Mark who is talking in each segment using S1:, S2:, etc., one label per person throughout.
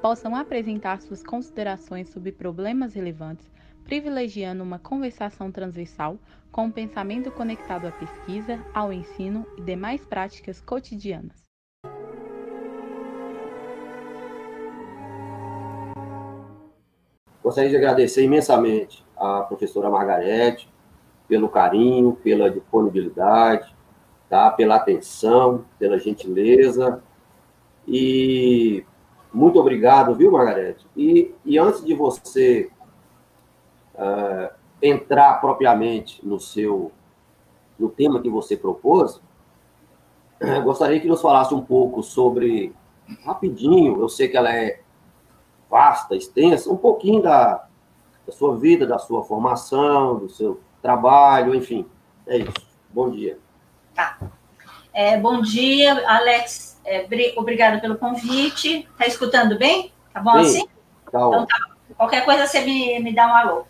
S1: possam apresentar suas considerações sobre problemas relevantes, privilegiando uma conversação transversal com um pensamento conectado à pesquisa, ao ensino e demais práticas cotidianas.
S2: Gostaria de agradecer imensamente à professora Margarete pelo carinho, pela disponibilidade, tá? pela atenção, pela gentileza. E muito obrigado, viu, Margarete? E, e antes de você uh, entrar propriamente no seu no tema que você propôs, gostaria que nos falasse um pouco sobre, rapidinho, eu sei que ela é vasta, extensa, um pouquinho da, da sua vida, da sua formação, do seu trabalho, enfim. É isso. Bom dia.
S3: Tá. É, bom dia, Alex. É, obrigada pelo convite. Está escutando bem? Tá bom Sim, assim? Tá então, tá. Qualquer coisa você me, me dá um alô.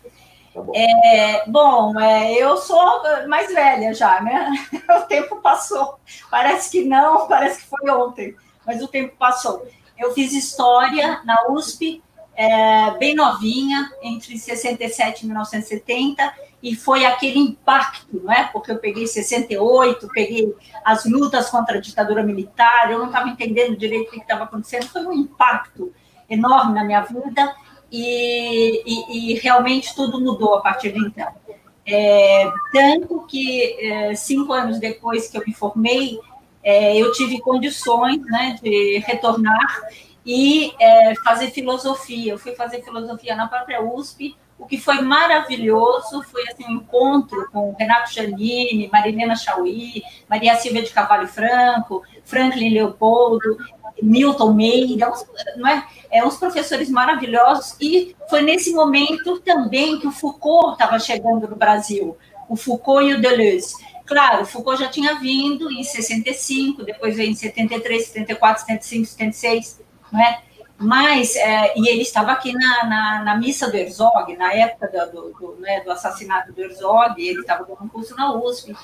S3: Tá bom, é, bom é, eu sou mais velha já, né? O tempo passou. Parece que não, parece que foi ontem, mas o tempo passou. Eu fiz história na USP, é, bem novinha, entre 67 e 1970, e foi aquele impacto, não é? Porque eu peguei 68, peguei as lutas contra a ditadura militar, eu não estava entendendo direito o que estava acontecendo, foi um impacto enorme na minha vida e, e, e realmente tudo mudou a partir de então. É, tanto que é, cinco anos depois que eu me formei, é, eu tive condições né, de retornar e é, fazer filosofia. Eu fui fazer filosofia na própria USP. O que foi maravilhoso foi assim, um encontro com Renato Giannini, Marilena Chauí, Maria Silvia de Cavalho Franco, Franklin Leopoldo, Milton Meira, não é? é, uns professores maravilhosos. E foi nesse momento também que o Foucault estava chegando no Brasil, o Foucault e o Deleuze. Claro, Foucault já tinha vindo em 65, depois veio em 73, 74, 75, 76, não é? Mas, é, e ele estava aqui na, na, na, missa do Herzog, na época do, do, do, né, do assassinato do Herzog, ele estava dando um curso na USP,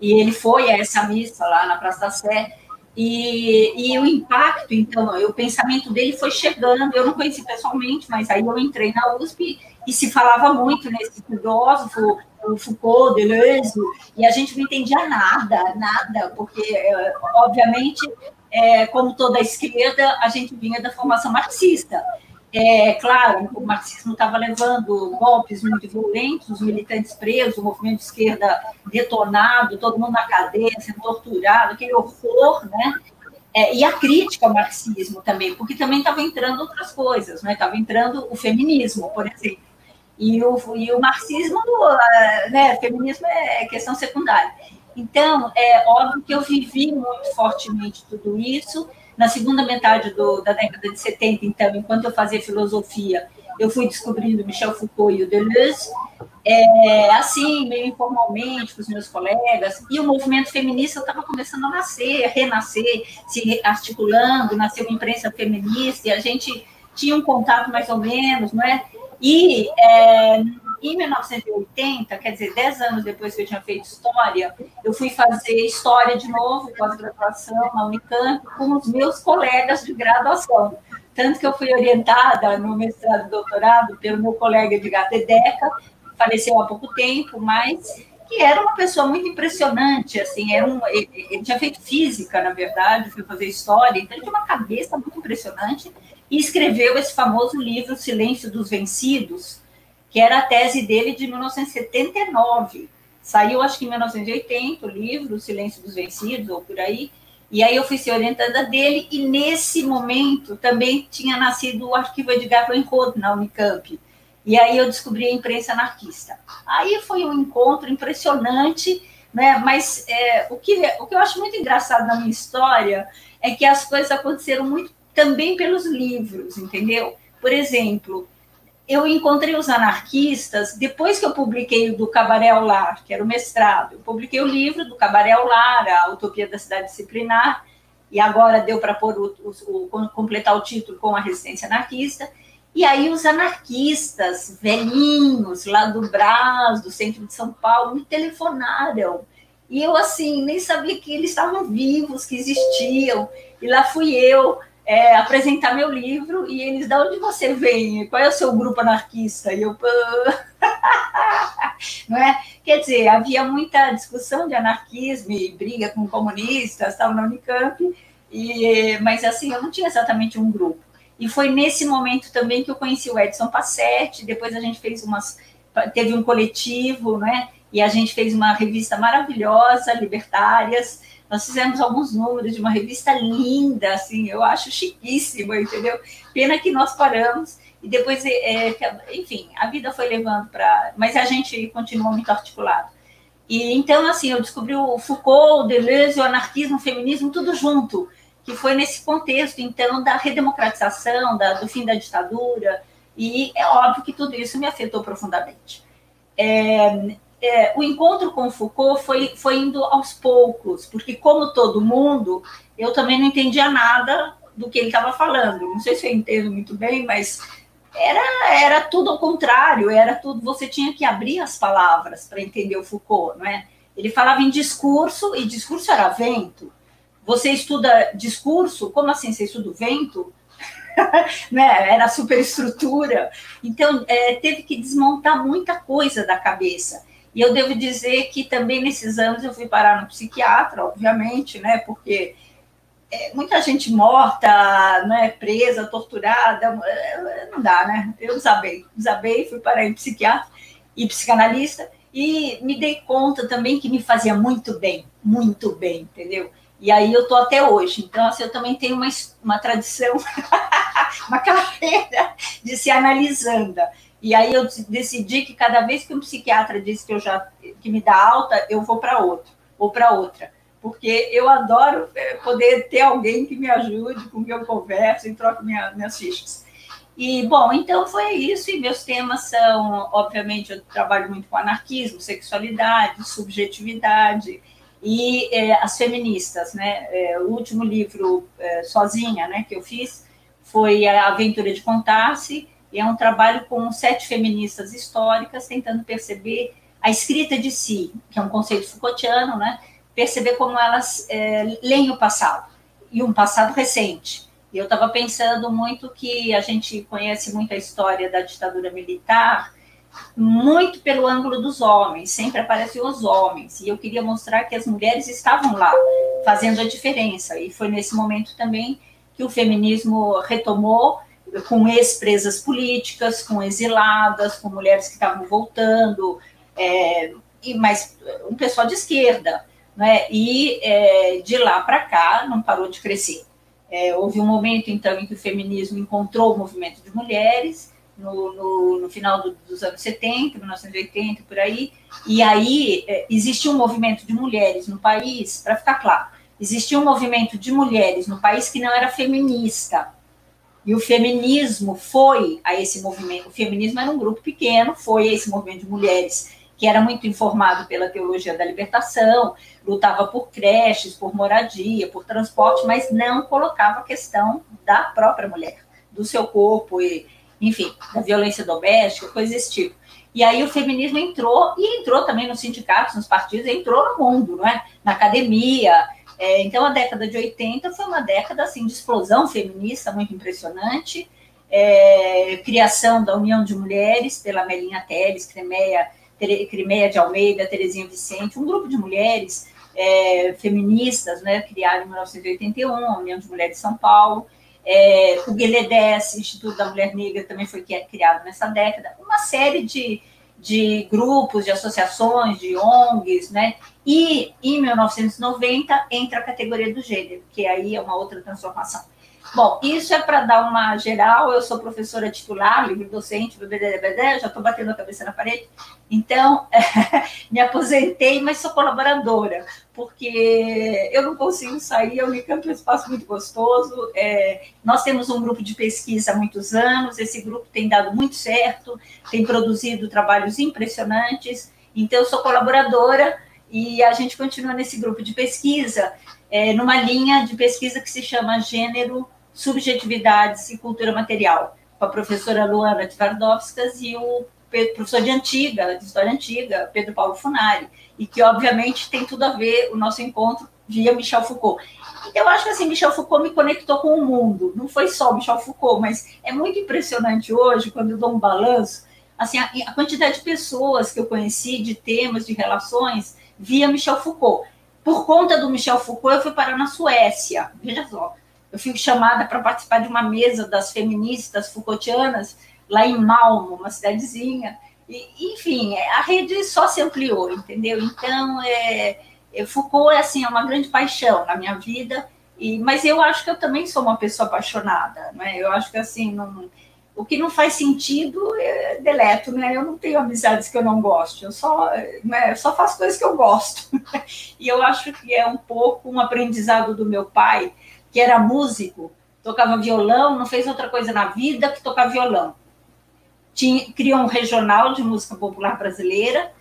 S3: e ele foi a essa missa lá na Praça da Sé, e, e o impacto, então, o pensamento dele foi chegando, eu não conheci pessoalmente, mas aí eu entrei na USP e se falava muito nesse filósofo o Foucault, Deleuze, e a gente não entendia nada, nada, porque, é, obviamente, é, como toda a esquerda, a gente vinha da formação marxista. É claro, o marxismo estava levando golpes muito violentos, os militantes presos, o movimento de esquerda detonado, todo mundo na cadeia, sendo torturado, aquele horror, né? É, e a crítica ao marxismo também, porque também estava entrando outras coisas, né? Estava entrando o feminismo, por exemplo. E o, e o marxismo, eh, né, feminismo é questão secundária. Então, é óbvio que eu vivi muito fortemente tudo isso. Na segunda metade do, da década de 70, então, enquanto eu fazia filosofia, eu fui descobrindo Michel Foucault e o Deleuze, é, assim, meio informalmente, com os meus colegas, e o movimento feminista estava começando a nascer, a renascer, se articulando, nasceu uma imprensa feminista, e a gente tinha um contato mais ou menos, não é? E é, em 1980, quer dizer, 10 anos depois que eu tinha feito história, eu fui fazer história de novo, pós-graduação na Unicamp, com os meus colegas de graduação. Tanto que eu fui orientada no mestrado e doutorado pelo meu colega Edgar Dedeca, faleceu há pouco tempo, mas que era uma pessoa muito impressionante, assim, era um, ele, ele tinha feito física, na verdade, foi fazer história, então ele tinha uma cabeça muito impressionante, e escreveu esse famoso livro Silêncio dos Vencidos, que era a tese dele de 1979. Saiu, acho que em 1980, o livro Silêncio dos Vencidos, ou por aí, e aí eu fui ser orientada dele, e nesse momento também tinha nascido o arquivo Edgar Blanco na Unicamp. E aí eu descobri a imprensa anarquista. Aí foi um encontro impressionante, né? mas é, o, que, o que eu acho muito engraçado na minha história é que as coisas aconteceram muito também pelos livros, entendeu? Por exemplo, eu encontrei os anarquistas depois que eu publiquei o do Cabaré ao Lar, que era o mestrado. Eu publiquei o livro do Cabaré ao Lar, a Utopia da Cidade Disciplinar, e agora deu para o, o, o, completar o título com a resistência anarquista. E aí os anarquistas velhinhos lá do Brás, do centro de São Paulo, me telefonaram. E eu, assim, nem sabia que eles estavam vivos, que existiam. E lá fui eu é, apresentar meu livro e eles, da onde você vem? Qual é o seu grupo anarquista? E eu, não é? Quer dizer, havia muita discussão de anarquismo e briga com comunistas, tal, na Unicamp, e, mas assim, eu não tinha exatamente um grupo. E foi nesse momento também que eu conheci o Edson Passetti, depois a gente fez umas, teve um coletivo, né? E a gente fez uma revista maravilhosa, Libertárias, nós fizemos alguns números de uma revista linda, assim, eu acho chiquíssima, entendeu? Pena que nós paramos e depois, é, enfim, a vida foi levando para. Mas a gente continuou muito articulado. E então, assim, eu descobri o Foucault, o Deleuze, o anarquismo, o feminismo, tudo junto, que foi nesse contexto, então, da redemocratização, da, do fim da ditadura, e é óbvio que tudo isso me afetou profundamente. É, é, o encontro com Foucault foi, foi indo aos poucos, porque, como todo mundo, eu também não entendia nada do que ele estava falando. Não sei se eu entendo muito bem, mas era, era tudo ao contrário, era tudo. Você tinha que abrir as palavras para entender o Foucault, não é? Ele falava em discurso, e discurso era vento. Você estuda discurso, como assim? Você estuda o vento? né? Era superestrutura. Então, é, teve que desmontar muita coisa da cabeça. E eu devo dizer que também nesses anos eu fui parar no psiquiatra, obviamente, né? Porque é, muita gente morta, né, presa, torturada, é, não dá, né? Eu desabei, desabei, fui parar em psiquiatra e psicanalista e me dei conta também que me fazia muito bem, muito bem, entendeu? E aí eu tô até hoje. Então, assim, eu também tenho uma, uma tradição, uma carreira de se analisando. E aí eu decidi que cada vez que um psiquiatra diz que eu já que me dá alta, eu vou para outro ou para outra, porque eu adoro é, poder ter alguém que me ajude, com quem eu converso e troco minha, minhas fichas. E bom, então foi isso. E meus temas são, obviamente, eu trabalho muito com anarquismo, sexualidade, subjetividade e é, as feministas, né? É, o último livro é, sozinha, né, que eu fiz foi a Aventura de Contar-se e é um trabalho com sete feministas históricas tentando perceber a escrita de si, que é um conceito Foucaultiano, né? Perceber como elas é, leem o passado e um passado recente. E eu estava pensando muito que a gente conhece muito a história da ditadura militar, muito pelo ângulo dos homens, sempre apareciam os homens, e eu queria mostrar que as mulheres estavam lá, fazendo a diferença, e foi nesse momento também que o feminismo retomou com ex-presas políticas, com exiladas, com mulheres que estavam voltando, é, e mais um pessoal de esquerda, né? E é, de lá para cá não parou de crescer. É, houve um momento então em que o feminismo encontrou o movimento de mulheres no, no, no final do, dos anos 70, 1980 por aí, e aí é, existia um movimento de mulheres no país, para ficar claro, existia um movimento de mulheres no país que não era feminista, e o feminismo foi a esse movimento. O feminismo era um grupo pequeno, foi a esse movimento de mulheres que era muito informado pela teologia da libertação, lutava por creches, por moradia, por transporte, mas não colocava a questão da própria mulher, do seu corpo e, enfim, da violência doméstica, coisas desse tipo. E aí o feminismo entrou e entrou também nos sindicatos, nos partidos, entrou no mundo, não é? Na academia, é, então, a década de 80 foi uma década assim, de explosão feminista muito impressionante, é, criação da União de Mulheres pela Melinha Teles, Crimeia, Crimeia de Almeida, Terezinha Vicente, um grupo de mulheres é, feministas, né, criado em 1981, a União de Mulheres de São Paulo, é, o Gueledés, Instituto da Mulher Negra, também foi criado nessa década, uma série de, de grupos, de associações, de ONGs, né, e em 1990 entra a categoria do gênero, que aí é uma outra transformação. Bom, isso é para dar uma geral. Eu sou professora titular, livre docente, já estou batendo a cabeça na parede. Então, me aposentei, mas sou colaboradora, porque eu não consigo sair. A Unicamp é um espaço muito gostoso. É, nós temos um grupo de pesquisa há muitos anos, esse grupo tem dado muito certo, tem produzido trabalhos impressionantes. Então, eu sou colaboradora e a gente continua nesse grupo de pesquisa, é, numa linha de pesquisa que se chama Gênero Subjetividades e Cultura Material, com a professora Luana Tvardovskas e o professor de Antiga, de História Antiga, Pedro Paulo Funari, e que, obviamente, tem tudo a ver o nosso encontro via Michel Foucault. Então, eu acho que assim, Michel Foucault me conectou com o mundo. Não foi só Michel Foucault, mas é muito impressionante hoje, quando eu dou um balanço, assim, a, a quantidade de pessoas que eu conheci, de temas, de relações, via Michel Foucault. Por conta do Michel Foucault, eu fui parar na Suécia. Veja só, eu fui chamada para participar de uma mesa das feministas Foucaultianas lá em Malmo, uma cidadezinha. E, enfim, a rede só se ampliou, entendeu? Então, é, é, Foucault é assim, é uma grande paixão na minha vida. E, mas eu acho que eu também sou uma pessoa apaixonada, né? Eu acho que assim, não, o que não faz sentido, é deleto, né? Eu não tenho amizades que eu não gosto, eu só, né, eu só faço coisas que eu gosto. e eu acho que é um pouco um aprendizado do meu pai, que era músico, tocava violão, não fez outra coisa na vida que tocar violão. Tinha, criou um regional de música popular brasileira,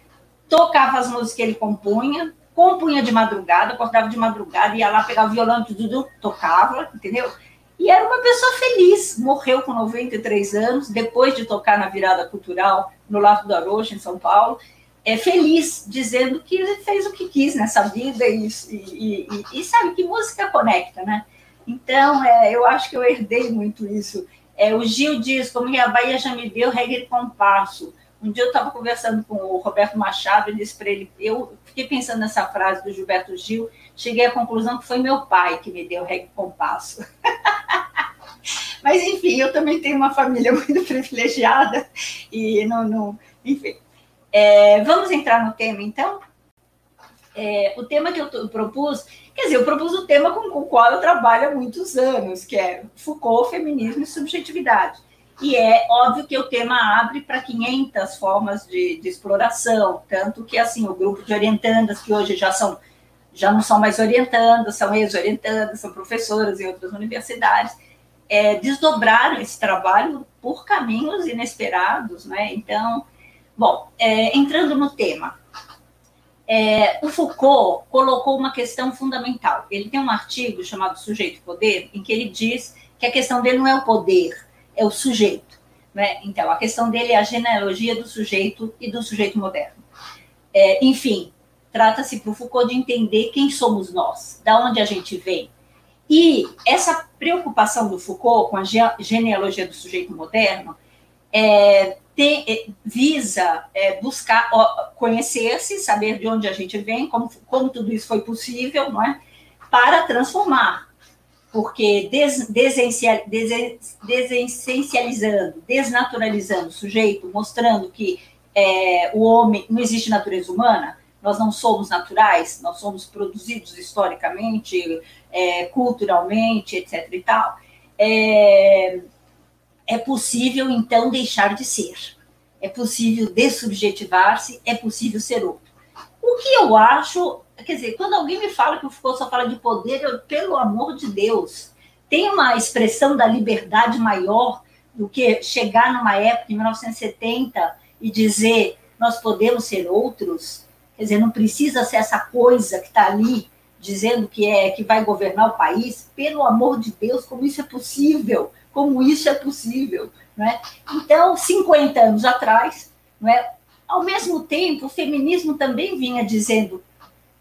S3: tocava as músicas que ele compunha, compunha de madrugada, acordava de madrugada, ia lá, pegava o violão, tudo, tocava, entendeu? E era uma pessoa feliz, morreu com 93 anos, depois de tocar na virada cultural no Largo do Arocho, em São Paulo, é feliz, dizendo que fez o que quis nessa vida e, e, e, e sabe que música conecta, né? Então, é, eu acho que eu herdei muito isso. É, o Gil diz, como a Bahia já me deu reggae compasso. Um dia eu estava conversando com o Roberto Machado e disse para ele, eu fiquei pensando nessa frase do Gilberto Gil, cheguei à conclusão que foi meu pai que me deu reggae compasso. Mas, enfim, eu também tenho uma família muito privilegiada e não, não enfim. É, vamos entrar no tema, então? É, o tema que eu propus, quer dizer, eu propus o tema com, com o qual eu trabalho há muitos anos, que é Foucault, feminismo e subjetividade. E é óbvio que o tema abre para 500 formas de, de, exploração, tanto que assim o grupo de orientandas que hoje já são já não são mais orientandas, são ex-orientandas, são professoras em outras universidades, é, desdobraram esse trabalho por caminhos inesperados, né? Então, bom, é, entrando no tema, é, o Foucault colocou uma questão fundamental. Ele tem um artigo chamado Sujeito Poder, em que ele diz que a questão dele não é o poder, é o sujeito. Né? Então, a questão dele é a genealogia do sujeito e do sujeito moderno. É, enfim, trata-se para o Foucault de entender quem somos nós, da onde a gente vem. E essa preocupação do Foucault com a genealogia do sujeito moderno é, tem, é, visa é, buscar conhecer-se, saber de onde a gente vem, como, como tudo isso foi possível, não é? para transformar. Porque des, desencial, des, desessencializando, desnaturalizando o sujeito, mostrando que é, o homem não existe natureza humana, nós não somos naturais, nós somos produzidos historicamente, é, culturalmente, etc. e tal. É, é possível, então, deixar de ser. É possível dessubjetivar-se, é possível ser outro. O que eu acho, quer dizer, quando alguém me fala que o Foucault só fala de poder, eu, pelo amor de Deus, tem uma expressão da liberdade maior do que chegar numa época, em 1970, e dizer nós podemos ser outros? Quer dizer, não precisa ser essa coisa que está ali dizendo que é que vai governar o país. Pelo amor de Deus, como isso é possível? como isso é possível. Né? Então, 50 anos atrás, né, ao mesmo tempo, o feminismo também vinha dizendo: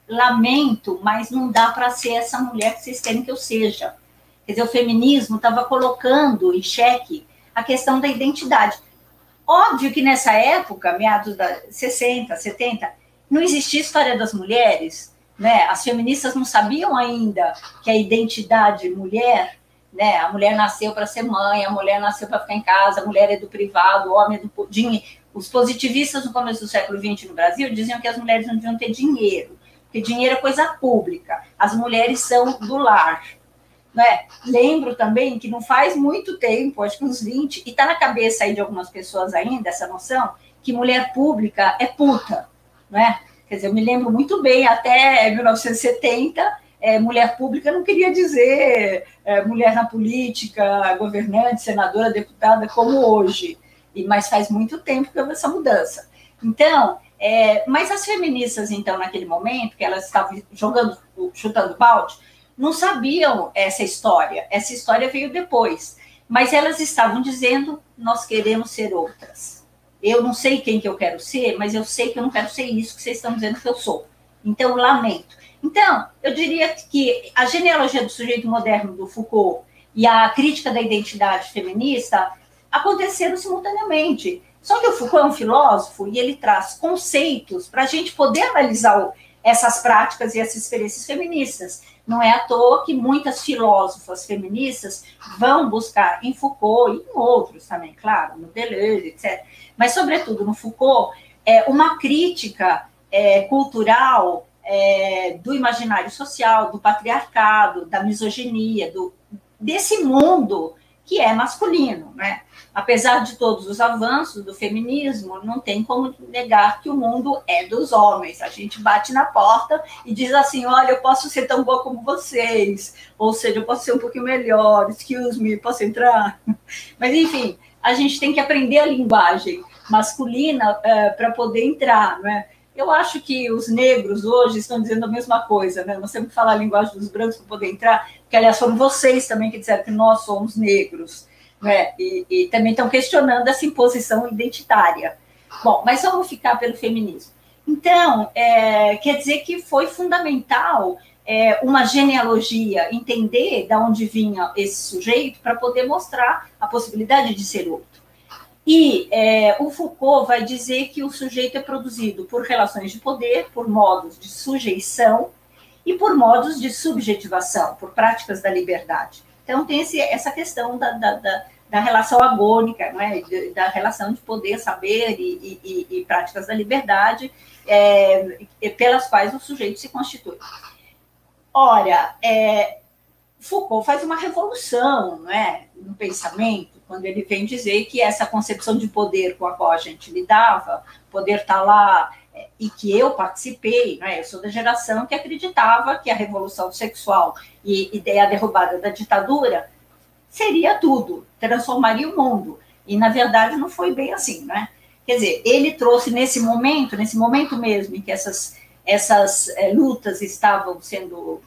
S3: lamento, mas não dá para ser essa mulher que vocês querem que eu seja. Quer dizer, o feminismo estava colocando em xeque a questão da identidade. Óbvio que nessa época, meados da 60, 70, não existia história das mulheres, né? As feministas não sabiam ainda que a identidade mulher né? A mulher nasceu para ser mãe, a mulher nasceu para ficar em casa, a mulher é do privado, o homem é do dinheiro. Os positivistas no começo do século XX no Brasil diziam que as mulheres não deviam ter dinheiro, porque dinheiro é coisa pública, as mulheres são do lar. Né? Lembro também que não faz muito tempo, acho que uns 20, e está na cabeça aí de algumas pessoas ainda essa noção que mulher pública é puta, né? Quer dizer, eu me lembro muito bem, até 1970, é, mulher pública não queria dizer é, mulher na política, governante, senadora, deputada, como hoje. E, mas faz muito tempo que houve essa mudança. Então, é, mas as feministas, então, naquele momento, que elas estavam jogando, chutando balde, não sabiam essa história. Essa história veio depois. Mas elas estavam dizendo: nós queremos ser outras. Eu não sei quem que eu quero ser, mas eu sei que eu não quero ser isso que vocês estão dizendo que eu sou. Então, lamento. Então, eu diria que a genealogia do sujeito moderno do Foucault e a crítica da identidade feminista aconteceram simultaneamente. Só que o Foucault é um filósofo e ele traz conceitos para a gente poder analisar essas práticas e essas experiências feministas. Não é à toa que muitas filósofas feministas vão buscar em Foucault e em outros também, claro, no Deleuze, etc. Mas, sobretudo, no Foucault, é uma crítica é, cultural é, do imaginário social, do patriarcado, da misoginia, do, desse mundo que é masculino, né? Apesar de todos os avanços do feminismo, não tem como negar que o mundo é dos homens. A gente bate na porta e diz assim: olha, eu posso ser tão boa como vocês, ou seja, eu posso ser um pouquinho melhor, excuse me, posso entrar? Mas, enfim, a gente tem que aprender a linguagem masculina é, para poder entrar, né? Eu acho que os negros hoje estão dizendo a mesma coisa, né? Nós temos que falar a linguagem dos brancos para poder entrar, que aliás foram vocês também que disseram que nós somos negros, né? E, e também estão questionando essa imposição identitária. Bom, mas vamos ficar pelo feminismo. Então, é, quer dizer que foi fundamental é, uma genealogia, entender de onde vinha esse sujeito para poder mostrar a possibilidade de ser outro. E é, o Foucault vai dizer que o sujeito é produzido por relações de poder, por modos de sujeição e por modos de subjetivação, por práticas da liberdade. Então, tem esse, essa questão da, da, da, da, relação agônica, não é? da relação de poder, saber e, e, e práticas da liberdade, é, pelas quais o sujeito se constitui. Ora, é, Foucault faz uma revolução não é? no pensamento, quando ele vem dizer que essa concepção de poder com a qual a gente lidava, poder estar tá lá e que eu participei, né? eu sou da geração que acreditava que a revolução sexual e, e a derrubada da ditadura seria tudo, transformaria o mundo. E, na verdade, não foi bem assim, né? Quer dizer, ele trouxe nesse momento, nesse momento mesmo em que essas, essas é, lutas estavam sendo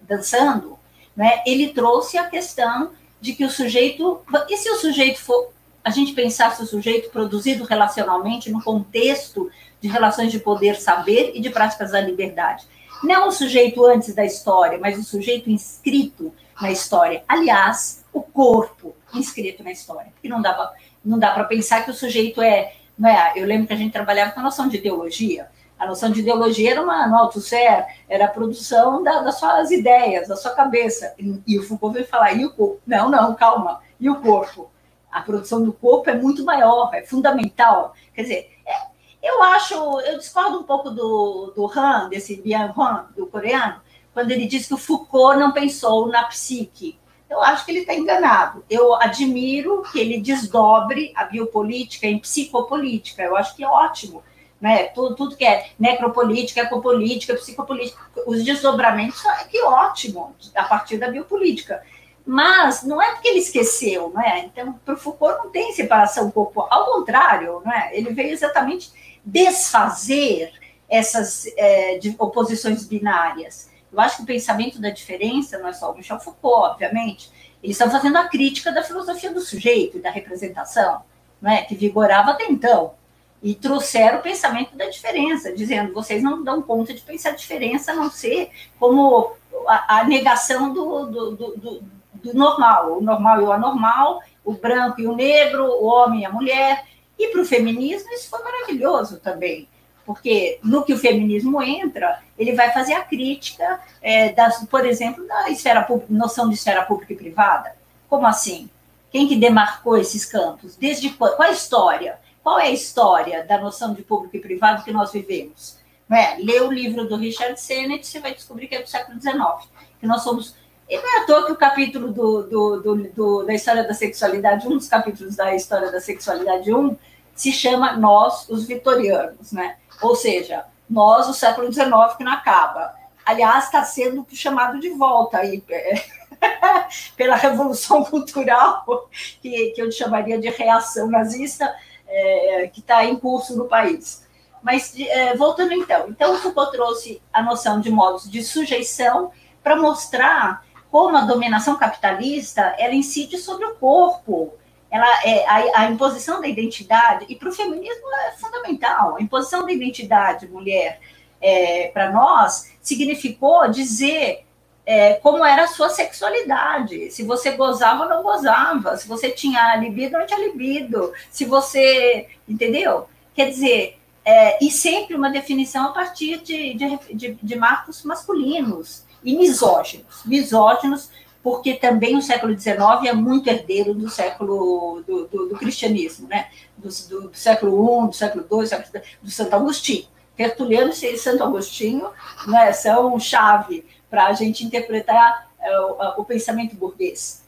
S3: dançando, né, ele trouxe a questão de que o sujeito. E se o sujeito for. A gente pensasse o sujeito produzido relacionalmente no contexto de relações de poder, saber e de práticas da liberdade. Não o sujeito antes da história, mas o sujeito inscrito na história. Aliás, o corpo inscrito na história. Porque não dá, não dá para pensar que o sujeito é, não é. Eu lembro que a gente trabalhava com a noção de ideologia. A noção de ideologia era uma, no alto-ser, era a produção da, das suas ideias, da sua cabeça. E, e o Foucault veio falar, e o corpo? Não, não, calma. E o corpo? A produção do corpo é muito maior, é fundamental. Quer dizer, eu acho, eu discordo um pouco do, do Han, desse Bian Han, do coreano, quando ele diz que o Foucault não pensou na psique. Eu acho que ele está enganado. Eu admiro que ele desdobre a biopolítica em psicopolítica. Eu acho que é ótimo né? Tudo, tudo que é necropolítica, ecopolítica, psicopolítica, os desdobramentos, que ótimo, a partir da biopolítica. Mas não é porque ele esqueceu, não é? Então, para o Foucault não tem separação corpo, ao contrário, não é? Ele veio exatamente desfazer essas é, oposições binárias. Eu acho que o pensamento da diferença, não é só o Michel Foucault, obviamente, eles estão fazendo a crítica da filosofia do sujeito e da representação, não é? que vigorava até então e trouxeram o pensamento da diferença, dizendo vocês não dão conta de pensar a diferença, a não ser como a, a negação do, do, do, do, normal, o normal e o anormal, o branco e o negro, o homem e a mulher. E para o feminismo isso foi maravilhoso também, porque no que o feminismo entra, ele vai fazer a crítica, é, das, por exemplo, da esfera noção de esfera pública e privada. Como assim? Quem que demarcou esses campos? Desde qual, qual a história? Qual é a história da noção de público e privado que nós vivemos? É? Lê o livro do Richard Sennett, você vai descobrir que é do século XIX, que nós somos E não é à toa que o capítulo do, do, do, do, da história da sexualidade, um dos capítulos da história da sexualidade 1, se chama Nós, os Vitorianos, né? Ou seja, nós, o século XIX, que não acaba. Aliás, está sendo chamado de volta aí pela revolução cultural, que, que eu chamaria de reação nazista, é, que está em curso no país. Mas, é, voltando então, então Foucault trouxe a noção de modos de sujeição para mostrar como a dominação capitalista ela incide sobre o corpo, ela é a, a imposição da identidade e para o feminismo é fundamental. A imposição da identidade mulher é, para nós significou dizer é, como era a sua sexualidade, se você gozava ou não gozava, se você tinha libido ou não tinha libido, se você, entendeu? Quer dizer, é, e sempre uma definição a partir de, de, de, de marcos masculinos e misóginos, misóginos porque também o século XIX é muito herdeiro do século do, do, do cristianismo, né? Do, do, do, século I, do século II, do Santo Agostinho. Tertuliano e Santo Agostinho né, são chave para a gente interpretar é, o, o, pensamento burguês.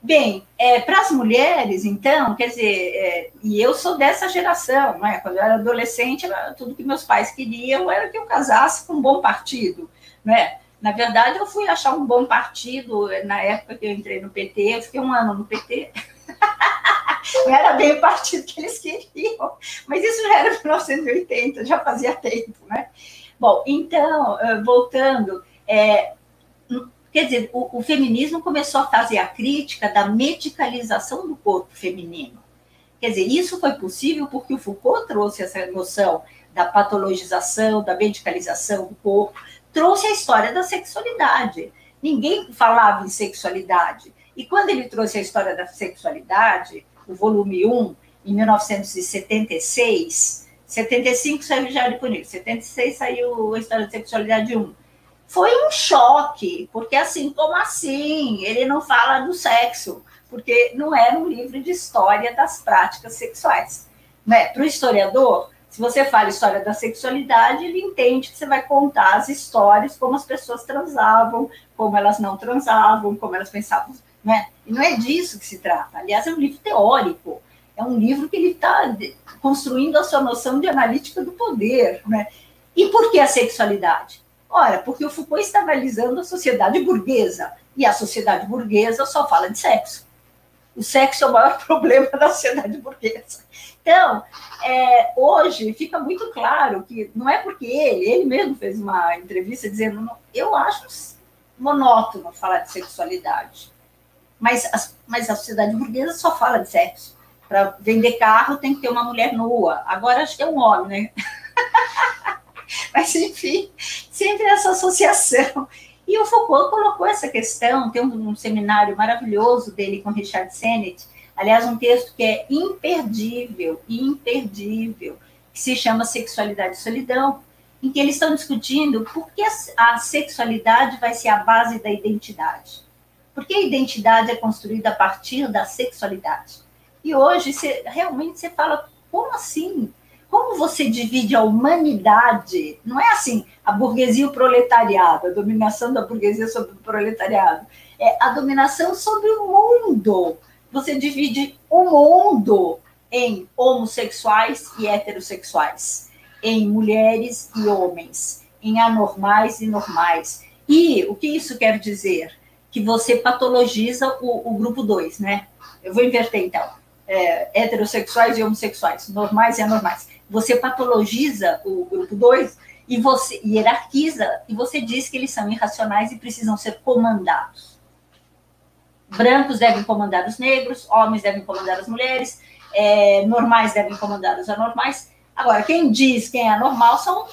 S3: Bem, é, para as mulheres, então, quer dizer, é, e eu sou dessa geração, né? quando eu era adolescente, era tudo que meus pais queriam era que eu casasse com um bom partido, né? Na verdade, eu fui achar um bom partido na época que eu entrei no PT, eu fiquei um ano no PT. Não era bem o partido que eles queriam, mas isso já era 1980, já fazia tempo, né? Bom, então, eh, voltando, é, quer dizer, o, o, feminismo começou a fazer a crítica da medicalização do corpo feminino. Quer dizer, isso foi possível porque o Foucault trouxe essa noção da patologização, da medicalização do corpo, trouxe a história da sexualidade. Ninguém falava em sexualidade. E quando ele trouxe a história da sexualidade, o volume 1, em 1976, 75 saiu Diário Punido, 76 saiu a história da sexualidade 1. Foi um choque, porque assim, como assim? Ele não fala do sexo, porque não era um livro de história das práticas sexuais. Né? Para o historiador, se você fala história da sexualidade, ele entende que você vai contar as histórias, como as pessoas transavam, como elas não transavam, como elas pensavam. Né? E não é disso que se trata. Aliás, é um livro teórico. É um livro que ele está construindo a sua noção de analítica do poder. Né? E por que a sexualidade? Ora, porque o Foucault está analisando a sociedade burguesa. E a sociedade burguesa só fala de sexo. O sexo é o maior problema da sociedade burguesa. Então, é, hoje fica muito claro que não é porque ele, ele mesmo fez uma entrevista dizendo, eu acho monótono falar de sexualidade, mas, mas a sociedade burguesa só fala de sexo. Para vender carro tem que ter uma mulher nua. Agora acho que é um homem, né? mas enfim, sempre essa associação. E o Foucault colocou essa questão, tem um, um seminário maravilhoso dele com Richard Sennett, Aliás, um texto que é imperdível, imperdível, que se chama Sexualidade e Solidão, em que eles estão discutindo por que a sexualidade vai ser a base da identidade. Porque a identidade é construída a partir da sexualidade. E hoje, você, realmente, você fala, como assim? Como você divide a humanidade? Não é assim, a burguesia e o proletariado, a dominação da burguesia sobre o proletariado. É a dominação sobre o mundo você divide o mundo em homossexuais e heterossexuais, em mulheres e homens, em anormais e normais. E o que isso quer dizer? Que você patologiza o, o grupo 2, né? Eu vou inverter então. É, heterossexuais e homossexuais, normais e anormais. Você patologiza o grupo 2 e você hierarquiza e você diz que eles são irracionais e precisam ser comandados brancos devem comandar os negros, homens devem comandar as mulheres, é, normais devem comandar os anormais. Agora, quem diz quem é anormal são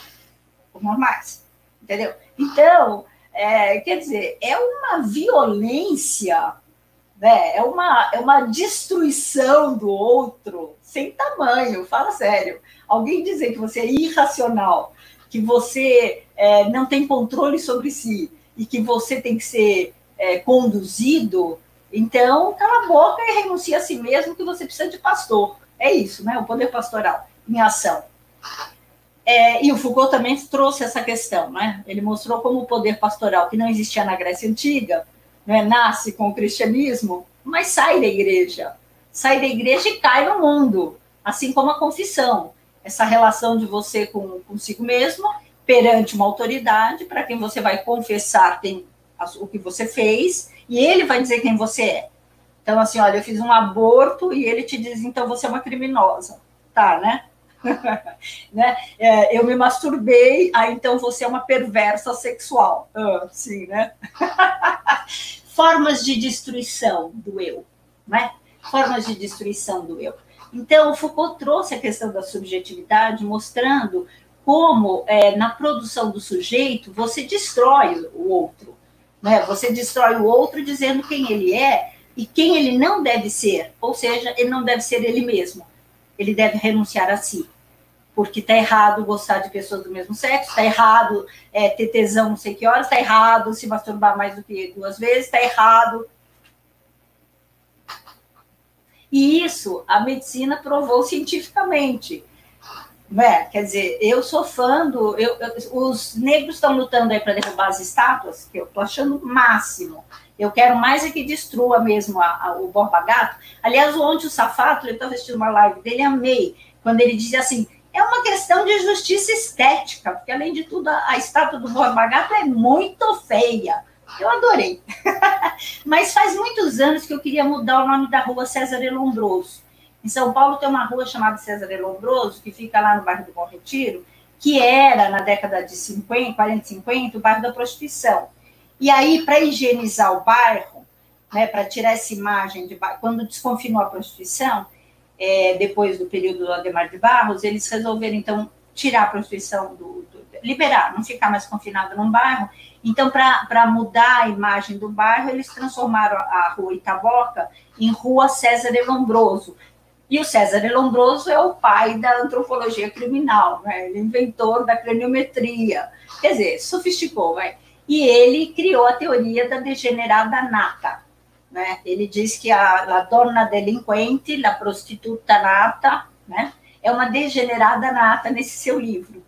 S3: os normais, entendeu? Então, é, quer dizer, é uma violência, né? é, uma, é uma destruição do outro sem tamanho, fala sério. Alguém dizer que você é irracional, que você é, não tem controle sobre si e que você tem que ser é, conduzido então, cala a boca e renuncia a si mesmo que você precisa de pastor. É isso, né? O poder pastoral em ação. É, e o Foucault também trouxe essa questão, né? Ele mostrou como o poder pastoral, que não existia na Grécia Antiga, né, nasce com o cristianismo, mas sai da igreja. Sai da igreja e cai no mundo, assim como a confissão. Essa relação de você com consigo mesmo, perante uma autoridade, para quem você vai confessar tem o que você fez, e ele vai dizer quem você é. Então, assim, olha, eu fiz um aborto e ele te diz, então você é uma criminosa. Tá, né? né? É, eu me masturbei, ah, então você é uma perversa sexual. Ah, sim, né? Formas de destruição do eu, né? Formas de destruição do eu. Então, o Foucault trouxe a questão da subjetividade, mostrando como, é, na produção do sujeito, você destrói o outro. Né? Você destrói o outro dizendo quem ele é e quem ele não deve ser. Ou seja, ele não deve ser ele mesmo ele deve renunciar a si. Porque está errado gostar de pessoas do mesmo sexo, está errado é, ter tesão não sei que horas, está errado se masturbar mais do que duas vezes, está errado. E isso a medicina provou cientificamente. É, quer dizer, eu sou fã do. Eu, eu, os negros estão lutando aí para derrubar as estátuas, que eu estou achando máximo. Eu quero mais é que destrua mesmo a, a, o Borba Gato. Aliás, ontem o Safato, ele estava assistindo uma live dele, amei, quando ele dizia assim, é uma questão de justiça estética, porque além de tudo, a, a estátua do Borba Gato é muito feia. Eu adorei. Mas faz muitos anos que eu queria mudar o nome da rua César Elombroso. Em São Paulo tem uma rua chamada César Elombroso, que fica lá no bairro do Bom Retiro, que era, na década de 50, 40, 50, o bairro da prostituição. E aí, para higienizar o bairro, né, para tirar essa imagem de bairro, quando desconfinou a prostituição, é, depois do período do Ademar de Barros, eles resolveram, então, tirar a prostituição do, do liberar, não ficar mais confinado num bairro. Então, para mudar a imagem do bairro, eles transformaram a rua Itaboca em Rua César Elombroso. E o César Elombroso é o pai da antropologia criminal, né? ele é inventor da craniometria. Quer dizer, sofisticou, vai e ele criou a teoria da degenerada nata. Né? Ele diz que a, a dona delinquente, a prostituta nata, né? é uma degenerada nata nesse seu livro,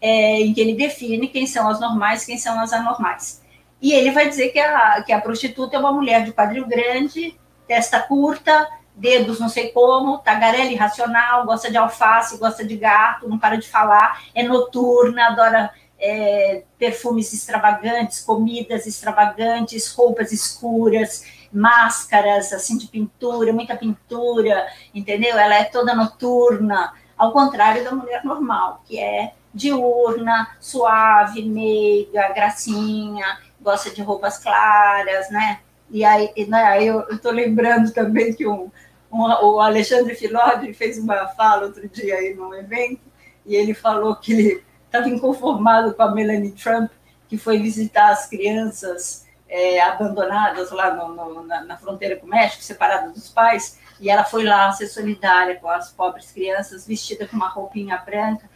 S3: é, em que ele define quem são as normais, quem são as anormais. E ele vai dizer que a, que a prostituta é uma mulher de quadril grande, testa curta, dedos não sei como, tagarela irracional, gosta de alface, gosta de gato, não para de falar, é noturna, adora é, perfumes extravagantes, comidas extravagantes, roupas escuras, máscaras assim de pintura, muita pintura, entendeu? Ela é toda noturna, ao contrário da mulher normal, que é diurna, suave, meiga, gracinha, gosta de roupas claras, né? E aí, né, eu estou lembrando também que um, o Alexandre Filodi fez uma fala outro dia aí num evento, e ele falou que ele estava inconformado com a Melanie Trump, que foi visitar as crianças é, abandonadas lá no, no, na, na, fronteira com o México, separadas dos pais, e ela foi lá ser solidária com as pobres crianças, vestida com uma roupinha branca,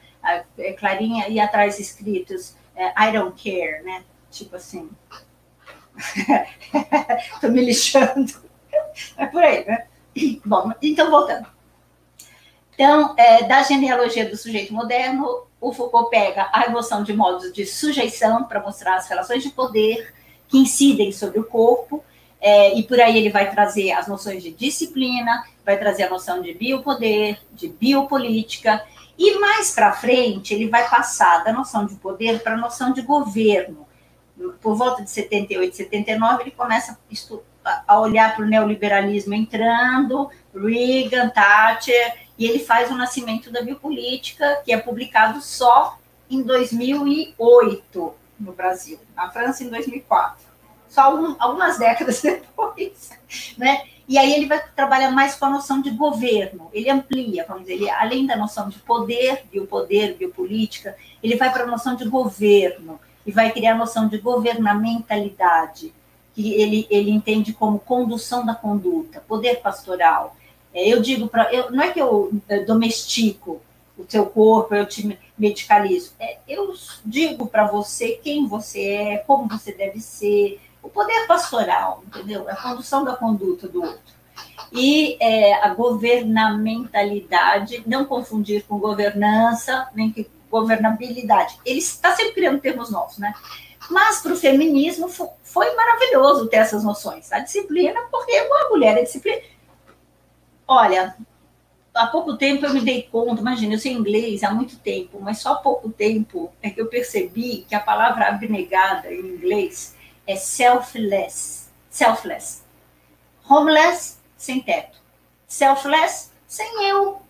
S3: é, clarinha, e atrás escritos é, I don't care, né? Tipo assim, tô me lixando. É por aí, né? Bom, então voltando. Então, é, da genealogia do sujeito moderno, o Foucault pega a noção de modos de sujeição para mostrar as relações de poder que incidem sobre o corpo, é, e por aí ele vai trazer as noções de disciplina, vai trazer a noção de biopoder, de biopolítica, e mais para frente ele vai passar da noção de poder para a noção de governo. Por volta de 78, 79, ele começa a olhar para o neoliberalismo entrando, Reagan, Thatcher, e ele faz o nascimento da biopolítica, que é publicado só em 2008 no Brasil, na França em 2004, só algum, algumas décadas depois, né? E aí ele vai trabalhar mais com a noção de governo, ele amplia, vamos dizer, ele, além da noção de poder, biopoder, biopolítica, ele vai para a noção de governo e vai criar a noção de governamentalidade, que ele, ele entende como condução da conduta, poder pastoral, é, eu digo para. Não é que eu é, domestico o seu corpo, eu te medicalizo. É, eu digo para você quem você é, como você deve ser, o poder pastoral, entendeu? A condução da conduta do outro. E é, a governamentalidade, não confundir com governança, nem que governabilidade. Ele está sempre criando termos novos, né? Mas para o feminismo foi maravilhoso ter essas noções. A disciplina, porque a mulher é disciplina. Olha, há pouco tempo eu me dei conta, imagina, eu sei inglês há muito tempo, mas só há pouco tempo é que eu percebi que a palavra abnegada em inglês é selfless. Selfless. Homeless, sem teto. Selfless, sem eu.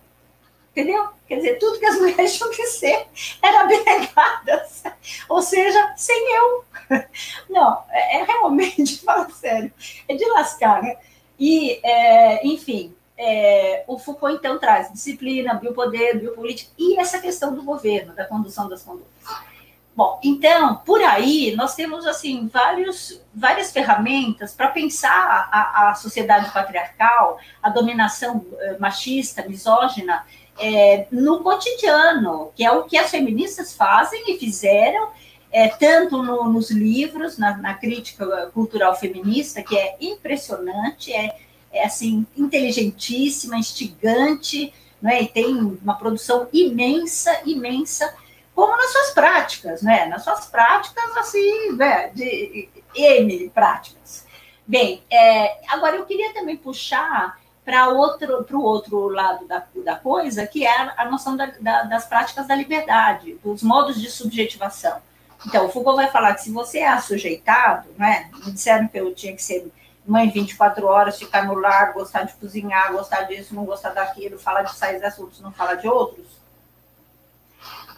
S3: Entendeu? Quer dizer, tudo que as mulheres tinham que ser era abnegadas. Ou seja, sem eu. Não, é, é realmente, fala sério, é de lascar, né? E, é, enfim, é, o Foucault, então, traz disciplina, biopoder, biopolítica e essa questão do governo, da condução das condutas. Bom, então, por aí, nós temos, assim, vários, várias ferramentas para pensar a, a, sociedade patriarcal, a dominação eh, machista, misógina, é, no cotidiano, que é o que as feministas fazem e fizeram, é, tanto no, nos livros, na, na, crítica cultural feminista, que é impressionante, é, é assim, inteligentíssima, instigante, né, e tem uma produção imensa, imensa, como nas suas práticas, né? Nas suas práticas, assim, né, de N práticas. Bem, é, agora eu queria também puxar para outro o outro lado da, da coisa, que é a noção da, da, das práticas da liberdade, dos modos de subjetivação. Então, o Foucault vai falar que se você é assujeitado, né? Me disseram que eu tinha que ser mãe 24 horas, ficar no lar, gostar de cozinhar, gostar disso, não gostar daquilo, falar de sair assuntos, não falar de outros.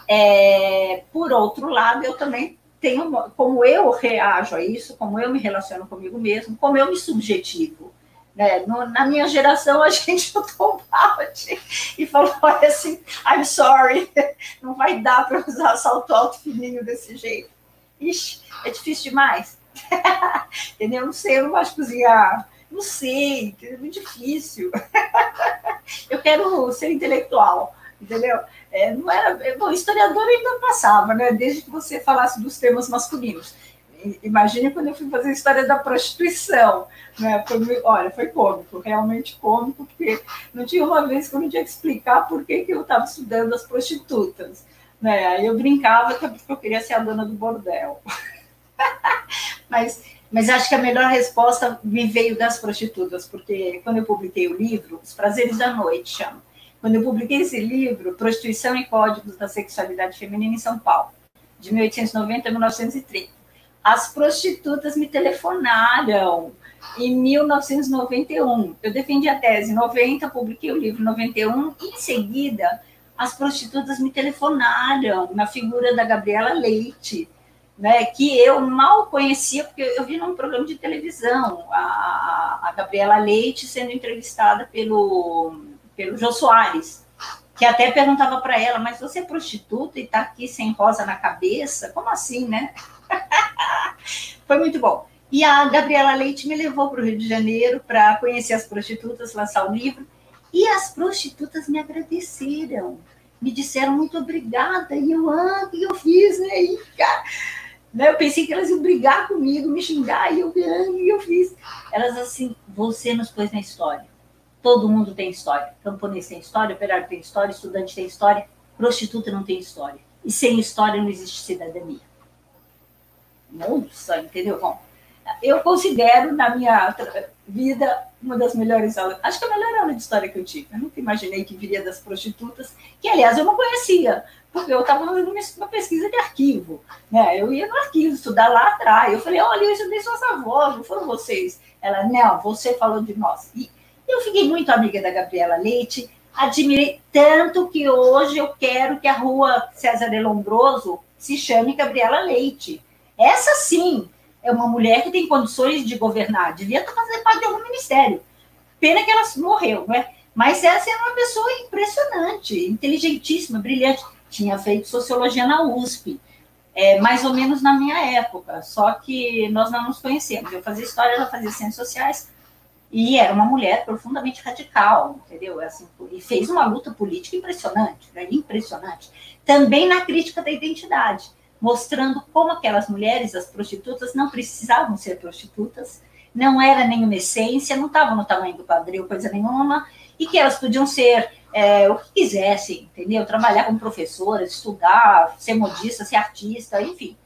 S3: É, por outro lado, eu também tenho, como eu reajo a isso, como eu me relaciono comigo mesmo, como eu me subjetivo. Né? No, na minha geração, a gente botou um balde e falou assim, I'm sorry, não vai dar para usar salto alto fininho desse jeito. Ixi, é difícil demais. Entendeu? Não sei, eu não gosto de cozinhar. Não sei, é muito difícil. eu quero ser intelectual, entendeu? É, não era, bom, historiador ainda passava, né? Desde que você falasse dos temas masculinos. Imagine quando eu fui fazer a história da prostituição. Né? Foi, olha, foi cômico, realmente cômico, porque não tinha uma vez que eu não tinha que explicar por que, que eu estava estudando as prostitutas. Né? Aí eu brincava que eu queria ser a dona do bordel. mas, mas acho que a melhor resposta me veio das prostitutas, porque quando eu publiquei o livro, Os Prazeres da Noite, chama. Quando eu publiquei esse livro, Prostituição e Códigos da Sexualidade Feminina em São Paulo, de 1890 a 1930 as prostitutas me telefonaram em 1991. Eu defendi a tese em 90, publiquei o livro em 91, e em seguida as prostitutas me telefonaram na figura da Gabriela Leite, né, que eu mal conhecia, porque eu vi num programa de televisão a, a Gabriela Leite sendo entrevistada pelo, pelo Jô Soares, que até perguntava para ela, mas você é prostituta e está aqui sem rosa na cabeça? Como assim, né? Foi muito bom. E a Gabriela Leite me levou para o Rio de Janeiro para conhecer as prostitutas, lançar o livro. E as prostitutas me agradeceram, me disseram muito obrigada. E eu, ah, o que eu fiz, né? E, cara, né? Eu pensei que elas iam brigar comigo, me xingar, e eu, ah, e eu fiz. Elas assim, você nos pôs na história. Todo mundo tem história. Camponês tem história, operário tem história, estudante tem história, prostituta não tem história. E sem história não existe cidadania nossa, entendeu? Bom, eu considero na minha vida uma das melhores aulas, acho que a melhor aula de história que eu tive. Eu nunca imaginei que viria das prostitutas, que aliás eu não conhecia, porque eu estava fazendo uma pesquisa de arquivo. Né? Eu ia no arquivo estudar lá atrás. Eu falei, olha, eu estudei suas avós, não foram vocês. Ela, não, você falou de nós. E eu fiquei muito amiga da Gabriela Leite, admirei tanto que hoje eu quero que a rua César de Lombroso se chame Gabriela Leite essa sim é uma mulher que tem condições de governar, devia estar fazendo parte de algum ministério. Pena que ela morreu, não é? Mas essa é uma pessoa impressionante, inteligentíssima, brilhante. Tinha feito sociologia na USP, é, mais ou menos na minha época, só que nós não nos conhecemos. Eu fazia história, ela fazia ciências sociais, e era uma mulher profundamente radical, entendeu? Assim, e fez uma luta política impressionante, né? impressionante. Também na crítica da identidade mostrando como aquelas mulheres, as prostitutas, não precisavam ser prostitutas, não era nenhuma essência, não estavam no tamanho do quadril, coisa nenhuma, e que elas podiam ser é, o que quisessem, entendeu? Trabalhar como professora, estudar, ser modista, ser artista, enfim.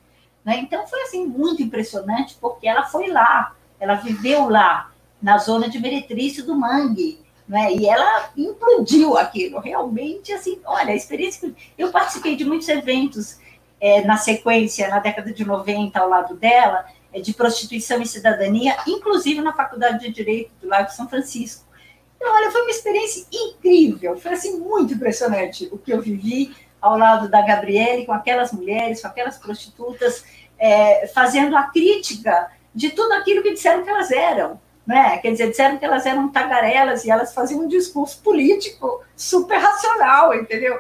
S3: Né? Então foi assim muito impressionante porque ela foi lá, ela viveu lá na zona de meretrício do Mangue, né? E ela implodiu aquilo, realmente assim, olha, a experiência eu participei de muitos eventos é, na sequência na década de 90 ao lado dela, é, de prostituição e cidadania, inclusive na Faculdade de Direito do Lago São Francisco. Então, olha, foi uma experiência incrível, foi assim muito impressionante o que eu vivi ao lado da Gabriele, com aquelas mulheres, com aquelas prostitutas, é, fazendo a crítica de tudo aquilo que disseram que elas eram. Né? Quer dizer, disseram que elas eram tagarelas e elas faziam um discurso político super racional, entendeu?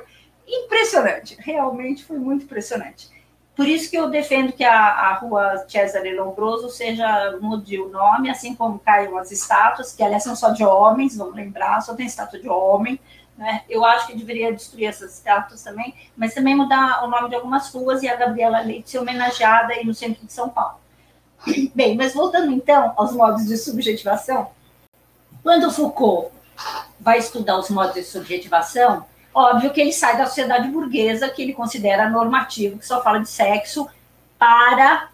S3: Impressionante, realmente foi muito impressionante. Por isso que eu defendo que a, a rua Cesare Lombroso seja, mude o nome, assim como caiam as estátuas, que aliás são só de homens, vamos lembrar, só tem estátua de homem, né? Eu acho que deveria destruir essas estátuas também, mas também mudar o nome de algumas ruas e a Gabriela Leite ser homenageada aí no centro de São Paulo. Bem, mas voltando então aos modos de subjetivação, quando Foucault vai estudar os modos de subjetivação, óbvio que ele sai da sociedade burguesa, que ele considera normativo, que só fala de sexo para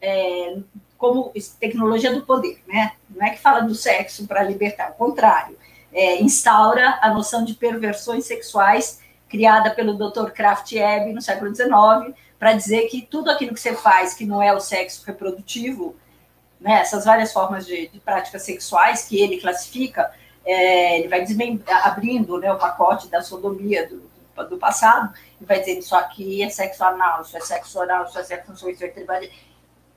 S3: é, como tecnologia do poder, né? Não é que fala do sexo para libertar, ao contrário é, instaura a noção de perversões sexuais criada pelo Dr. Kraft Ebbe no século XIX, para dizer que tudo aquilo que você faz que não é o sexo reprodutivo, né, essas várias formas de, de práticas sexuais que ele classifica, é, ele vai abrindo né, o pacote da sodomia do, do, passado, e vai dizendo isso aqui é sexo anal, isso é sexo oral, isso é sexo não isso é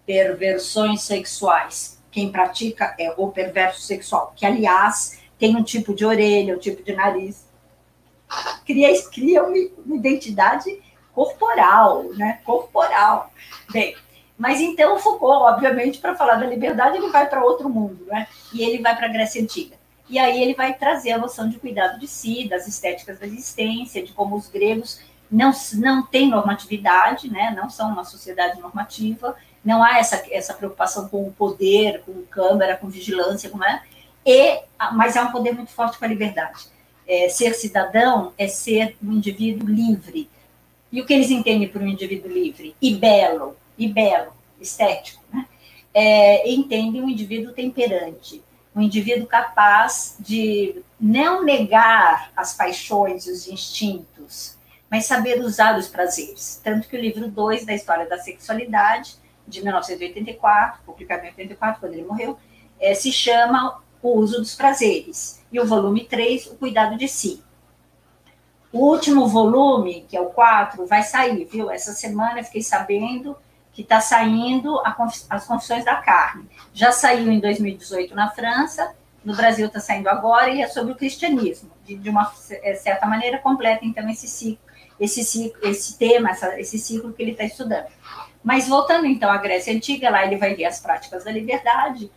S3: perversões sexuais. Quem pratica é o perverso sexual, que, aliás, tem um tipo de orelha, um tipo de nariz. Cria, cria uma, uma identidade corporal, né? Corporal. Bem, mas então Foucault, obviamente, para falar da liberdade, ele vai para outro mundo, né? E ele vai para a Grécia Antiga. E aí ele vai trazer a noção de cuidado de si, das estéticas da existência, de como os gregos não, não têm normatividade, né? Não são uma sociedade normativa, não há essa, essa preocupação com o poder, com câmara, com vigilância, não é? e, mas há um poder muito forte com a liberdade. É, ser cidadão é ser um indivíduo livre. E o que eles entendem por um indivíduo livre? E belo, e belo, estético, né? É, entendem um indivíduo temperante, um indivíduo capaz de não negar as paixões e os instintos, mas saber usar os prazeres. Tanto que o livro 2 da História da Sexualidade, de 1984, publicado em 84, quando ele morreu, é, se chama o uso dos prazeres. E o volume 3, o cuidado de si. O último volume, que é o 4, vai sair, viu? Essa semana eu fiquei sabendo que está saindo As Confissões da Carne. Já saiu em 2018 na França, no Brasil está saindo agora, e é sobre o cristianismo. De, de uma é, certa maneira, completa, então, esse ciclo, esse, ciclo, esse tema, essa, esse ciclo que ele está estudando. Mas voltando, então, à Grécia Antiga, lá ele vai ver as práticas da liberdade,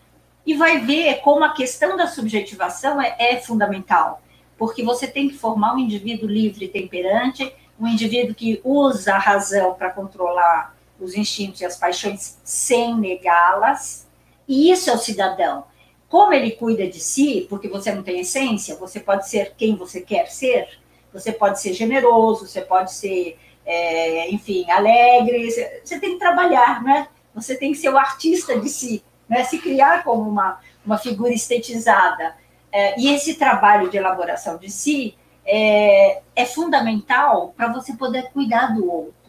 S3: e vai ver como a questão da subjetivação é, é fundamental, porque você tem que formar um indivíduo livre e temperante, um indivíduo que usa a razão para controlar os instintos e as paixões sem negá-las, e isso é o cidadão. Como ele cuida de si, porque você não tem essência, você pode ser quem você quer ser, você pode ser generoso, você pode ser, é, enfim, alegre, você tem que trabalhar, né? Você tem que ser o artista de si né, se criar como uma, uma figura estetizada. É, e esse trabalho de elaboração de si é, é fundamental para você poder cuidar do outro.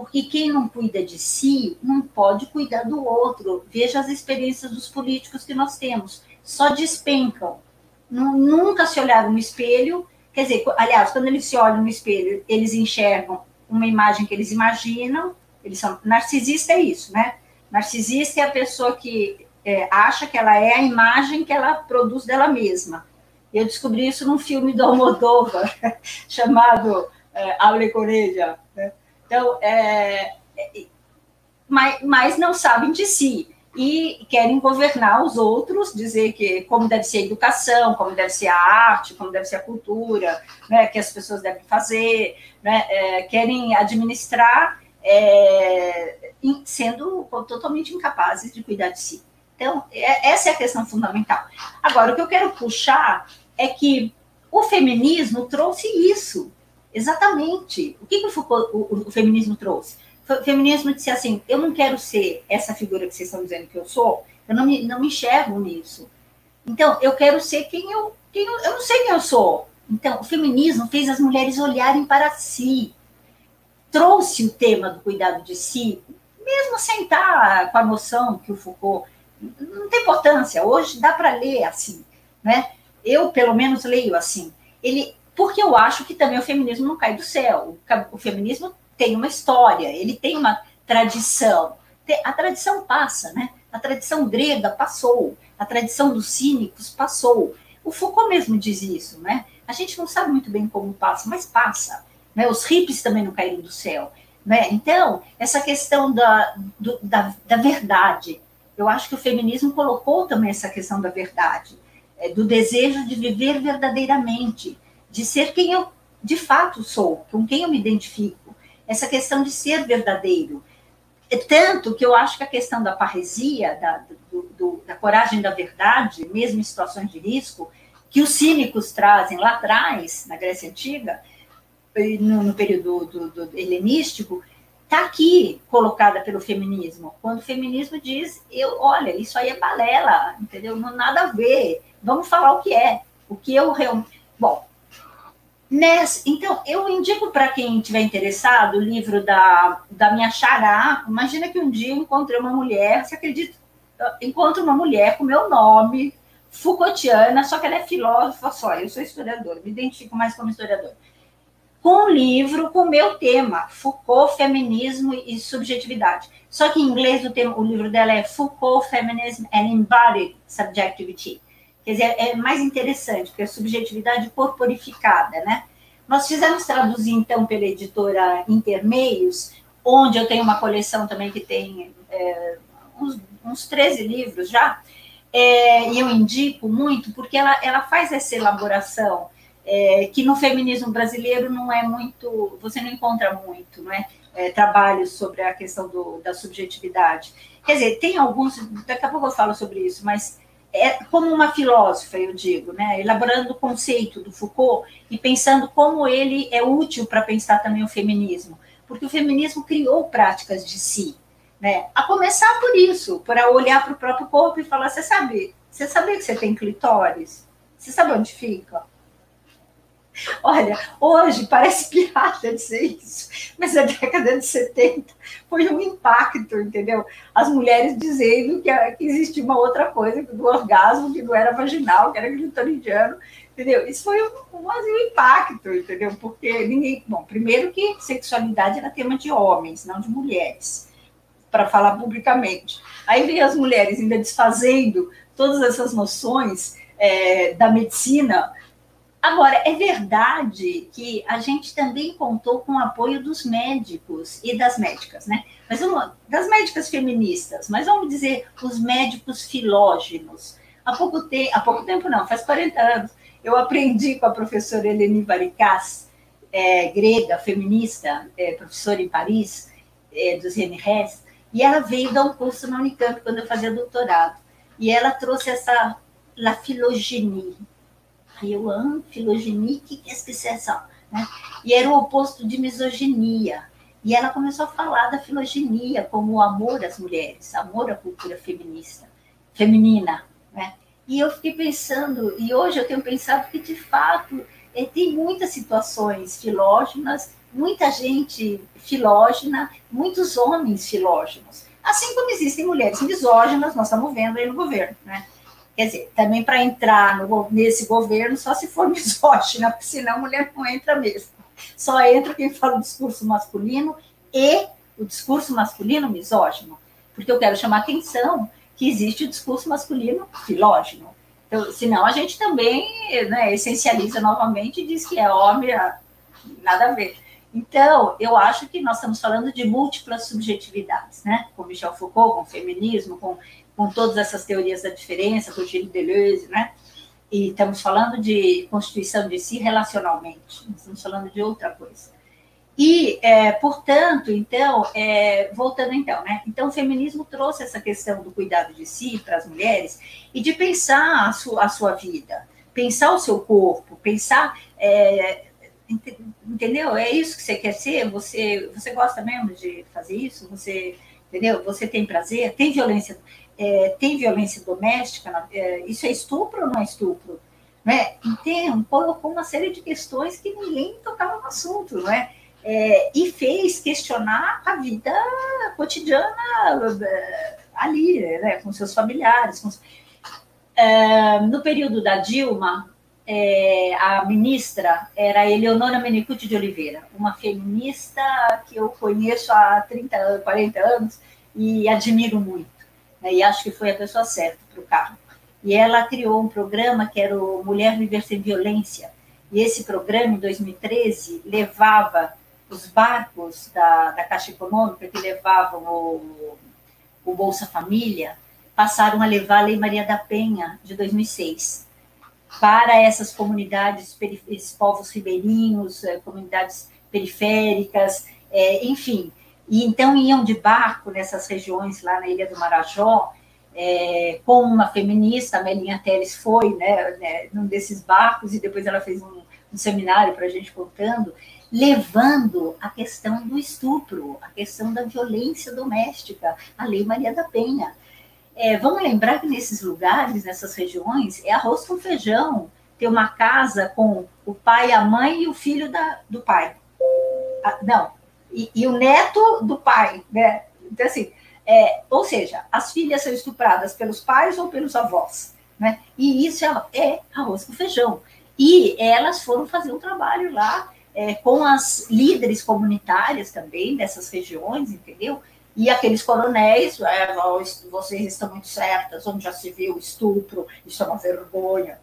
S3: Porque quem não cuida de si não pode cuidar do outro. Veja as experiências dos políticos que nós temos. Só despencam. Nunca se olharam no espelho. Quer dizer, aliás, quando eles se olham no espelho, eles enxergam uma imagem que eles imaginam. Eles são narcisista é isso, né? Narcisista é a pessoa que é, acha que ela é a imagem que ela produz dela mesma. Eu descobri isso num filme do Almodóvar, chamado é, Aule Coreja. Então, é, é, mas, mas não sabem de si e querem governar os outros, dizer que como deve ser a educação, como deve ser a arte, como deve ser a cultura, né, que as pessoas devem fazer, né, é, querem administrar é, sendo totalmente incapazes de cuidar de si. Então, é, essa é a questão fundamental. Agora, o que eu quero puxar é que o feminismo trouxe isso, exatamente. O que, que o, Foucault, o, o feminismo trouxe? O feminismo disse assim: eu não quero ser essa figura que vocês estão dizendo que eu sou, eu não me, não me enxergo nisso. Então, eu quero ser quem eu, quem eu. Eu não sei quem eu sou. Então, o feminismo fez as mulheres olharem para si, trouxe o tema do cuidado de si, mesmo sem estar com a noção que o Foucault. Não tem importância, hoje dá para ler assim, né? Eu, pelo menos, leio assim. Ele, porque eu acho que também o feminismo não cai do céu. O, feminismo tem uma história, ele tem uma tradição. A tradição passa, né? A tradição grega passou, a tradição dos cínicos passou. O Foucault mesmo diz isso, né? A gente não sabe muito bem como passa, mas passa. Né? Os hippies também não caíram do céu. Né? Então, essa questão da, do, da, da verdade, eu acho que o feminismo colocou também essa questão da verdade, é, do desejo de viver verdadeiramente, de ser quem eu de fato sou, com quem eu me identifico, essa questão de ser verdadeiro. É tanto que eu acho que a questão da parresia, da, do, do, da coragem da verdade, mesmo em situações de risco, que os cínicos trazem lá atrás, na Grécia Antiga, no, no período do, do, do helenístico, está aqui colocada pelo feminismo. Quando o feminismo diz, eu, olha, isso aí é balela, entendeu? Não nada a ver. Vamos falar o que é, o que eu realmente. Bom, nessa, então eu indico para quem estiver interessado o livro da, da minha xará. Imagina que um dia eu encontrei uma mulher, você acredita? encontro uma mulher com meu nome, Foucaultiana, só que ela é filósofa só, eu sou historiadora, me identifico mais como historiadora. Com um livro com o meu tema, Foucault, Feminismo e Subjetividade. Só que em inglês o, tema, o livro dela é Foucault, Feminism and Embodied Subjectivity. Quer dizer, é mais interessante, porque é subjetividade corporificada, né? Nós fizemos traduzir, então, pela editora Intermeios, onde eu tenho uma coleção também que tem é, uns, uns 13 livros já, é, e eu indico muito, porque ela, ela faz essa elaboração é, que no feminismo brasileiro não é muito, você não encontra muito, não é? é trabalhos sobre a questão do, da subjetividade. Quer dizer, tem alguns, daqui a pouco eu falo sobre isso, mas é como uma filósofa, eu digo, né? elaborando o conceito do Foucault e pensando como ele é útil para pensar também o feminismo, porque o feminismo criou práticas de si, né? A começar por isso, para olhar para o próprio corpo e falar: você sabe, você sabia que você tem clitóris? Você sabe onde fica? Olha, hoje parece piada dizer isso, mas na década de 70 foi um impacto, entendeu? As mulheres dizendo que, que existia uma outra coisa do orgasmo, que não era vaginal, que era clitoridiano, entendeu? Isso foi um, um, um impacto, entendeu? Porque ninguém. Bom, primeiro que sexualidade era tema de homens, não de mulheres para falar publicamente. Aí vem as mulheres ainda desfazendo todas essas noções é, da medicina. Agora, é verdade que a gente também contou com o apoio dos médicos e das médicas, né? Mas das médicas feministas, mas vamos dizer os médicos filógenos. Há pouco, te, há pouco tempo, não, faz 40 anos, eu aprendi com a professora Eleni Varicas, é, grega, feminista, é, professora em Paris, é, dos Rennes, e ela veio dar um curso na Unicamp quando eu fazia doutorado. E ela trouxe essa la. Aí eu amo filogenie, o que é? Né? E era o oposto de misoginia. E ela começou a falar da filogenia como o amor às mulheres, amor à cultura feminista, feminina. Né? E eu fiquei pensando, e hoje eu tenho pensado que, de fato, eh, tem muitas situações filógenas muita gente filógena, muitos homens filógenos. Assim como existem mulheres misóginas, nós estamos vendo aí no governo, né? Quer dizer, também para entrar no, nesse governo só se for misógina, porque senão a mulher não entra mesmo. Só entra quem fala o discurso masculino e o discurso masculino misógino. Porque eu quero chamar atenção que existe o discurso masculino filógeno. Então, senão a gente também né, essencializa novamente e diz que é homem, nada a ver. Então, eu acho que nós estamos falando de múltiplas subjetividades, né? Com Michel Foucault, com feminismo, com, com todas essas teorias da diferença, com Gilles Deleuze, né? E estamos falando de constituição de si relacionalmente, estamos falando de outra coisa. E, é, portanto, então, é, voltando então, né? Então, o feminismo trouxe essa questão do cuidado de si para as mulheres e de pensar a, su a sua vida, pensar o seu corpo, pensar. É, entendeu? É isso que você quer ser? Você, você gosta mesmo de fazer isso? Você, entendeu? Você tem prazer? Tem violência, é, tem violência doméstica? É, isso é estupro ou não é estupro? Né? Então, colocou uma série de questões que ninguém tocava no assunto, não é? é e fez questionar a vida cotidiana é, ali, né, com seus familiares. Com... É, no período da Dilma, é, a ministra era Eleonora Menicucci de Oliveira, uma feminista que eu conheço há 30, 40 anos e admiro muito. Né, e acho que foi a pessoa certa para o cargo. E ela criou um programa que era o Mulher Viver Sem Violência. E esse programa, em 2013, levava os barcos da, da Caixa Econômica, que levavam o, o Bolsa Família, passaram a levar a Lei Maria da Penha, de 2006, para essas comunidades, esses povos ribeirinhos, eh, comunidades periféricas, é, enfim. E então iam de barco nessas regiões, lá na Ilha do Marajó, é, com uma feminista, a Melinha Teles foi né, né, num desses barcos e depois ela fez um, um seminário para a gente contando, levando a questão do estupro, a questão da violência doméstica, a Lei Maria da Penha. É, vamos lembrar que nesses lugares, nessas regiões, é arroz com feijão, ter uma casa com o pai, a mãe e o filho da, do pai. Ah, não, e, e, o neto do pai, né? Então, assim, é, ou seja, as filhas são estupradas pelos pais ou pelos avós, né? E isso é, é arroz com feijão. E elas foram fazer um trabalho lá é, com as líderes comunitárias também dessas regiões, entendeu? E aqueles coronéis, é, vocês estão muito certas, onde já se viu estupro, isso é uma vergonha.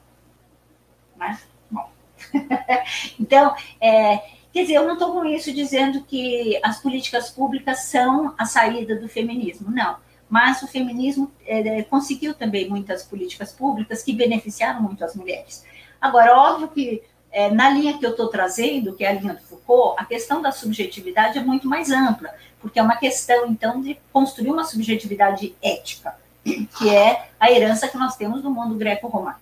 S3: Né? Bom. então, é, Quer dizer, eu não estou com isso dizendo que as políticas públicas são a saída do feminismo, não. Mas o feminismo é, conseguiu também muitas políticas públicas que beneficiaram muito as mulheres. Agora, óbvio que é, na linha que eu estou trazendo, que é a linha do Foucault, a questão da subjetividade é muito mais ampla, porque é uma questão, então, de construir uma subjetividade ética, que é a herança que nós temos do mundo greco-romano.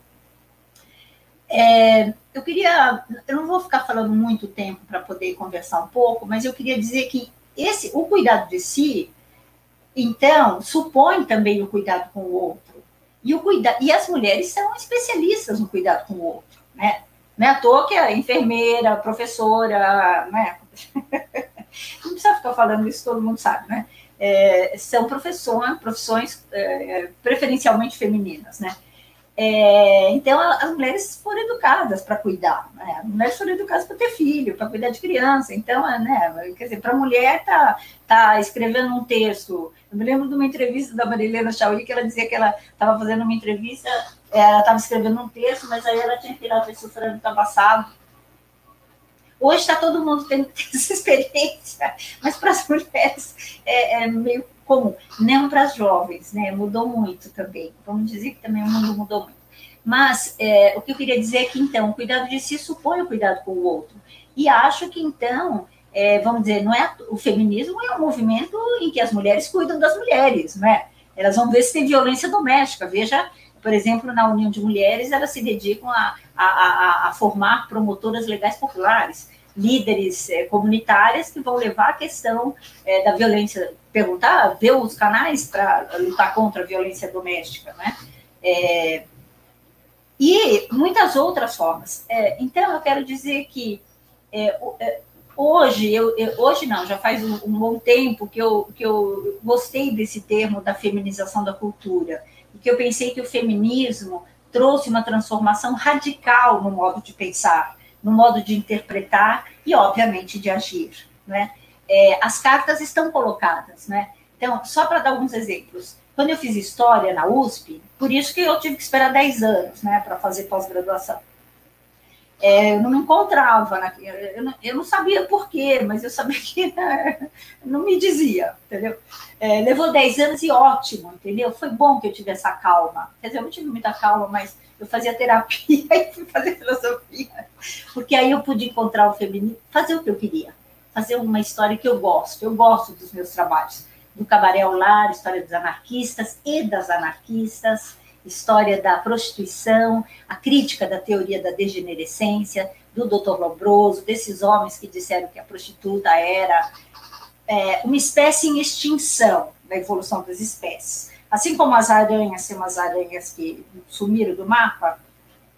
S3: É, eu queria, eu não vou ficar falando muito tempo para poder conversar um pouco, mas eu queria dizer que esse, o cuidado de si, então, supõe também o cuidado com o outro. E, o cuida, e as mulheres são especialistas no cuidado com o outro, né? Não é à toa que a enfermeira, professora, né? não precisa ficar falando isso, todo mundo sabe, né? É, são profissões, profissões é, preferencialmente femininas, né? É, então, as mulheres foram educadas para cuidar, né? As mulheres foram educadas para ter filho, para cuidar de criança. Então, é, né, quer dizer, para a mulher tá, tá escrevendo um texto. Eu me lembro de uma entrevista da Marilena Chauí, que ela dizia que ela estava fazendo uma entrevista, é, ela estava escrevendo um texto, mas aí ela tinha que se o frango estava assado. Hoje está todo mundo tendo essa experiência, mas para as mulheres é, é meio comum. Não para as jovens, né? Mudou muito também. Vamos dizer que também o mundo mudou muito. Mas é, o que eu queria dizer é que, então, o cuidado de si supõe o cuidado com o outro. E acho que, então, é, vamos dizer, não é o feminismo é um movimento em que as mulheres cuidam das mulheres, não é? Elas vão ver se tem violência doméstica. Veja, por exemplo, na União de Mulheres, elas se dedicam a, a, a, a formar promotoras legais populares líderes é, comunitárias que vão levar a questão é, da violência, perguntar, ver os canais para lutar contra a violência doméstica, né? É, e muitas outras formas. Então, eu quero dizer que hoje, eu, eu, hoje não, já faz um, um, bom tempo que eu, que eu gostei desse termo da feminização da cultura, e que eu pensei que o feminismo trouxe uma transformação radical no modo de pensar no modo de interpretar e, obviamente, de agir. Né? É, as cartas estão colocadas. Né? Então, só para dar alguns exemplos. Quando eu fiz história na USP, por isso que eu tive que esperar 10 anos né, para fazer pós-graduação. É, eu não me encontrava, na, eu, não, eu, não, sabia por quê, mas eu sabia que não me dizia, entendeu? É, levou 10 anos e ótimo, entendeu? Foi bom que eu tivesse essa calma. Quer dizer, eu não tive muita calma, mas eu fazia terapia e fui fazer filosofia, porque aí eu pude encontrar o feminino, fazer o que eu queria, fazer uma história que eu gosto, eu gosto dos meus trabalhos, do Cabaré ao Lar, história dos anarquistas e das anarquistas, história da prostituição, a crítica da teoria da degenerescência, do Dr. Lombroso, desses homens que disseram que a prostituta era é, uma espécie em extinção da evolução das espécies. Assim como as aranhas são as aranhas que sumiram do mapa,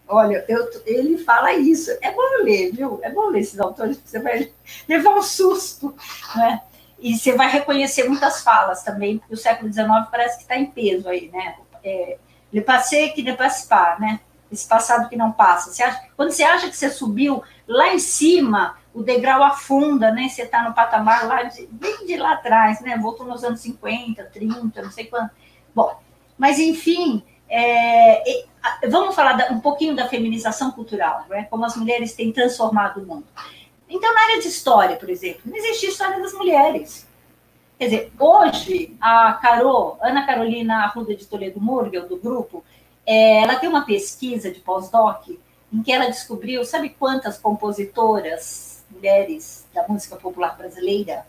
S3: olha, eu, ele fala isso. É bom ler, viu? É bom ler esses autores, você vai levar um susto, né? E você vai reconhecer muitas falas também, porque o século XIX parece que está em peso aí, né? É, Le passé que ne passe pas, né? Esse passado que não passa. Você acha, quando você acha que você subiu lá em cima, o degrau afunda, né? Você está no patamar lá de, bem de lá atrás, né? Voltou nos anos 50, 30, não sei quanto. Bom, mas enfim, é, vamos falar um pouquinho da feminização cultural, né? como as mulheres têm transformado o mundo. Então, na área de história, por exemplo, não existe história das mulheres. Quer dizer, hoje, a Carol, Ana Carolina Arruda de Toledo Murgel, do grupo, é, ela tem uma pesquisa de pós-doc em que ela descobriu, sabe quantas compositoras mulheres da música popular brasileira?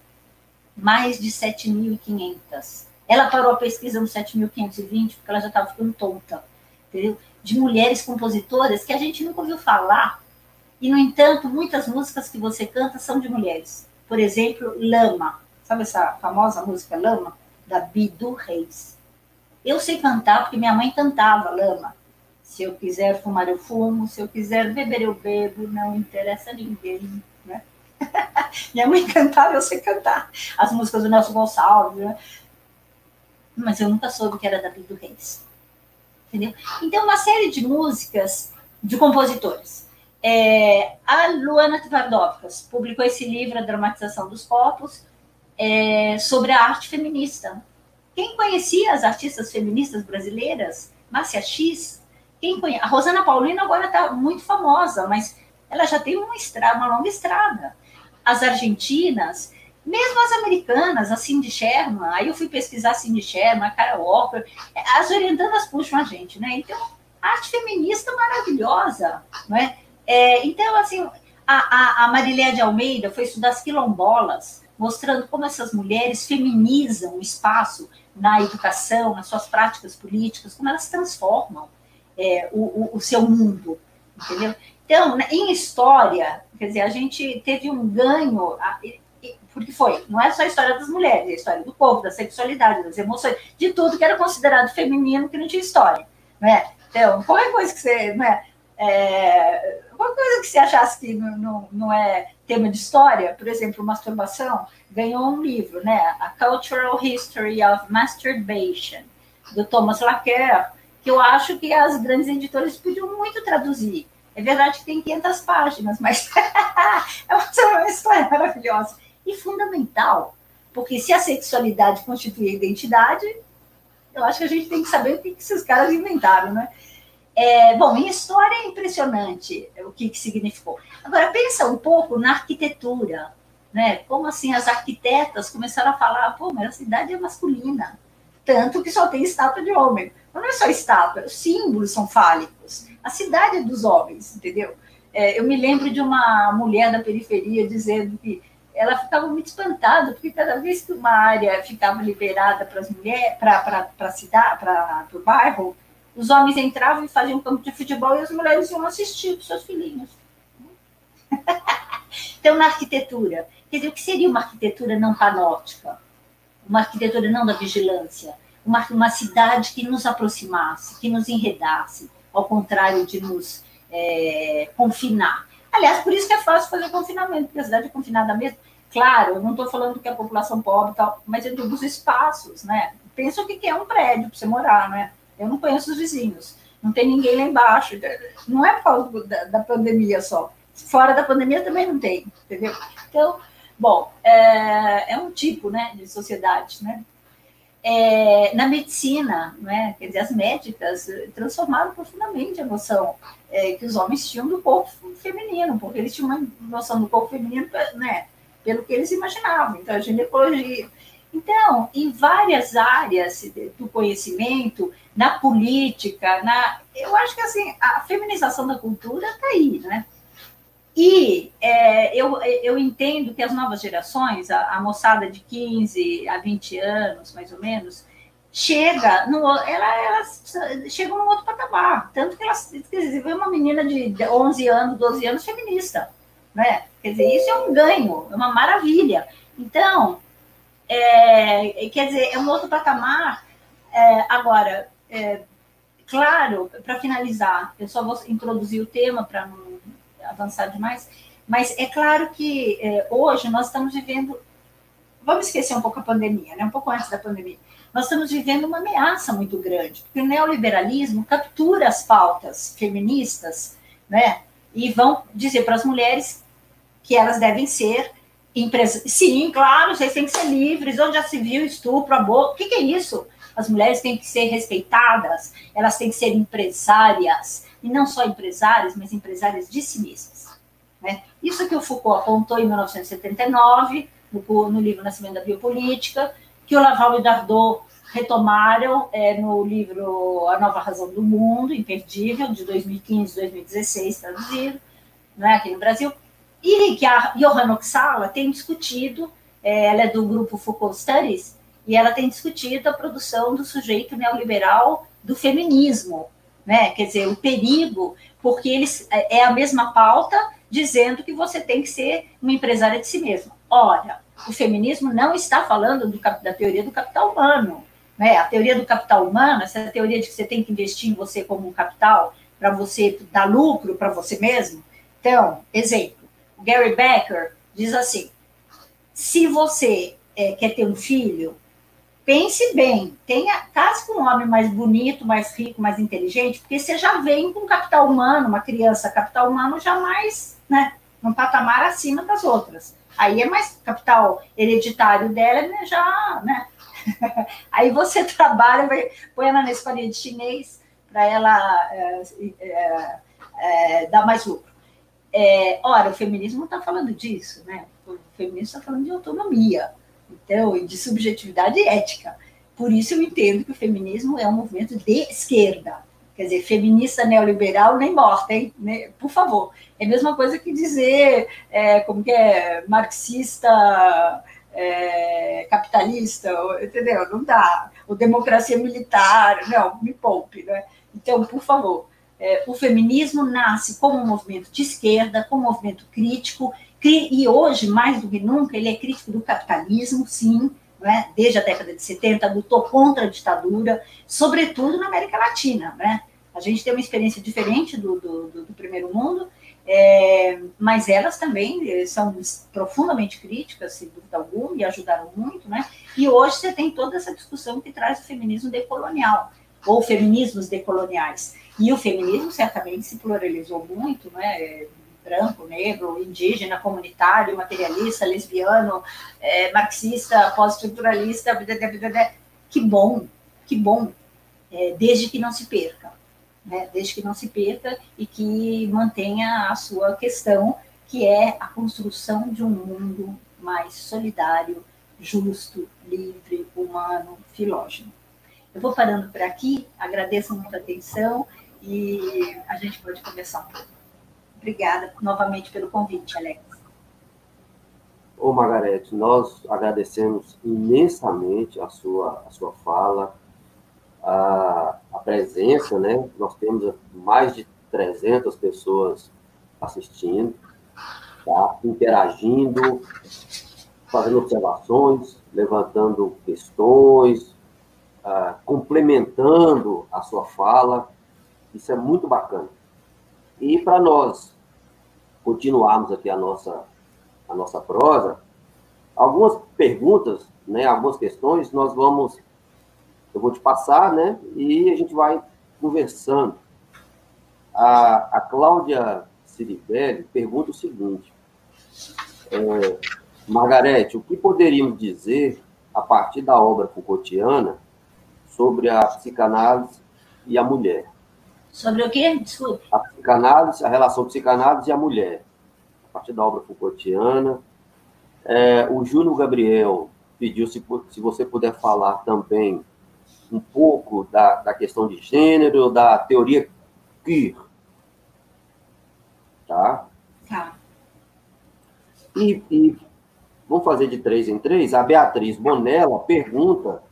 S3: Mais de 7.500. Ela parou a pesquisa no 7.520 porque ela já estava ficando tonta, entendeu? De mulheres compositoras que a gente nunca ouviu falar. E, no entanto, muitas músicas que você canta são de mulheres. Por exemplo, Lama. Sabe essa famosa música Lama? Da Bidu Reis. Eu sei cantar porque minha mãe cantava Lama. Se eu quiser fumar, eu fumo. Se eu quiser beber, eu bebo. Não interessa a ninguém. Né? minha mãe cantava, eu sei cantar. As músicas do Nelson Gonçalves. Né? Mas eu nunca soube que era da Bido Reis. Entendeu? Então, uma série de músicas de compositores. É, a Luana Tvardovkas publicou esse livro, A Dramatização dos Corpos, é, sobre a arte feminista. Quem conhecia as artistas feministas brasileiras? Márcia X? Quem conhece? A Rosana Paulino agora está muito famosa, mas ela já tem uma, estrada, uma longa estrada. As argentinas, mesmo as americanas, a Cindy Sherman, aí eu fui pesquisar a Cindy Sherman, a Cara Walker, as orientandas puxam a gente, né? Então, arte feminista maravilhosa, não é? então, assim, a, a, a Marilé de Almeida foi estudar as quilombolas, mostrando como essas mulheres feminizam o espaço na educação, nas suas práticas políticas, como elas transformam é, o, o, o seu mundo, entendeu? Então, em história, quer dizer, a gente teve um ganho, porque foi, não é só a história das mulheres, é a história do povo, da sexualidade, das emoções, de tudo que era considerado feminino que não tinha história, não é? Então, qualquer coisa que você, não é, é qualquer coisa que você achasse que não, não, não é tema de história, por exemplo, masturbação, ganhou um livro, né? A Cultural History of Masturbation, do Thomas Laquer, que eu acho que as grandes editoras podiam muito traduzir. É verdade que tem 500 páginas, mas é uma história maravilhosa e fundamental, porque se a sexualidade constitui a identidade, eu acho que a gente tem que saber o que, esses caras inventaram, né? É, bom, em história é impressionante o que, que significou. Agora, pensa um pouco na arquitetura, né? Como assim as arquitetas começaram a falar, pô, mas a cidade é masculina, tanto que só tem estátua de homem. Mas não é só estátua, os símbolos são fálicos. A cidade é dos homens, entendeu? É, eu me lembro de uma mulher da periferia dizendo que ela ficava muito espantada, porque cada vez que uma área ficava liberada para as mulheres, para a cidade, para o bairro, os homens entravam e faziam campo de futebol e as mulheres iam assistir com seus filhinhos. então, na arquitetura, quer dizer, o que seria uma arquitetura não panótica? Uma arquitetura não da vigilância? Uma, uma cidade que nos aproximasse, que nos enredasse, ao contrário de nos é, confinar. Aliás, por isso que é fácil fazer confinamento, porque a cidade é confinada mesmo. Claro, eu não estou falando que a população pobre tal, mas eu digo os espaços, né? Pensa o que é um prédio para você morar, né? Eu não conheço os vizinhos, não tem ninguém lá embaixo. Não é por causa da, da pandemia só. Fora da pandemia também não tem, entendeu? Então, bom, é, é um tipo né, de sociedade, né? É, na medicina, né? quer dizer, as médicas transformaram profundamente a noção é, que os homens tinham do corpo feminino, porque eles tinham uma noção do corpo feminino né, pelo que eles imaginavam. Então, a ginecologia. Então, em várias áreas do conhecimento, na política, na, eu acho que assim a feminização da cultura está aí, né? E é, eu, eu entendo que as novas gerações, a, a, moçada de 15 a 20 anos, mais ou menos, chega no, ela, ela chega num outro patamar. Tanto que ela, quer dizer, uma menina de 11 anos, 12 anos feminista. Né? Quer dizer, isso é um ganho, é uma maravilha. Então, é, quer dizer, é um outro patamar. É, agora, é, claro, para finalizar, eu só vou introduzir o tema para não avançar demais, mas é claro que é, hoje nós estamos vivendo. Vamos esquecer um pouco a pandemia, né? um pouco antes da pandemia nós estamos vivendo uma ameaça muito grande, porque o neoliberalismo captura as pautas feministas, né? E vão dizer para as mulheres que elas devem ser empresas. Sim, claro, vocês têm que ser livres, onde já se viu estupro, aborto. O que, que é isso? As mulheres têm que ser respeitadas, elas têm que ser empresárias, e não só empresárias, mas empresárias de si mesmas. Né? Isso que o Foucault apontou em 1979, no, no livro Nascimento da Biopolítica, que o Laval e Dardot retomaram é, no livro A Nova Razão do Mundo, Imperdível, de 2015, 2016, traduzido, né, aqui no Brasil, e que a Johanna Oxala tem discutido, é, ela é do grupo Foucault Studies, e ela tem discutido a produção do sujeito neoliberal do feminismo, né? quer dizer, o perigo, porque eles é, é a mesma pauta dizendo que você tem que ser uma empresária de si mesma. Ora, o feminismo não está falando do, da teoria do capital humano. Né? A teoria do capital humano, essa teoria de que você tem que investir em você como um capital para você dar lucro para você mesmo. Então, exemplo, Gary Becker diz assim: se você é, quer ter um filho, pense bem, tenha case com um homem mais bonito, mais rico, mais inteligente, porque você já vem com capital humano, uma criança capital humano jamais, né, num patamar acima das outras. Aí é mais capital hereditário dela, né, já, né? Aí você trabalha, vai, põe ela na escolinha de chinês para ela é, é, é, dar mais lucro. É, ora, o feminismo está falando disso, né? O feminismo está falando de autonomia, então, e de subjetividade ética. Por isso eu entendo que o feminismo é um movimento de esquerda. Quer dizer, feminista neoliberal nem morta, hein? Né? Por favor. É a mesma coisa que dizer, é, como que é, marxista é, capitalista, entendeu? Não dá. Ou democracia militar, não, me poupe, né? Então, por favor, é, o feminismo nasce como um movimento de esquerda, como um movimento crítico, e hoje, mais do que nunca, ele é crítico do capitalismo, sim, né? desde a década de 70, lutou contra a ditadura, sobretudo na América Latina. Né? A gente tem uma experiência diferente do, do, do, do primeiro mundo, é, mas elas também eh, são profundamente críticas, sem dúvida alguma, e ajudaram muito, né? E hoje você tem toda essa discussão que traz o feminismo decolonial, ou feminismos decoloniais. E o feminismo certamente se pluralizou muito, né? Branco, negro, indígena, comunitário, materialista, lesbiano, é, marxista, pós-estruturalista, que bom, que bom, é, desde que não se perca né, desde que não se perca e que mantenha a sua questão, que é a construção de um mundo mais solidário, justo, livre, humano, filógeno. Eu vou parando por aqui, agradeço muito a atenção e a gente pode começar um pouco. Obrigada novamente pelo convite, Alex.
S2: Ô, Margarete, nós agradecemos imensamente a sua, a sua fala, a, a presença, né? Nós temos mais de 300 pessoas assistindo, tá? interagindo, fazendo observações, levantando questões, uh, complementando a sua fala. Isso é muito bacana. E para nós continuarmos aqui a nossa, a nossa prosa, algumas perguntas, né, algumas questões, nós vamos eu vou te passar, né? E a gente vai conversando. A, a Cláudia Ciribelli pergunta o seguinte: é, Margarete, o que poderíamos dizer a partir da obra Foucaultiana sobre a psicanálise e a mulher?
S3: Sobre o quê? Desculpe.
S2: A psicanálise, a relação psicanálise e a mulher. A partir da obra Foucaultiana. É, o Júnior Gabriel pediu se, se você puder falar também um pouco da, da questão de gênero, da teoria queer. Tá?
S3: Tá.
S2: E, e vamos fazer de três em três. A Beatriz Bonella pergunta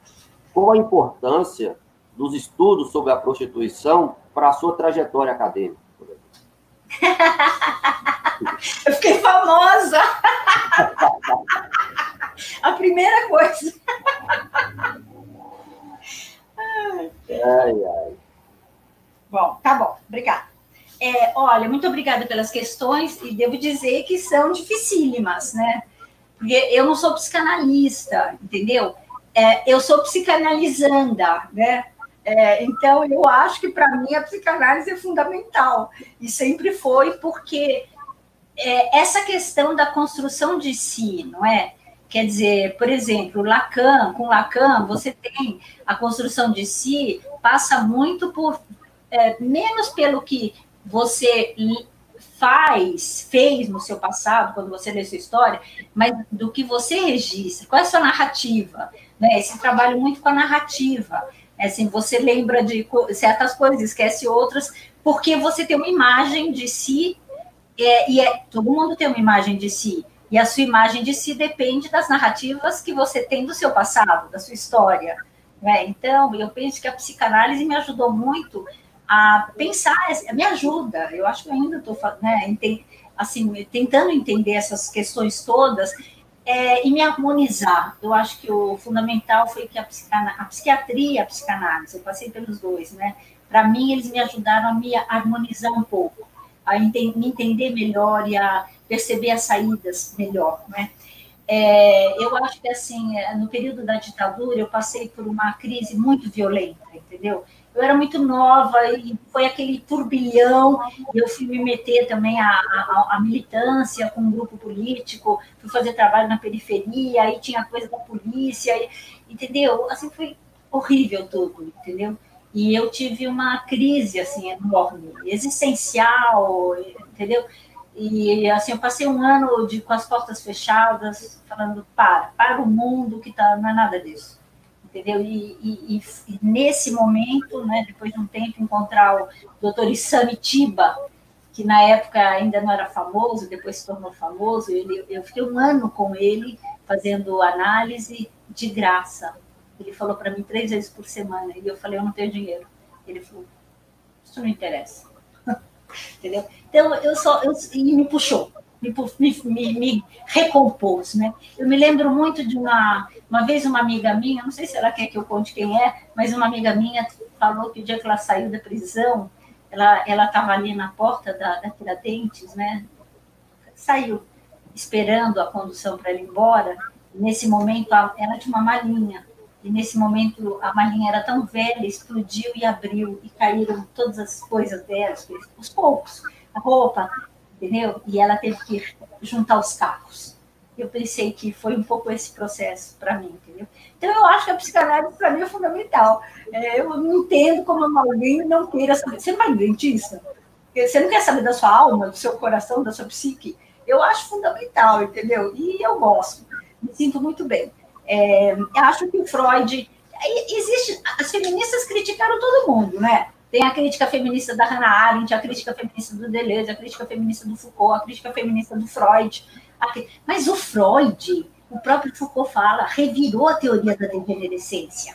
S2: qual a importância dos estudos sobre a prostituição para a sua trajetória acadêmica?
S3: Eu fiquei famosa! a primeira coisa. ai, ai. Bom, tá bom, obrigada. É, olha, muito obrigada pelas questões, e devo dizer que são dificílimas, né? Porque eu não sou psicanalista, entendeu? É, eu sou psicanalizanda, né? É, então, eu acho que para mim a psicanálise é fundamental, e sempre foi, porque é, essa questão da construção de si, não é? Quer dizer, por exemplo, Lacan, com Lacan, você tem a construção de si, passa muito por, é, menos pelo que você faz, fez no seu passado, quando você lê sua história, mas do que você registra, qual é a sua narrativa, né? Esse trabalho muito com a narrativa, é assim, você lembra de certas coisas, esquece outras, porque você tem uma imagem de si, é, e é, todo mundo tem uma imagem de si, e a sua imagem de si depende das narrativas que você tem do seu passado, da sua história. Né? Então, eu penso que a psicanálise me ajudou muito a pensar, me ajuda. Eu acho que ainda estou né, assim, tentando entender essas questões todas é, e me harmonizar. Eu acho que o fundamental foi que a, a psiquiatria e a psicanálise, eu passei pelos dois, né? Para mim, eles me ajudaram a me harmonizar um pouco, a ente me entender melhor e a perceber as saídas melhor, né? É, eu acho que, assim, no período da ditadura, eu passei por uma crise muito violenta, entendeu? Eu era muito nova e foi aquele turbilhão. Eu fui me meter também à, à, à, militância com um grupo político, fui fazer trabalho na periferia, aí tinha coisa da polícia, e, entendeu? Assim, foi horrível tudo, entendeu? E eu tive uma crise, assim, enorme, existencial, entendeu? E, assim, eu passei um ano de, com as portas fechadas, falando, para, para o mundo, que tá, não é nada disso entendeu? E, e, e, nesse momento, né, depois de um tempo, encontrar o doutor Isami Tiba, que na época ainda não era famoso, depois se tornou famoso, ele, eu fiquei um ano com ele fazendo análise de graça. Ele falou para mim três vezes por semana, e eu falei, eu não tenho dinheiro. Ele falou, isso não interessa. entendeu? Então, eu só, eu, e me puxou me, me, me, recompôs, né? Eu me lembro muito de uma, uma vez uma amiga minha, não sei se ela quer que eu conte quem é, mas uma amiga minha falou que o dia que ela saiu da prisão, ela estava ali na porta da, da Tiradentes, né? Saiu esperando a condução para ela ir embora. Nesse momento, ela tinha uma malinha e nesse momento a malinha era tão velha, explodiu e abriu e caíram todas as coisas dela, os poucos, a roupa, entendeu? E ela teve que juntar os carros. Eu pensei que foi um pouco esse processo para mim, entendeu? Então, eu acho que a psicanálise para mim é fundamental. É, eu não entendo como alguém não queira saber. Você não vai no dentista? Você não quer saber da sua alma, do seu coração, da sua psique? Eu acho fundamental, entendeu? E eu gosto, me sinto muito bem. É, acho que o Freud. Existe, as feministas criticaram todo mundo, né? Tem a crítica feminista da Hannah Arendt, a crítica feminista do Deleuze, a crítica feminista do Foucault, a crítica feminista do Freud. Mas o Freud, o próprio Foucault fala, revirou a teoria da degenerescência.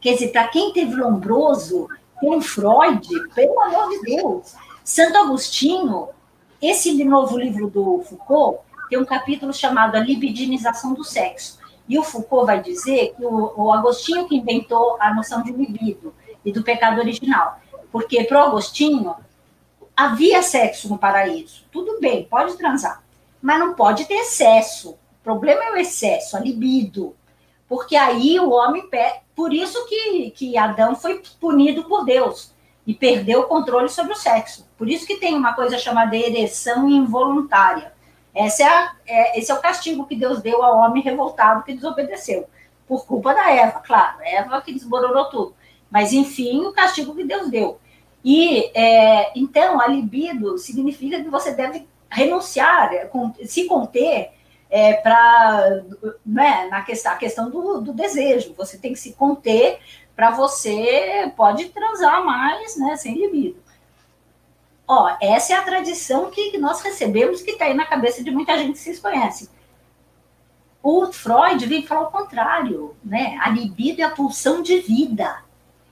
S3: Quer dizer, para quem teve Lombroso, tem Freud, pelo amor de Deus. Santo Agostinho, esse novo livro do Foucault, tem um capítulo chamado A Libidinização do Sexo. E o Foucault vai dizer que o, Agostinho que inventou a noção de libido, e do pecado original. Porque para o Agostinho havia sexo no paraíso. Tudo bem, pode transar, mas não pode ter excesso. O problema é o excesso, a libido. Porque aí o homem. Por isso que, que Adão foi punido por Deus e perdeu o controle sobre o sexo. Por isso que tem uma coisa chamada ereção involuntária. Esse é, a, é, esse é o castigo que Deus deu ao homem revoltado que desobedeceu. Por culpa da Eva, claro. Eva que desmoronou tudo. Mas, enfim, o castigo que Deus deu. E, é, então, a libido significa que você deve renunciar, é, se conter é, para né, na questão, a questão do, do, desejo. Você tem que se conter para você pode transar mais, né, sem libido. Ó, essa é a tradição que nós recebemos que está aí na cabeça de muita gente que vocês conhecem. O Freud vem falar o contrário, né? A libido é a pulsão de vida,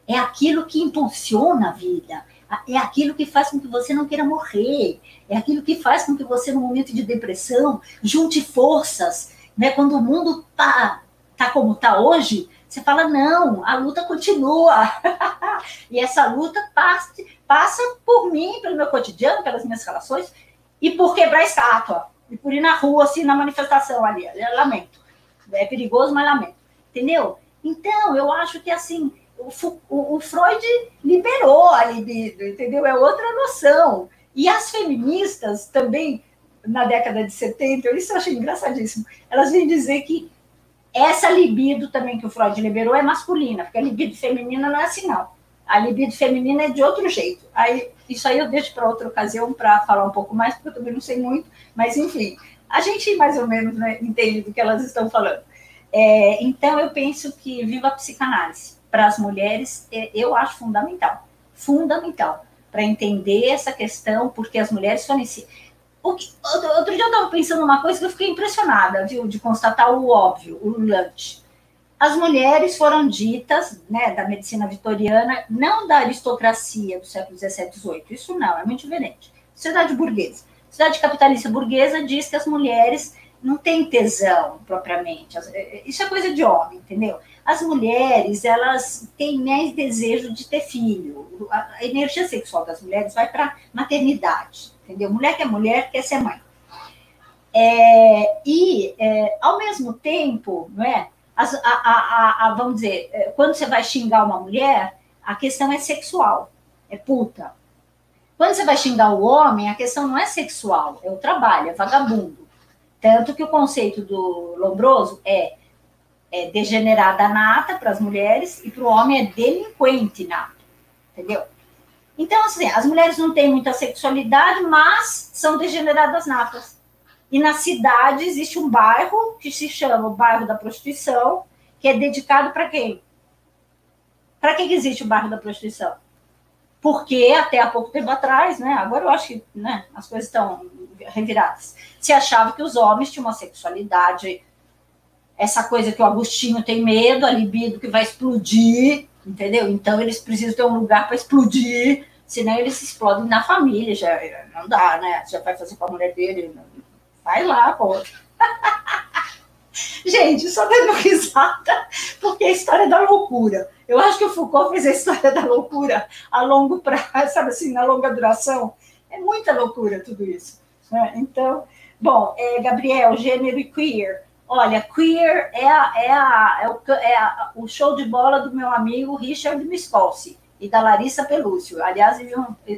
S3: é aquilo que impulsiona a vida, é aquilo que faz com que você não queira morrer, é aquilo que faz com que você, no momento de depressão, junte forças, né? Quando o mundo tá, tá como tá hoje, você fala, não, a luta continua. e essa luta passa, passa por mim, pelo meu cotidiano, pelas minhas relações, e por quebrar a estátua, e por ir na rua, assim, na manifestação ali. Eu lamento. É perigoso, mas lamento. Entendeu? Então, eu acho que, assim, o, o, Freud liberou a libido, entendeu? É outra noção. E as feministas também, na década de 70, isso eu achei engraçadíssimo, elas vêm dizer que essa libido também que o Freud liberou é masculina, porque a libido feminina não é assim, não. A libido feminina é de outro jeito. Aí, isso aí eu deixo para outra ocasião para falar um pouco mais, porque eu também não sei muito, mas enfim, a gente mais ou menos né, entende do que elas estão falando. É, então, eu penso que viva a psicanálise para as mulheres, é, eu acho fundamental. Fundamental. Para entender essa questão, porque as mulheres. O que, outro, dia eu estava pensando numa coisa que eu fiquei impressionada, viu, de constatar o óbvio, o lunch. As mulheres foram ditas, né, da medicina vitoriana, não da aristocracia do século XVII, XVIII, isso não, é muito diferente. Sociedade burguesa. Sociedade capitalista burguesa diz que as mulheres não têm tesão propriamente. Isso é coisa de homem, entendeu? As mulheres, elas têm mais desejo de ter filho. A energia sexual das mulheres vai para maternidade, entendeu? Mulher que é mulher quer ser mãe. É, e, é, ao mesmo tempo, não é? As, a, a, a, vamos dizer, é, quando você vai xingar uma mulher, a questão é sexual, é puta. Quando você vai xingar o homem, a questão não é sexual, é o trabalho, é vagabundo. Tanto que o conceito do Lombroso é é degenerada nata para as mulheres e para o homem é delinquente nato, entendeu? Então, assim, as mulheres não têm muita sexualidade, mas são degeneradas natas. E na cidade existe um bairro que se chama o bairro da prostituição, que é dedicado para quem? Para que existe o bairro da prostituição? Porque até há pouco tempo atrás, né? Agora eu acho que né, as coisas estão reviradas. Se achava que os homens tinham uma sexualidade essa coisa que o Agostinho tem medo, a libido que vai explodir, entendeu? Então eles precisam ter um lugar para explodir, senão eles se explodem na família, já não dá, né? Já vai fazer com a mulher dele, vai lá, pô. Gente, só dando risada, porque é a história da loucura. Eu acho que o Foucault fez a história da loucura a longo prazo, sabe assim, na longa duração. É muita loucura tudo isso. Né? Então, bom, é, Gabriel, gênero e queer. Olha, Queer é, a, é, a, é, o, é a, o show de bola do meu amigo Richard Miskolci e da Larissa Pelúcio. Aliás,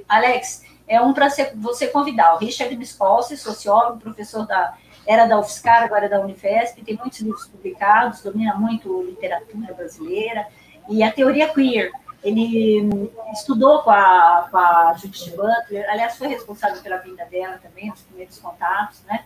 S3: Alex, é um para você convidar. O Richard Miskolci, sociólogo, professor da era da UFSCar, agora é da Unifesp, tem muitos livros publicados, domina muito literatura brasileira e a teoria queer. Ele estudou com a, com a Judith Butler, aliás, foi responsável pela vinda dela também, os primeiros contatos, né?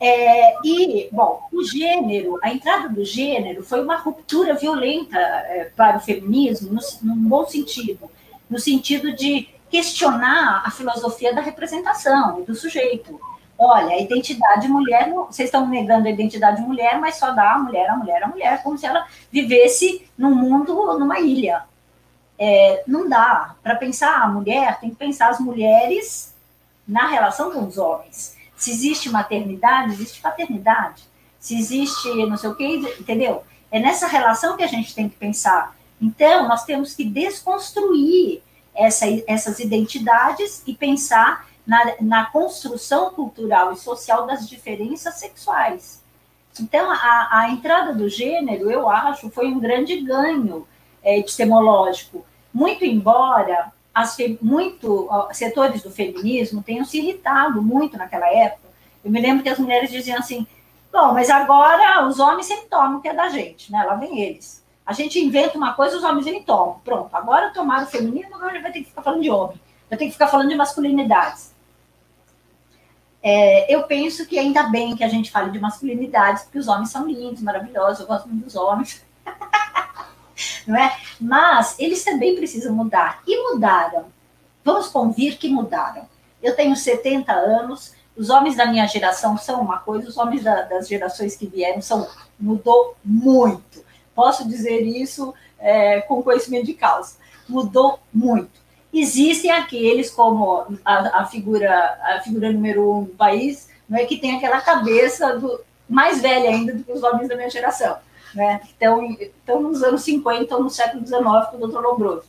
S3: É, e, bom, o gênero, a entrada do gênero foi uma ruptura violenta é, para o feminismo, no, num bom sentido, no sentido de questionar a filosofia da representação do sujeito. Olha, a identidade mulher, vocês estão negando a identidade mulher, mas só dá a mulher, a mulher, a mulher, como se ela vivesse num mundo, numa ilha. É, não dá. Para pensar a mulher, tem que pensar as mulheres na relação com os homens. Se existe maternidade, existe paternidade. Se existe não sei o quê, entendeu? É nessa relação que a gente tem que pensar. Então, nós temos que desconstruir essa, essas identidades e pensar na, na, construção cultural e social das diferenças sexuais. Então, a, a entrada do gênero, eu acho, foi um grande ganho é, epistemológico. Muito embora as, muito setores do feminismo tenham se irritado muito naquela época. Eu me lembro que as mulheres diziam assim: bom, mas agora os homens sempre tomam o que é da gente, né? Lá vem eles. A gente inventa uma coisa, os homens vêm tomam. Pronto, agora tomaram o feminino, agora vai ter que ficar falando de homem. Vai ter que ficar falando de masculinidades. É, eu penso que ainda bem que a gente fale de masculinidades, porque os homens são lindos, maravilhosos, eu gosto muito dos homens. não é? Mas eles também precisam mudar. E mudaram. Vamos convir que mudaram. Eu tenho 70 anos, Os homens da minha geração são uma coisa, os homens da, das gerações que vieram são. Mudou muito. Posso dizer isso é, com conhecimento de causa. Mudou muito. Existem aqueles como a, a, figura a figura número um do país, não é que tem aquela cabeça do mais velha ainda do que os homens da minha geração, né? Então, estão nos anos 50, no século XIX, com o doutor Lombroso.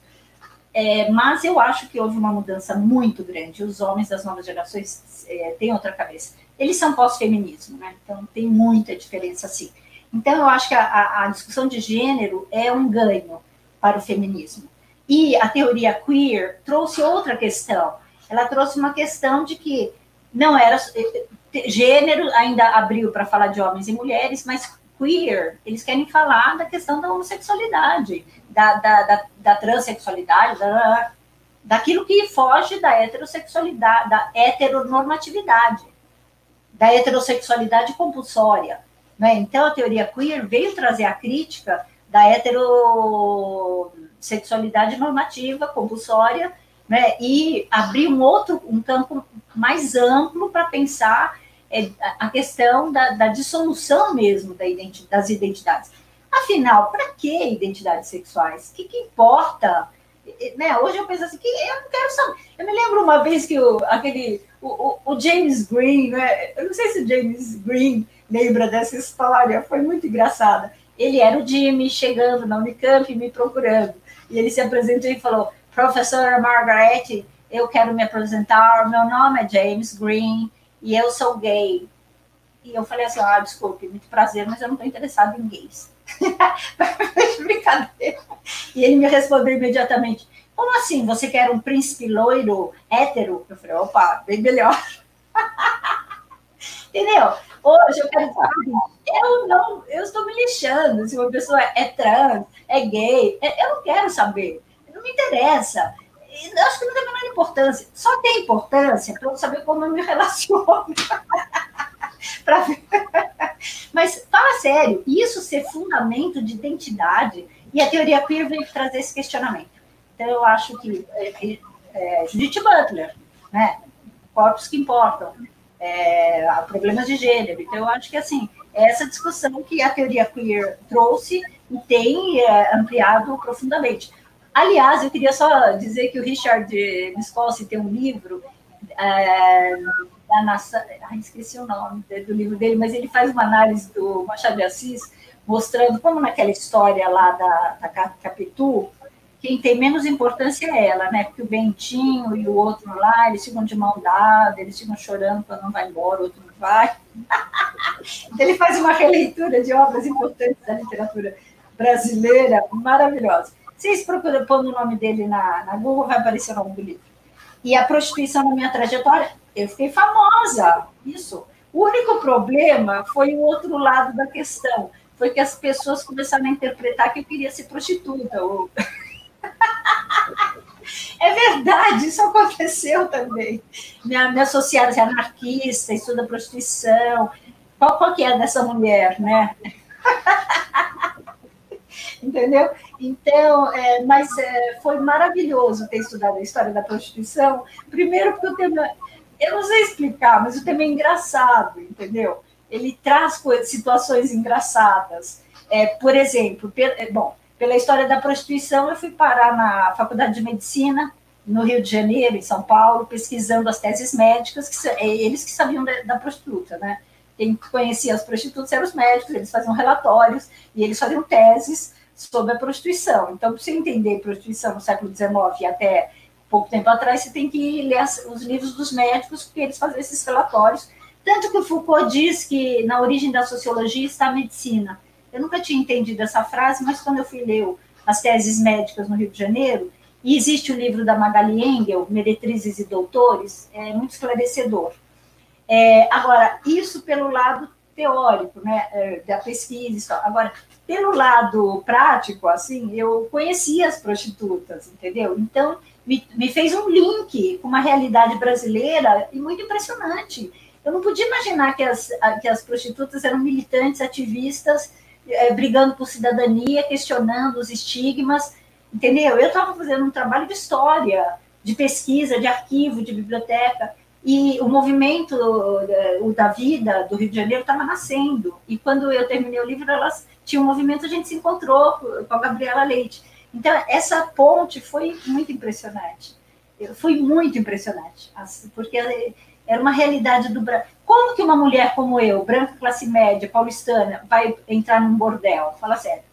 S3: É, mas eu acho que houve uma mudança muito grande. Os homens das novas gerações é, têm outra cabeça. Eles são pós-feminismo, né? Então tem muita diferença, sim. Então eu acho que a, a, discussão de gênero é um ganho para o feminismo. E a teoria queer trouxe outra questão. Ela trouxe uma questão de que não era gênero ainda abriu para falar de homens e mulheres, mas queer, eles querem falar da questão da homossexualidade, da, da, da, da transexualidade, da, daquilo que foge da heterossexualidade, da heteronormatividade, da heterossexualidade compulsória. Né? Então, a teoria queer veio trazer a crítica da heterossexualidade normativa, compulsória, né? e abrir um outro, um campo mais amplo para pensar é, a questão da, da dissolução mesmo da identi das identidades. Afinal, para que identidades sexuais? O que, que importa? Né? Hoje eu penso assim, que eu não quero saber. Eu me lembro uma vez que o, aquele, o, o, o James Green, né? eu não sei se o James Green lembra dessa história, foi muito engraçada. Ele era o Jimmy chegando na Unicamp me procurando. E ele se apresentou e falou: Professora Margaret, eu quero me apresentar. Meu nome é James Green e eu sou gay. E eu falei assim: Ah, desculpe, muito prazer, mas eu não estou interessado em gays. Brincadeira. E ele me respondeu imediatamente: Como assim? Você quer um príncipe loiro hétero? Eu falei: opa, bem melhor. Entendeu? Hoje eu quero dizer, eu não, eu estou me lixando se uma pessoa é trans, é gay, é, eu não quero saber, não me interessa. Acho que não tem a menor importância. Só tem importância para eu saber como eu me relaciono. Mas fala sério, isso ser fundamento de identidade, e a teoria queer veio trazer esse questionamento. Então eu acho que é, é, Judith Butler, né? Corpos que importam, é, problemas de gênero. Então, eu acho que assim, é essa discussão que a teoria queer trouxe e tem é, ampliado profundamente. Aliás, eu queria só dizer que o Richard Viscosi tem um livro é, da NASA, ah, esqueci o nome do livro dele, mas ele faz uma análise do Machado de Assis, mostrando como naquela história lá da, da Capitu, quem tem menos importância é ela, né? Porque o Bentinho e o outro lá, eles ficam de mão dada, eles ficam chorando quando não vai embora, o outro não vai. ele faz uma releitura de obras importantes da literatura brasileira, maravilhosa. Vocês procuram pondo o nome dele na, na Google, vai aparecer o nome do livro. E a prostituição na minha trajetória, eu fiquei famosa, isso. O único problema foi o outro lado da questão, foi que as pessoas começaram a interpretar que eu queria ser prostituta, ou É verdade, isso aconteceu também. Minha, minha associada é anarquista, estuda prostituição. Qual, qual que é dessa mulher, né? Entendeu? Então, é, mas é, foi maravilhoso ter estudado a história da prostituição. Primeiro, porque o tema, eu não sei explicar, mas o tema é engraçado, entendeu? Ele traz situações engraçadas. É, por exemplo, é, bom, pela história da prostituição, eu fui parar na Faculdade de Medicina, no Rio de Janeiro, em São Paulo, pesquisando as teses médicas, que é eles que sabiam da, da prostituta, né? Quem conhecia as prostitutas eram os médicos, eles faziam relatórios e eles faziam teses sobre a prostituição. Então, para você entender prostituição no século XIX e até pouco tempo atrás, você tem que ler os livros dos médicos, porque eles faziam esses relatórios. Tanto que o Foucault diz que na origem da sociologia está a medicina. Eu nunca tinha entendido essa frase, mas quando eu fui ler as teses médicas no Rio de Janeiro, e existe o livro da Magali Engel, Meretrizes e Doutores, é muito esclarecedor. É, agora, isso pelo lado teórico, né, é, da pesquisa. Agora, pelo lado prático, assim, eu conhecia as prostitutas, entendeu? Então, me, me fez um link com uma realidade brasileira e muito impressionante. Eu não podia imaginar que as, que as prostitutas eram militantes, ativistas, é, brigando por cidadania, questionando os estigmas, entendeu? Eu estava fazendo um trabalho de história, de pesquisa, de arquivo, de biblioteca, E o movimento o da vida do Rio de Janeiro estava nascendo. E quando eu terminei o livro, elas tinham um movimento, a gente se encontrou com a Gabriela Leite. Então, essa ponte foi muito impressionante. Foi muito impressionante, porque era uma realidade do Brasil. Como que uma mulher como eu, branca, classe média, paulistana, vai entrar num bordel? Fala sério.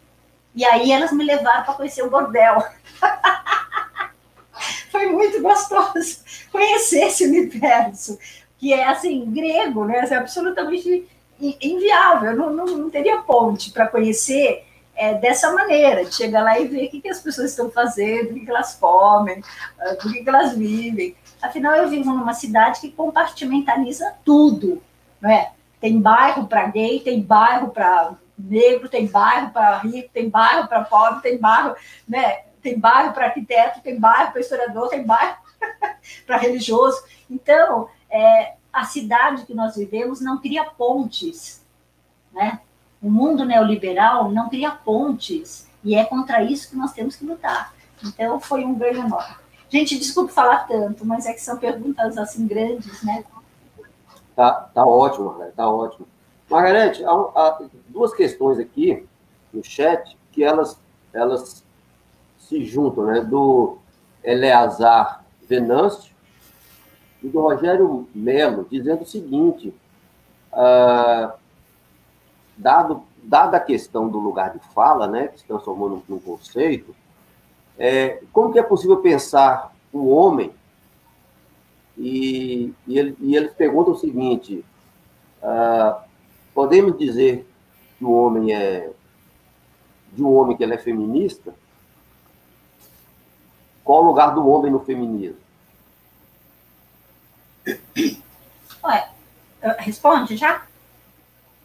S3: E aí elas me levaram para conhecer o bordel. Foi muito gostoso conhecer esse universo, que é assim, grego, né? É absolutamente inviável, não, não, não teria ponte para conhecer é, dessa maneira, de chegar lá e ver o que, que as pessoas estão fazendo, o que, que elas comem, ah, o que, que elas vivem. Afinal, eu vivo numa cidade que compartimentaliza tudo, não é? Tem bairro para gay, tem bairro para negro, tem bairro para rico, tem bairro para pobre, tem bairro, né? Tem bairro para arquiteto, tem bairro para historiador, tem bairro para religioso. Então, é, a cidade que nós vivemos não cria pontes, né? O mundo neoliberal não cria pontes e é contra isso que nós temos que lutar. Então, foi um ganho enorme. Gente, desculpe falar tanto, mas é que são perguntas assim grandes, né?
S2: Tá, tá ótimo, Margarete, tá ótimo. Margarete, há, há, duas questões aqui no chat que elas, elas se juntam, né? Do Eleazar Venâncio e do Rogério Melo, dizendo o seguinte: ah, dado, dada a questão do lugar de fala, né, que se transformou num, num conceito, é, como que é possível pensar um homem e, e, ele, e eles perguntam o seguinte: ah, podemos dizer que o homem é de um homem que ele é feminista? Qual o lugar do homem no feminismo?
S3: Ué, responde já?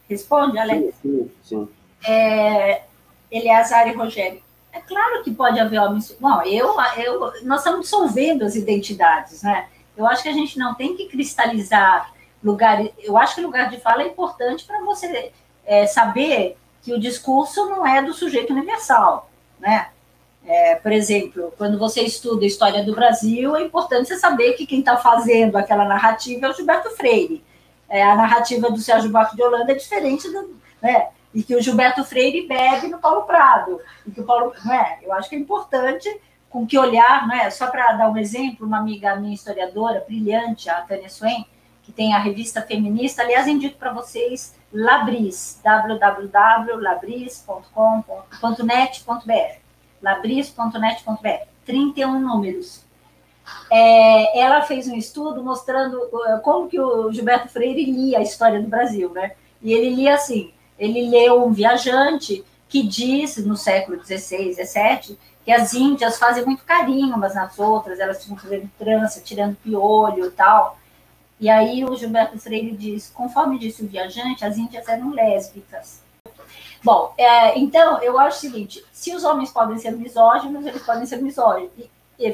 S3: Responde, Alex?
S2: Sim, sim. sim.
S3: É, Eleazar e Rogério. É claro que pode haver homens. Bom, eu, eu, nós estamos dissolvendo as identidades, né? Eu acho que a gente não tem que cristalizar lugar. Eu acho que lugar de fala é importante para você é, saber que o discurso não é do sujeito universal, né? É, por exemplo, quando você estuda a história do Brasil, é importante você saber que quem está fazendo aquela narrativa é o Gilberto Freire. É, a narrativa do Sérgio Buarque de Holanda é diferente do, né? E que o Gilberto Freire bebe no Paulo Prado. E que o Paulo, né? Eu acho que é importante com que olhar, né? Só para dar um exemplo, uma amiga minha historiadora brilhante, a Tânia Swain, que tem a revista feminista, aliás, indico para vocês Labris, www.labris.com.net.br labris.net.br, 31 números. É, ela fez um estudo mostrando uh, como que o Gilberto Freire lia a história do Brasil, né? E ele lia assim, ele leu um viajante que diz, no século XVI, XVII, que as índias fazem muito carinho umas nas outras, elas ficam fazendo trança, tirando piolho e tal. E aí o Gilberto Freire diz, conforme disse o viajante, as índias eram lésbicas. Bom, é, então, eu acho o seguinte, se os homens podem ser misóginos, eles podem ser misóginos,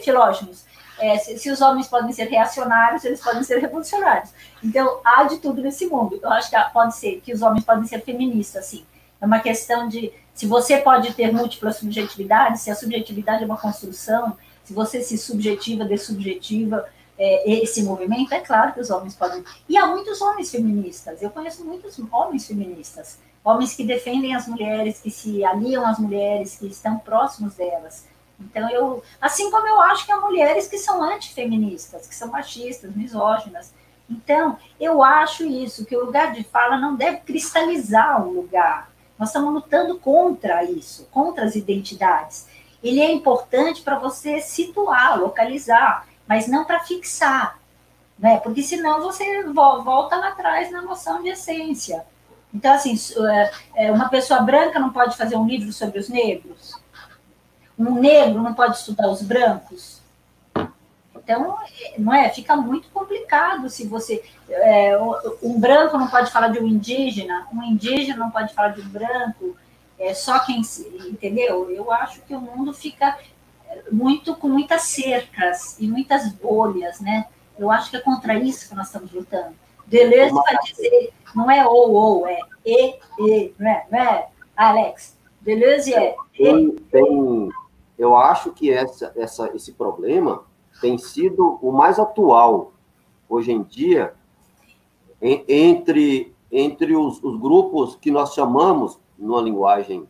S3: filógenos. É, se, se, os homens podem ser reacionários, eles podem ser revolucionários. Então, há de tudo nesse mundo. Eu acho que pode ser, que os homens podem ser feministas, sim. É uma questão de, se você pode ter múltiplas subjetividades, se a subjetividade é uma construção, se você se subjetiva, dessubjetiva, é, esse movimento, é claro que os homens podem. E há muitos homens feministas, eu conheço muitos homens feministas homens que defendem as mulheres, que se aliam às mulheres, que estão próximos delas. Então, eu, assim como eu acho que há mulheres que são antifeministas, que são machistas, misóginas. Então, eu acho isso, que o lugar de fala não deve cristalizar o lugar. Nós estamos lutando contra isso, contra as identidades. Ele é importante para você situar, localizar, mas não para fixar, né? Porque senão você volta lá atrás na noção de essência. Então, assim, é, é, uma pessoa branca não pode fazer um livro sobre os negros? Um negro não pode estudar os brancos? Então, não é? Fica muito complicado se você. É, um branco não pode falar de um indígena, um indígena não pode falar de um branco, é só quem. Entendeu? Eu acho que o mundo fica muito com muitas cercas e muitas bolhas, né? Eu acho que é contra isso que nós estamos lutando. Deleuze vai dizer, não é ou, ou, é e, e, não é, não é Alex? Deleuze é
S2: tem, tem, eu acho que essa, essa, esse problema tem sido o mais atual hoje em dia, em, entre, entre os, os, grupos que nós chamamos, numa linguagem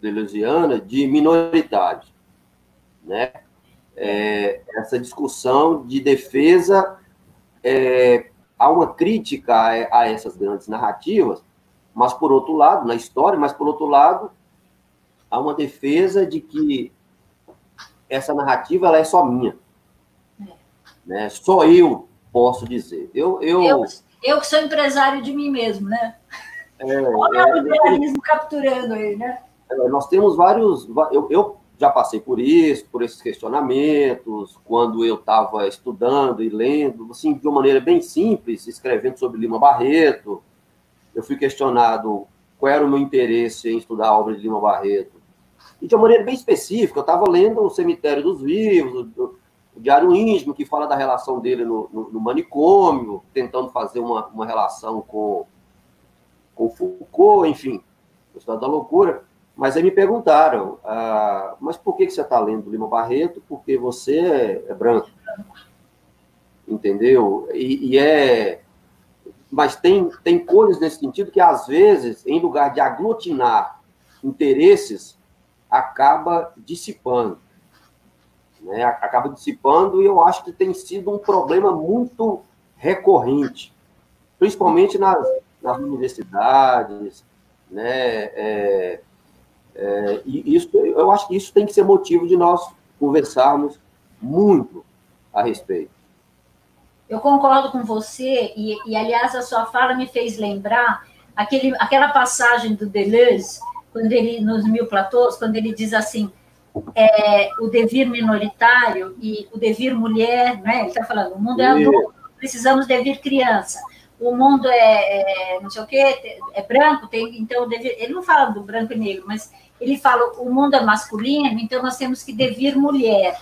S2: deleuziana, de minoritários. Né? É, essa discussão de defesa, é, há uma crítica a, a essas grandes narrativas, mas, por outro lado, na história, mas, por outro lado, há uma defesa de que essa narrativa ela é só minha. É. Né? Só eu posso dizer. Eu, eu...
S3: eu, eu que sou empresário de mim mesmo, né? É, Olha é, o liberalismo é, capturando aí, né?
S2: É, nós temos vários. Eu, eu já passei por isso, por esses questionamentos, quando eu estava estudando e lendo, assim, de uma maneira bem simples, escrevendo sobre Lima Barreto. Eu fui questionado qual era o meu interesse em estudar a obra de Lima Barreto. E de uma maneira bem específica, eu estava lendo O Cemitério dos Vivos, o Diário Íntimo, que fala da relação dele no, no, no manicômio, tentando fazer uma, uma relação com, com Foucault, enfim, o Estado da Loucura. Mas aí me perguntaram, ah, mas por que, você está lendo Lima Barreto? Porque você é, é branco. Entendeu? E, e, é. Mas tem, tem coisas nesse sentido que, às vezes, em lugar de aglutinar interesses, acaba dissipando né, acaba dissipando, e eu acho que tem sido um problema muito recorrente, principalmente nas, nas universidades, né, é, é, e isso, eu acho que isso tem que ser motivo de nós conversarmos muito a respeito.
S3: Eu concordo com você, e, e aliás, a sua fala me fez lembrar aquele, aquela passagem do Deleuze, quando ele, nos Mil Platôs, quando ele diz assim, é, o devir minoritário e o devir mulher, né? Ele está falando, o mundo é adulto, precisamos devir criança. O mundo é, é, não sei o quê, é branco, tem então devir, ele não fala do branco e negro, mas ele fala o mundo é masculino, então nós temos que devir mulher.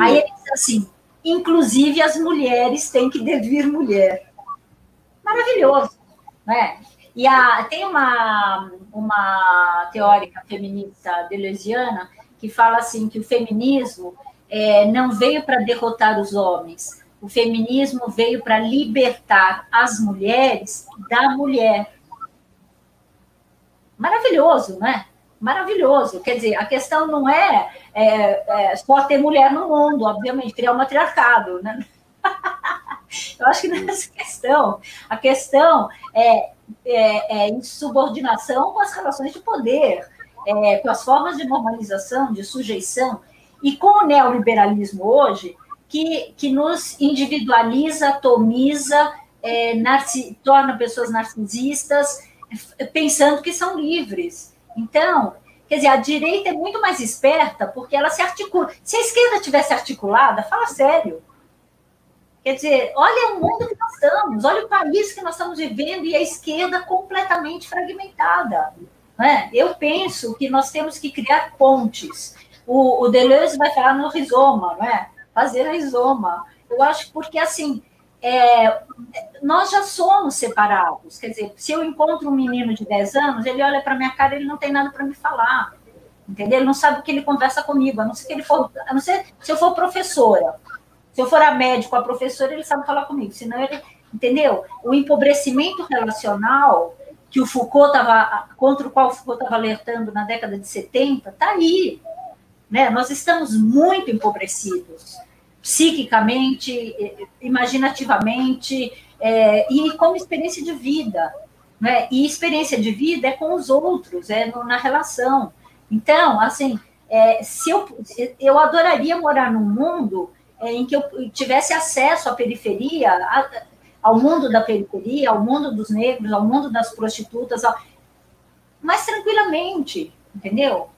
S3: Aí ele diz assim, inclusive as mulheres têm que devir mulher. Maravilhoso, né? E a, tem uma, uma teórica feminista deleuziana que fala assim que o feminismo é, não veio para derrotar os homens, o feminismo veio para libertar as mulheres da mulher. Maravilhoso, não é? Maravilhoso. Quer dizer, a questão não é, é, é só ter mulher no mundo, obviamente, criar um matriarcado, né? Eu acho que não é questão. A questão é, é, é com as relações de poder é, com as formas de normalização, de sujeição, e com o neoliberalismo hoje, que, que nos individualiza, atomiza, é, torna pessoas narcisistas, pensando que são livres. Então, quer dizer, a direita é muito mais esperta porque ela se articula. Se a esquerda tivesse articulada, fala sério. Quer dizer, olha o mundo que nós estamos, olha o país que nós estamos vivendo e a esquerda completamente fragmentada. Né? Eu penso que nós temos que criar pontes. O, o Deleuze vai falar no rizoma, né? fazer rizoma. Eu acho porque, assim, é, nós já somos separados. Quer dizer, se eu encontro um menino de 10 anos, ele olha para minha cara ele não tem nada para me falar. Entendeu? Ele não sabe o que ele conversa comigo, a não ser que ele for, a não ser se eu for professora. Se eu for a médico, a professora, ele sabe falar comigo. Senão ele, entendeu? O empobrecimento relacional que o Foucault estava, contra o qual o Foucault estava alertando na década de 70, está aí. Né? Nós estamos muito empobrecidos, psiquicamente, imaginativamente, é, e como experiência de vida. Né? E experiência de vida é com os outros, é no, na relação. Então, assim, é, se eu, eu adoraria morar num mundo é, em que eu tivesse acesso à periferia, a, ao mundo da periferia, ao mundo dos negros, ao mundo das prostitutas, ao... mas tranquilamente, entendeu?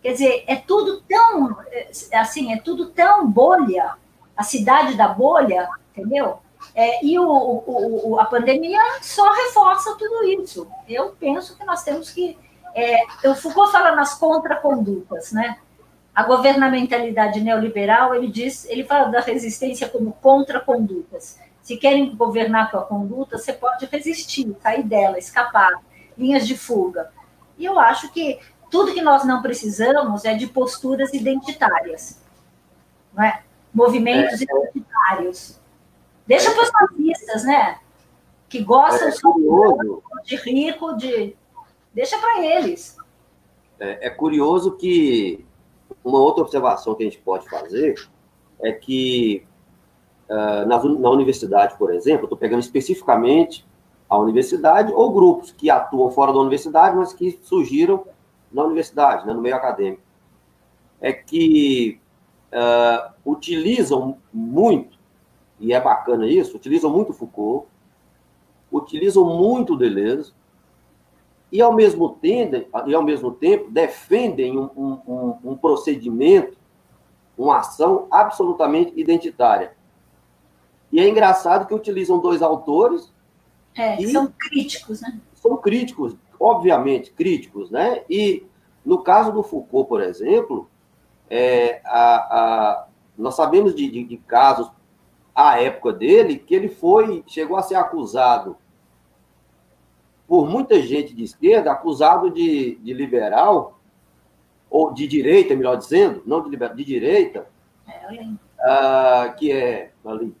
S3: Quer dizer, é tudo tão, é, assim, é tudo tão bolha, a cidade da bolha, entendeu? É, e o, o, o, a pandemia só reforça tudo isso. Eu penso que nós temos que. É, o Foucault fala nas contracondutas, né? A governamentalidade neoliberal, ele diz, ele fala da resistência como contracondutas. Se querem governar a tua conduta, você pode resistir, sair dela, escapar, linhas de fuga. E eu acho que tudo que nós não precisamos é de posturas identitárias, não é? Movimentos é, identitários. Deixa para os nazistas, né? Que gostam é, só de rico, de. Deixa para eles.
S2: É, é curioso que uma outra observação que a gente pode fazer é que uh, na, na universidade, por exemplo, estou pegando especificamente a universidade ou grupos que atuam fora da universidade, mas que surgiram na universidade, né, no meio acadêmico, é que uh, utilizam muito, e é bacana isso, utilizam muito Foucault, utilizam muito Deleuze, e ao mesmo tempo, e ao mesmo tempo defendem um, um, um procedimento, uma ação absolutamente identitária. E é engraçado que utilizam dois autores.
S3: É, são críticos, né?
S2: São críticos, obviamente, críticos, né? E no caso do Foucault, por exemplo, é, a, a, nós sabemos de, de, de, casos à época dele que ele foi, chegou a ser acusado por muita gente de esquerda, acusado de, de liberal, ou de direita, melhor dizendo, não de liberal, de direita, é, uh, que é ali,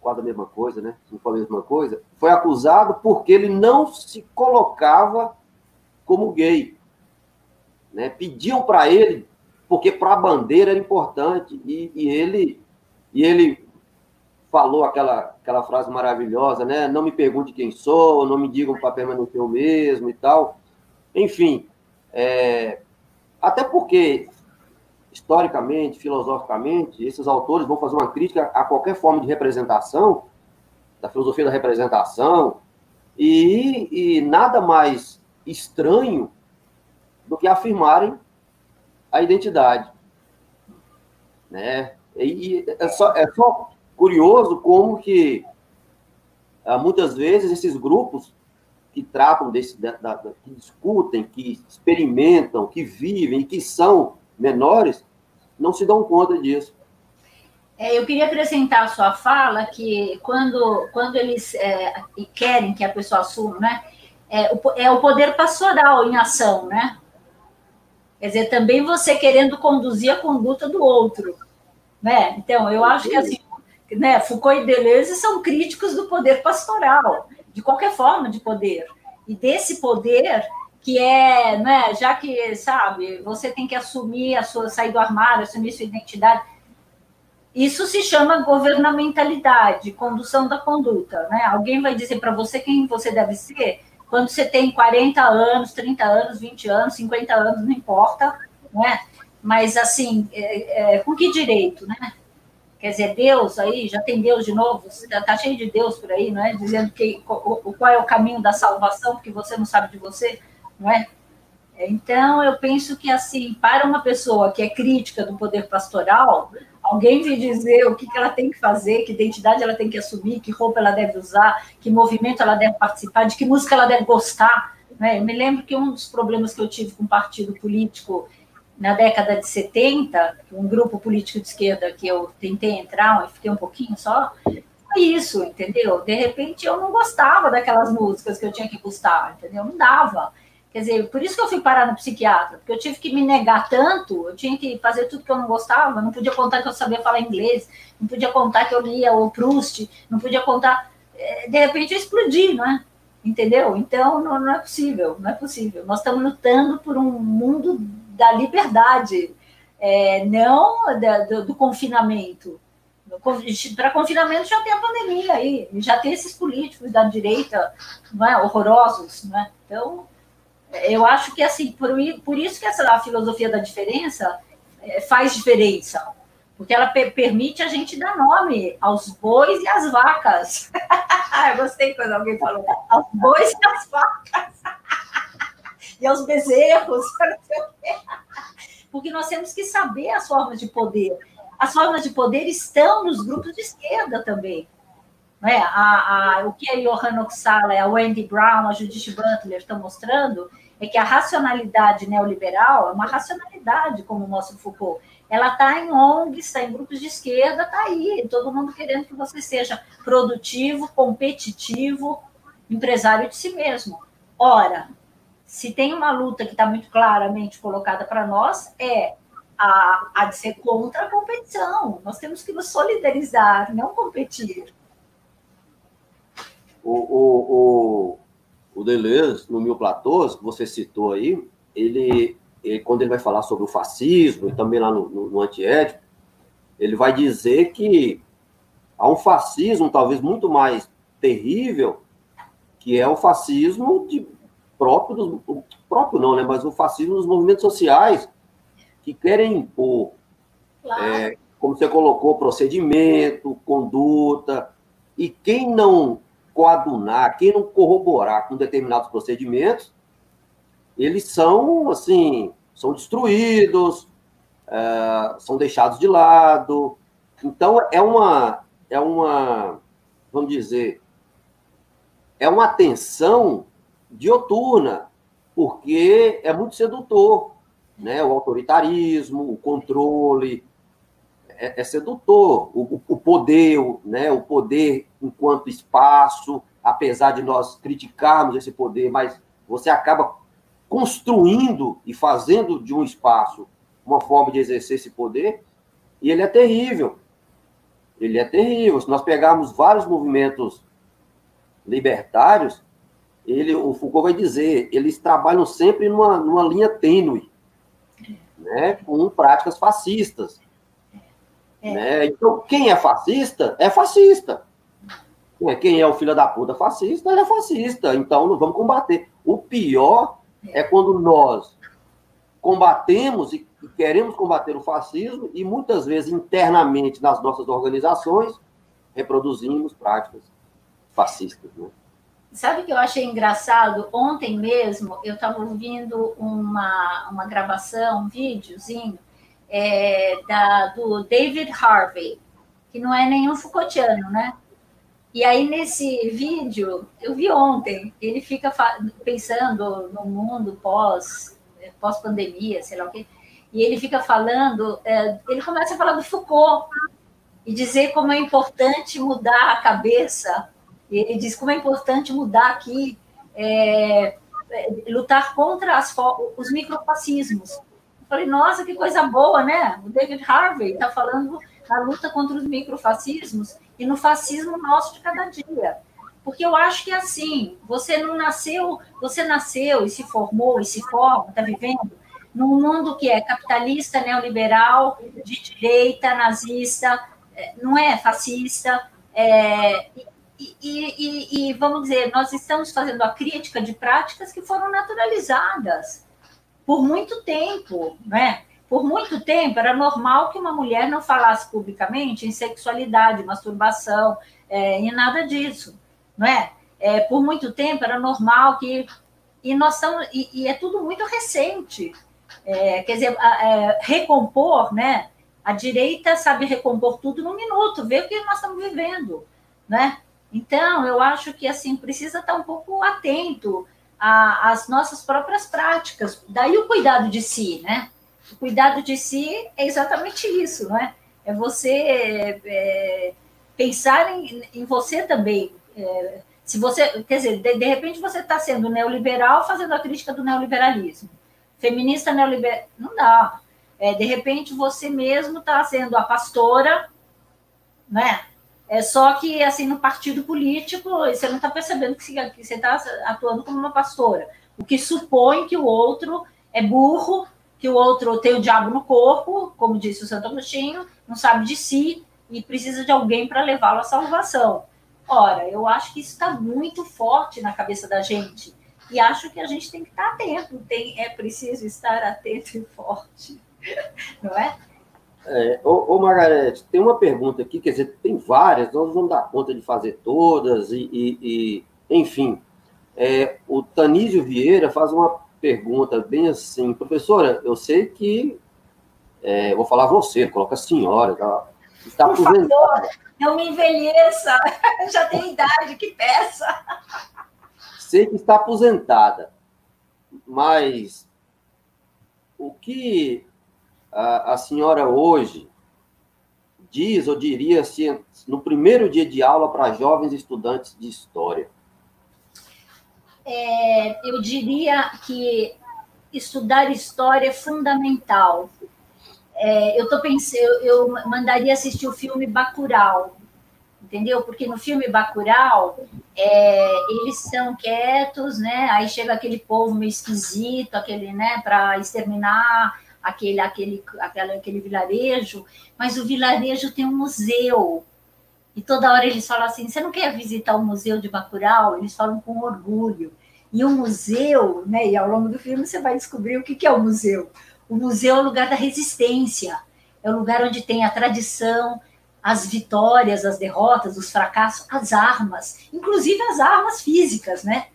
S2: quase a mesma coisa, né? Não for a mesma coisa, foi acusado porque ele não se colocava como gay. Né? Pediam para ele, porque para a bandeira era importante, e, e, ele e ele falou aquela, aquela frase maravilhosa, né? Não me pergunte quem sou, não me digam para permanecer o mesmo e tal. Enfim, é, até porque historicamente, filosoficamente, esses autores vão fazer uma crítica a qualquer forma de representação, da filosofia da representação, e, e nada mais estranho do que afirmarem a identidade. Né? E, é, só, é só curioso como que ah, muitas vezes esses grupos que tratam desse, da, da, que discutem, que experimentam, que vivem, que são menores, não se dão conta disso.
S3: É, eu queria acrescentar a sua fala que quando, quando eles é, querem que a pessoa assuma, né, é o, é o poder pastoral em ação, né? Quer dizer, também você querendo conduzir a conduta do outro, né? Então, eu acho que assim, né, Foucault e Deleuze são críticos do poder pastoral, de qualquer forma de poder. E desse poder que é, né, já que, sabe, você tem que assumir a sua, sair do armário, assumir sua identidade. Isso se chama governamentalidade, condução da conduta, né? Alguém vai dizer para você quem você deve ser quando você tem 40 anos, 30 anos, 20 anos, 50 anos, não importa, né? Mas, assim, é, é, com que direito, né? Quer dizer, Deus aí, já tem Deus de novo, está cheio de Deus por aí, não é? Dizendo que, qual é o caminho da salvação, porque você não sabe de você não é? Então, eu penso que, assim, para uma pessoa que é crítica do poder pastoral, alguém vir dizer o que, ela tem que fazer, que identidade ela tem que assumir, que roupa ela deve usar, que movimento ela deve participar, de que música ela deve gostar. Né? Eu me lembro que um dos problemas que eu tive com um partido político na década de 70, um grupo político de esquerda que eu tentei entrar, e fiquei um pouquinho só, foi isso, entendeu? De repente eu não gostava daquelas músicas que eu tinha que gostar, entendeu? Não dava. Quer dizer, por isso que eu fui parar no psiquiatra, porque eu tive que me negar tanto, eu tinha que fazer tudo que eu não gostava, não podia contar que eu sabia falar inglês, não podia contar que eu lia o Proust, não podia contar. É, de repente eu explodi, não é? Entendeu? Então não, não é possível, não é possível. Nós estamos lutando por um mundo da liberdade, é, não da, do, do confinamento. Para confinamento já tem a pandemia aí, já tem esses políticos da direita não é, horrorosos. Não é? Então, eu acho que assim, por, por isso que essa filosofia da diferença é, faz diferença, porque ela permite a gente dar nome aos bois e às vacas. eu gostei quando alguém falou, aos bois e às vacas. e aos bezerros. porque nós temos que saber as formas de poder. As formas de poder estão nos grupos de esquerda também. Né? A, a, o que a Johanna Oxala, a Wendy Brown, a Judith Butler estão mostrando é que a racionalidade neoliberal é uma racionalidade, como mostra o Foucault. Ela está em ONGs, está em grupos de esquerda, está aí, todo mundo querendo que você seja produtivo, competitivo, empresário de si mesmo. Ora, se tem uma luta que está muito claramente colocada para nós, é há, há de ser contra a competição. Nós temos que nos solidarizar, não competir.
S2: O, o, o, o Deleuze, no Mil Platôs, que você citou aí, ele, ele, quando ele vai falar sobre o fascismo, e também lá no, no, no antiético, ele vai dizer que há um fascismo talvez muito mais terrível, que é o fascismo de, próprio, dos, próprio não, né, mas o fascismo dos movimentos sociais, que querem impor, claro. é, como você colocou, procedimento, conduta, e quem não coadunar, quem não corroborar com determinados procedimentos, eles são, assim, são destruídos, é, são deixados de lado. Então, é uma, é uma, vamos dizer, é uma atenção dioturna, porque é muito sedutor né? O autoritarismo, o controle, é, é sedutor. O, o, poder, né? O poder enquanto espaço, apesar de nós criticarmos esse poder, mas você acaba construindo e fazendo de um espaço uma forma de exercer esse poder, e ele é terrível. Ele é terrível. Se nós pegarmos vários movimentos libertários, ele, o Foucault vai dizer, eles trabalham sempre numa, numa linha tênue né, com práticas fascistas. É. Né? Então, quem é fascista, é fascista. Quem é o filho da puta fascista, ele é fascista. Então, nós vamos combater. O pior é quando nós combatemos e queremos combater o fascismo e muitas vezes internamente nas nossas organizações reproduzimos práticas fascistas. Né?
S3: Sabe o que eu achei engraçado? Ontem mesmo eu estava ouvindo uma, uma gravação, um videozinho é, da, do David Harvey, que não é nenhum Foucaultiano, né? E aí, nesse vídeo, eu vi ontem, ele fica pensando no mundo pós, pós-pandemia, sei lá o quê, e ele fica falando, é, ele começa a falar do Foucault e dizer como é importante mudar a cabeça ele diz como é importante mudar aqui, é, lutar contra as, os microfascismos. Eu falei, nossa, que coisa boa, né? O David Harvey está falando na luta contra os microfascismos e no fascismo nosso de cada dia. Porque eu acho que assim, você não nasceu, você nasceu e se formou e se forma, está vivendo num mundo que é capitalista, neoliberal, de direita, nazista, é, não é fascista, é, e, e, e, vamos dizer, nós estamos fazendo a crítica de práticas que foram naturalizadas por muito tempo, né? Por muito tempo era normal que uma mulher não falasse publicamente em sexualidade, masturbação, é, e nada disso, não é? é? Por muito tempo era normal que e nós estamos e, e é tudo muito recente, é, quer dizer, é, recompor, né? A direita sabe recompor tudo num minuto, ver o que nós estamos vivendo, né? Então, eu acho que assim precisa estar um pouco atento às nossas próprias práticas. Daí o cuidado de si, né? O cuidado de si é exatamente isso, não é? É você é, pensar em, em, você também. É, se você, quer dizer, de, de repente você está sendo neoliberal fazendo a crítica do neoliberalismo. Feminista neoliberal, não dá. É, de repente você mesmo está sendo a pastora, né? É só que, assim, no partido político, você não está percebendo que você está atuando como uma pastora. O que supõe que o outro é burro, que o outro tem o diabo no corpo, como disse o Santo Agostinho, não sabe de si e precisa de alguém para levá-lo à salvação. Ora, eu acho que isso está muito forte na cabeça da gente. E acho que a gente tem que estar atento, tem, é preciso estar atento e forte, não é?
S2: É, ô, ô, Margarete, tem uma pergunta aqui, quer dizer, tem várias, nós vamos dar conta de fazer todas, e, e, e enfim. É, o Tanísio Vieira faz uma pergunta bem assim, professora, eu sei que, é, vou falar você, coloca a senhora, tá?
S3: está Por favor, não me envelheça, já tem idade, que peça.
S2: Sei que está aposentada, mas o que a, a senhora hoje diz ou diria se no primeiro dia de aula para jovens estudantes de história?
S3: É, eu diria que estudar história é fundamental. é, eu tô pensando, eu, mandaria assistir o filme Bacurau, entendeu? Porque no filme Bacurau, é, eles são quietos, né? Aí chega aquele povo meio esquisito, aquele, né, para exterminar aquele, aquele, aquele, aquele vilarejo, mas o vilarejo tem um museu. E toda hora eles falam assim: você não quer visitar o museu de Bacurau? Eles falam com orgulho. E o museu, né? E ao longo do filme você vai descobrir o que, que é o museu. O museu é o lugar da resistência, é o lugar onde tem a tradição, as vitórias, as derrotas, os fracassos, as armas, inclusive as armas físicas, né?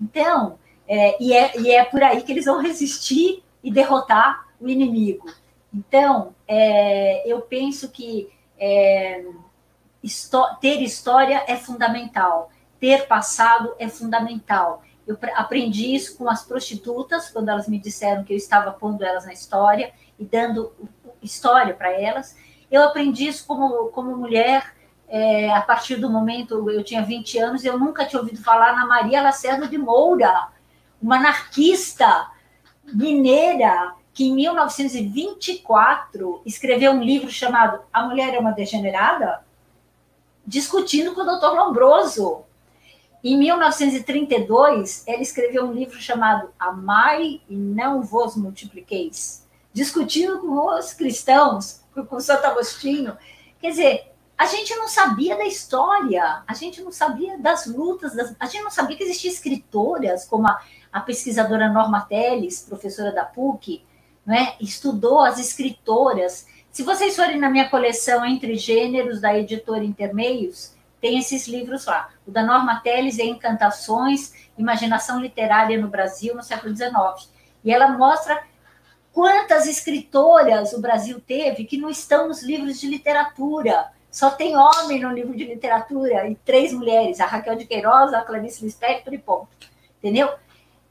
S3: Então, é, e, é, e é por aí que eles vão resistir e derrotar o inimigo. Então, é, eu penso que é, ter história é fundamental, ter passado é fundamental. Eu aprendi isso com as prostitutas, quando elas me disseram que eu estava pondo elas na história e dando história para elas. Eu aprendi isso como, como mulher, é, a partir do momento, eu tinha 20 anos, eu nunca tinha ouvido falar na Maria Lacerda de Moura, uma anarquista mineira que em 1924 escreveu um livro chamado A Mulher é uma Degenerada, discutindo com o Dr. Lombroso. Em 1932, ela escreveu um livro chamado Amai e não vos multipliqueis, discutindo com os cristãos, com Santo Agostinho. Quer dizer, a gente não sabia da história, a gente não sabia das lutas, das, a gente não sabia que existiam escritoras, como a, a pesquisadora Norma Teles, professora da PUC, né, estudou as escritoras. Se vocês forem na minha coleção Entre Gêneros, da editora Intermeios, tem esses livros lá. O da Norma Teles é Encantações, Imaginação Literária no Brasil no século XIX. E ela mostra quantas escritoras o Brasil teve que não estão nos livros de literatura. Só tem homem no livro de literatura e três mulheres, a Raquel de Queiroz, a Clarice Lispector e ponto. Entendeu?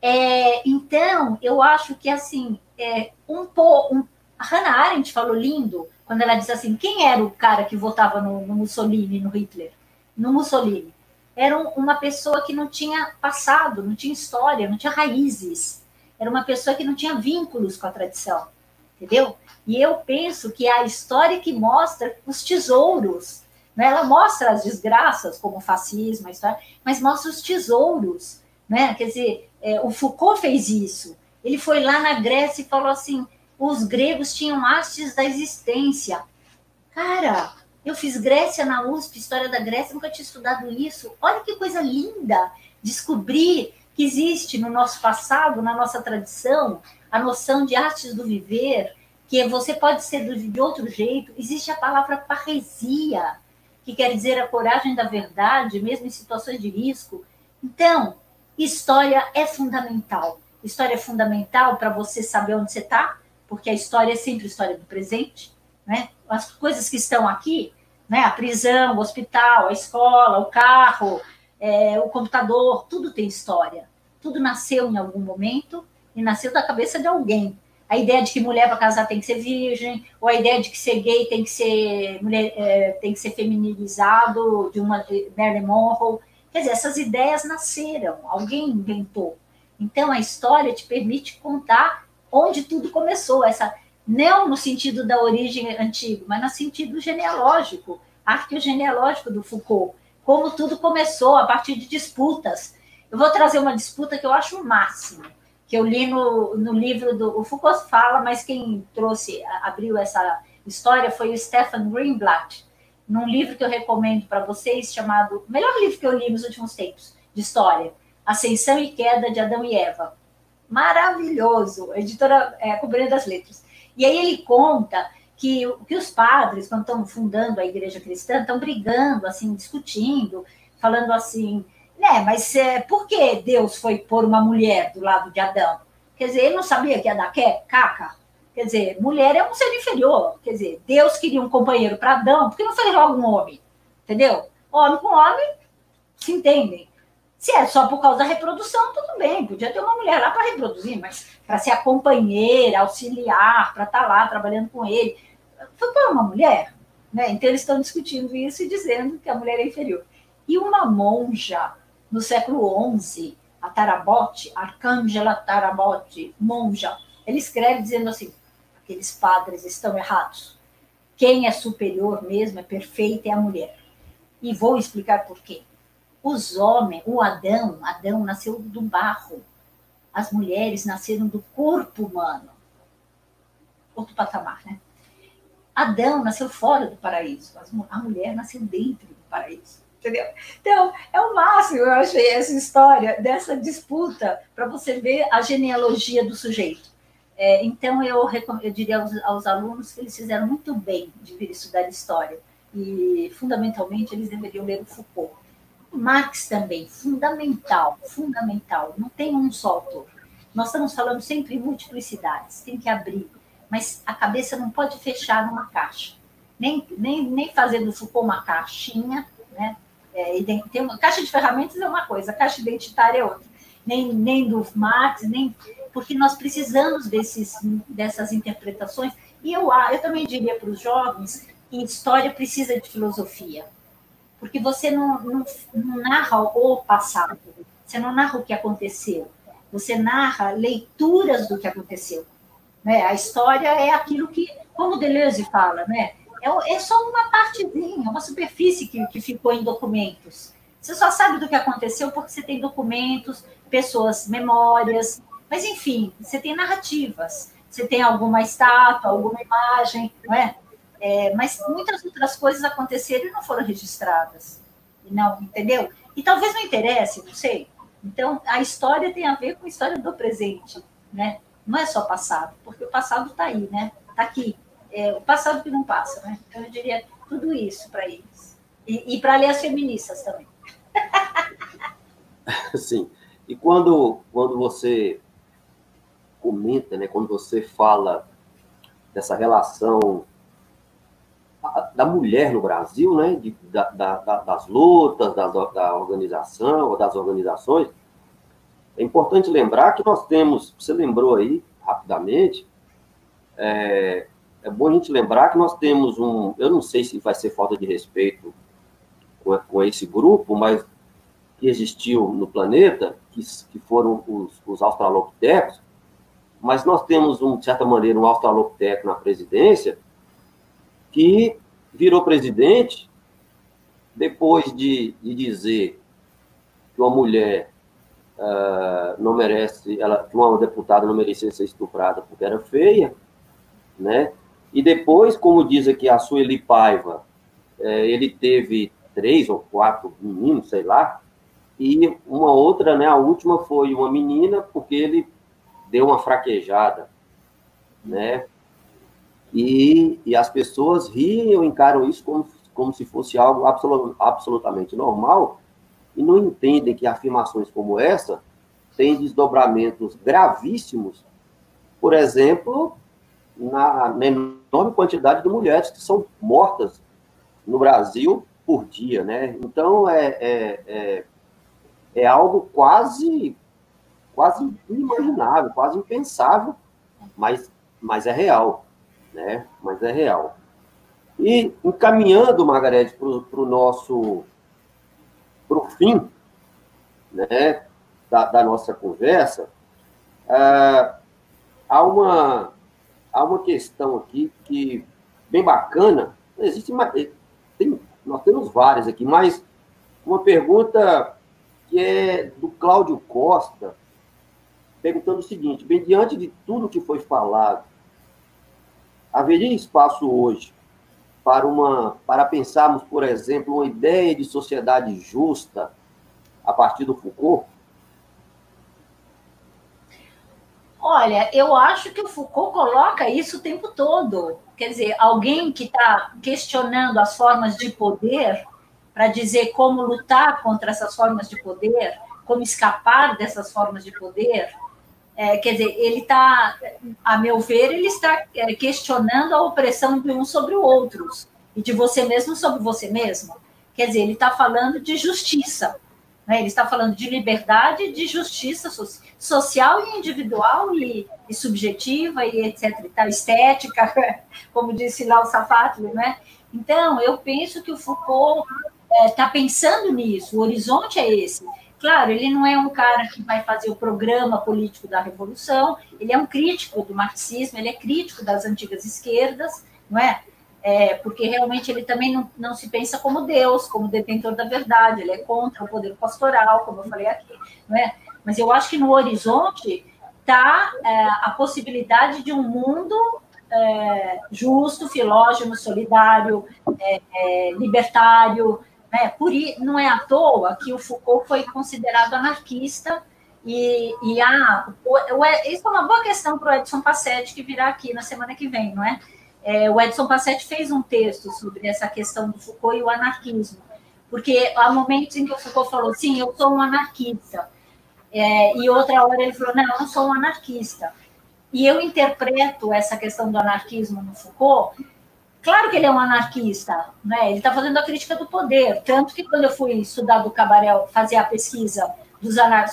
S3: É, então, eu acho que, assim, é, um pouco... Um, a Hannah Arendt falou lindo quando ela disse assim, quem era o cara que votava no, no Mussolini, no Hitler? No Mussolini. Era um, uma pessoa que não tinha passado, não tinha história, não tinha raízes. Era uma pessoa que não tinha vínculos com a tradição, entendeu? E eu penso que é a história que mostra os tesouros, né? ela mostra as desgraças, como o fascismo, a história, mas mostra os tesouros, né? Quer dizer, é, o Foucault fez isso. Ele foi lá na Grécia e falou assim: os gregos tinham hastes da existência. Cara, eu fiz Grécia na USP, História da Grécia, nunca tinha estudado isso. Olha que coisa linda descobrir que existe no nosso passado, na nossa tradição, a noção de artes do viver, que você pode ser de outro jeito. Existe a palavra parresia, que quer dizer a coragem da verdade, mesmo em situações de risco. Então, História é fundamental. História é fundamental para você saber onde você está, porque a história é sempre história do presente, né? As coisas que estão aqui, né? A prisão, o hospital, a escola, o carro, é, o computador, tudo tem história. Tudo nasceu em algum momento e nasceu da cabeça de alguém. A ideia de que mulher para casar tem que ser virgem, ou a ideia de que ser gay tem que ser mulher, é, tem que ser feminilizado, de uma Marilyn Monroe. Quer dizer, essas ideias nasceram, alguém inventou. Então, a história te permite contar onde tudo começou, essa não no sentido da origem antiga, mas no sentido genealógico, arqueogenealógico do Foucault, como tudo começou a partir de disputas. Eu vou trazer uma disputa que eu acho o máximo, que eu li no, no livro do o Foucault fala, mas quem trouxe, abriu essa história foi o Stefan Greenblatt, num livro que eu recomendo para vocês, chamado, melhor livro que eu li nos últimos tempos, de história, Ascensão e Queda de Adão e Eva. Maravilhoso, editora é, Companhia das Letras. E aí ele conta que, que os padres, quando estão fundando a igreja cristã, estão brigando, assim, discutindo, falando assim, né, mas é, por que Deus foi pôr uma mulher do lado de Adão? Quer dizer, ele não sabia que ia dar caca? Quer dizer, mulher é um ser inferior. Quer dizer, Deus queria um companheiro para Adão, porque não fez logo um homem? Entendeu? Homem com homem se entendem. Se é só por causa da reprodução, tudo bem, podia ter uma mulher lá para reproduzir, mas para ser a companheira, auxiliar, para estar tá lá trabalhando com ele, foi para uma mulher. Né? Então eles estão discutindo isso e dizendo que a mulher é inferior. E uma monja, no século XI, a Tarabote, Arcângela Tarabote, monja, ele escreve dizendo assim: aqueles padres estão errados. Quem é superior mesmo, é perfeita, é a mulher. E vou explicar por quê. Os homens, o Adão, Adão nasceu do barro. As mulheres nasceram do corpo humano. Outro patamar, né? Adão nasceu fora do paraíso, a mulher nasceu dentro do paraíso. Entendeu? Então, é o máximo, eu achei essa história dessa disputa para você ver a genealogia do sujeito. É, então, eu, eu diria aos, aos, alunos que eles fizeram muito bem de vir estudar história. E, fundamentalmente, eles deveriam ler o Foucault. Marx também, fundamental, fundamental. Não tem um só autor. Nós estamos falando sempre em multiplicidades, tem que abrir. Mas a cabeça não pode fechar numa caixa. Nem, nem, nem fazer do Foucault uma caixinha, né? É, tem uma, caixa de ferramentas é uma coisa, caixa identitária é outra. Nem, nem do Marx, nem porque nós precisamos desses, dessas interpretações. E eu, eu também diria para os jovens que história precisa de filosofia, porque você não, não, não narra o passado, você não narra o que aconteceu, você narra leituras do que aconteceu. Né? A história é aquilo que, como Deleuze fala, né? é, é só uma partezinha, uma superfície que, que ficou em documentos. Você só sabe do que aconteceu porque você tem documentos, pessoas, memórias, mas, enfim, você tem narrativas, você tem alguma estátua, alguma imagem, não é? É mas muitas outras coisas aconteceram e não foram registradas. Não, entendeu? E talvez não interesse, não sei. Então, a história tem a ver com a história do presente, né? Não é só passado, porque o passado está aí, né? Está aqui. É, o passado que não passa, né? Então, eu diria tudo isso para eles. E, e para ler as feministas também.
S2: Sim. E quando, quando você comenta, né, quando você fala dessa relação da mulher no Brasil, né, de, da, da, das lutas, da, da organização, das organizações, é importante lembrar que nós temos, você lembrou aí rapidamente, é, é bom a gente lembrar que nós temos um, eu não sei se vai ser falta de respeito com, com esse grupo, mas que existiu no planeta, que, que foram os, os australopitecos, mas nós temos, um, de certa maneira, um australopiteco na presidência que virou presidente depois de, de dizer que uma mulher uh, não merece, ela, que uma deputada não merecia ser estuprada porque era feia, né? E depois, como diz aqui a Sueli Paiva, eh, ele teve três ou quatro meninos, sei lá, e uma outra, né, a última foi uma menina, porque ele deu uma fraquejada, né? E, e as pessoas riem ou encaram isso como, como se fosse algo absolut, absolutamente normal e não entendem que afirmações como essa têm desdobramentos gravíssimos, por exemplo, na, na enorme quantidade de mulheres que são mortas no Brasil por dia, né? Então, é, é, é, é algo quase quase inimaginável, quase impensável, mas, mas é real, né? Mas é real. E encaminhando, Margarete, para o nosso para o fim né, da, da nossa conversa, ah, há, uma, há uma questão aqui que bem bacana. Existe uma, tem, nós temos várias aqui, mas uma pergunta que é do Cláudio Costa, perguntando o seguinte: bem, diante de tudo que foi falado, haveria espaço hoje para uma para pensarmos, por exemplo, uma ideia de sociedade justa a partir do Foucault?
S3: Olha, eu acho que o Foucault coloca isso o tempo todo. Quer dizer, alguém que está questionando as formas de poder para dizer como lutar contra essas formas de poder, como escapar dessas formas de poder, é, quer dizer, ele está, a meu ver, ele está é, questionando a opressão de uns sobre outros e de você mesmo sobre você mesmo. Quer dizer, ele está falando de justiça, né? ele está falando de liberdade, de justiça so social e individual e, e, subjetiva e etc. E tal, estética, como disse lá o Safatli, né? Então, eu penso que o Foucault está é, pensando nisso, o horizonte é esse Claro, ele não é um cara que vai fazer o programa político da revolução, ele é um crítico do marxismo, ele é crítico das antigas esquerdas, não é? é porque realmente ele também não, não se pensa como Deus, como detentor da verdade, ele é contra o poder pastoral, como eu falei aqui, não é? Mas eu acho que no horizonte está é, a possibilidade de um mundo é, justo, filógeno, solidário, é, é libertário, né? Por, não é à toa que o Foucault foi considerado anarquista e, e a, o, o, isso é uma boa questão para o Edson Passetti, que virá aqui na semana que vem, não é? é? O Edson Passetti fez um texto sobre essa questão do Foucault e o anarquismo, porque há momentos em que o Foucault falou, sim, eu sou um anarquista, é, e outra hora ele falou, não, eu não sou um anarquista. E eu interpreto essa questão do anarquismo no Foucault Claro que ele é um anarquista, né? ele está fazendo a crítica do poder. Tanto que quando eu fui estudar do Cabarel, fazer a pesquisa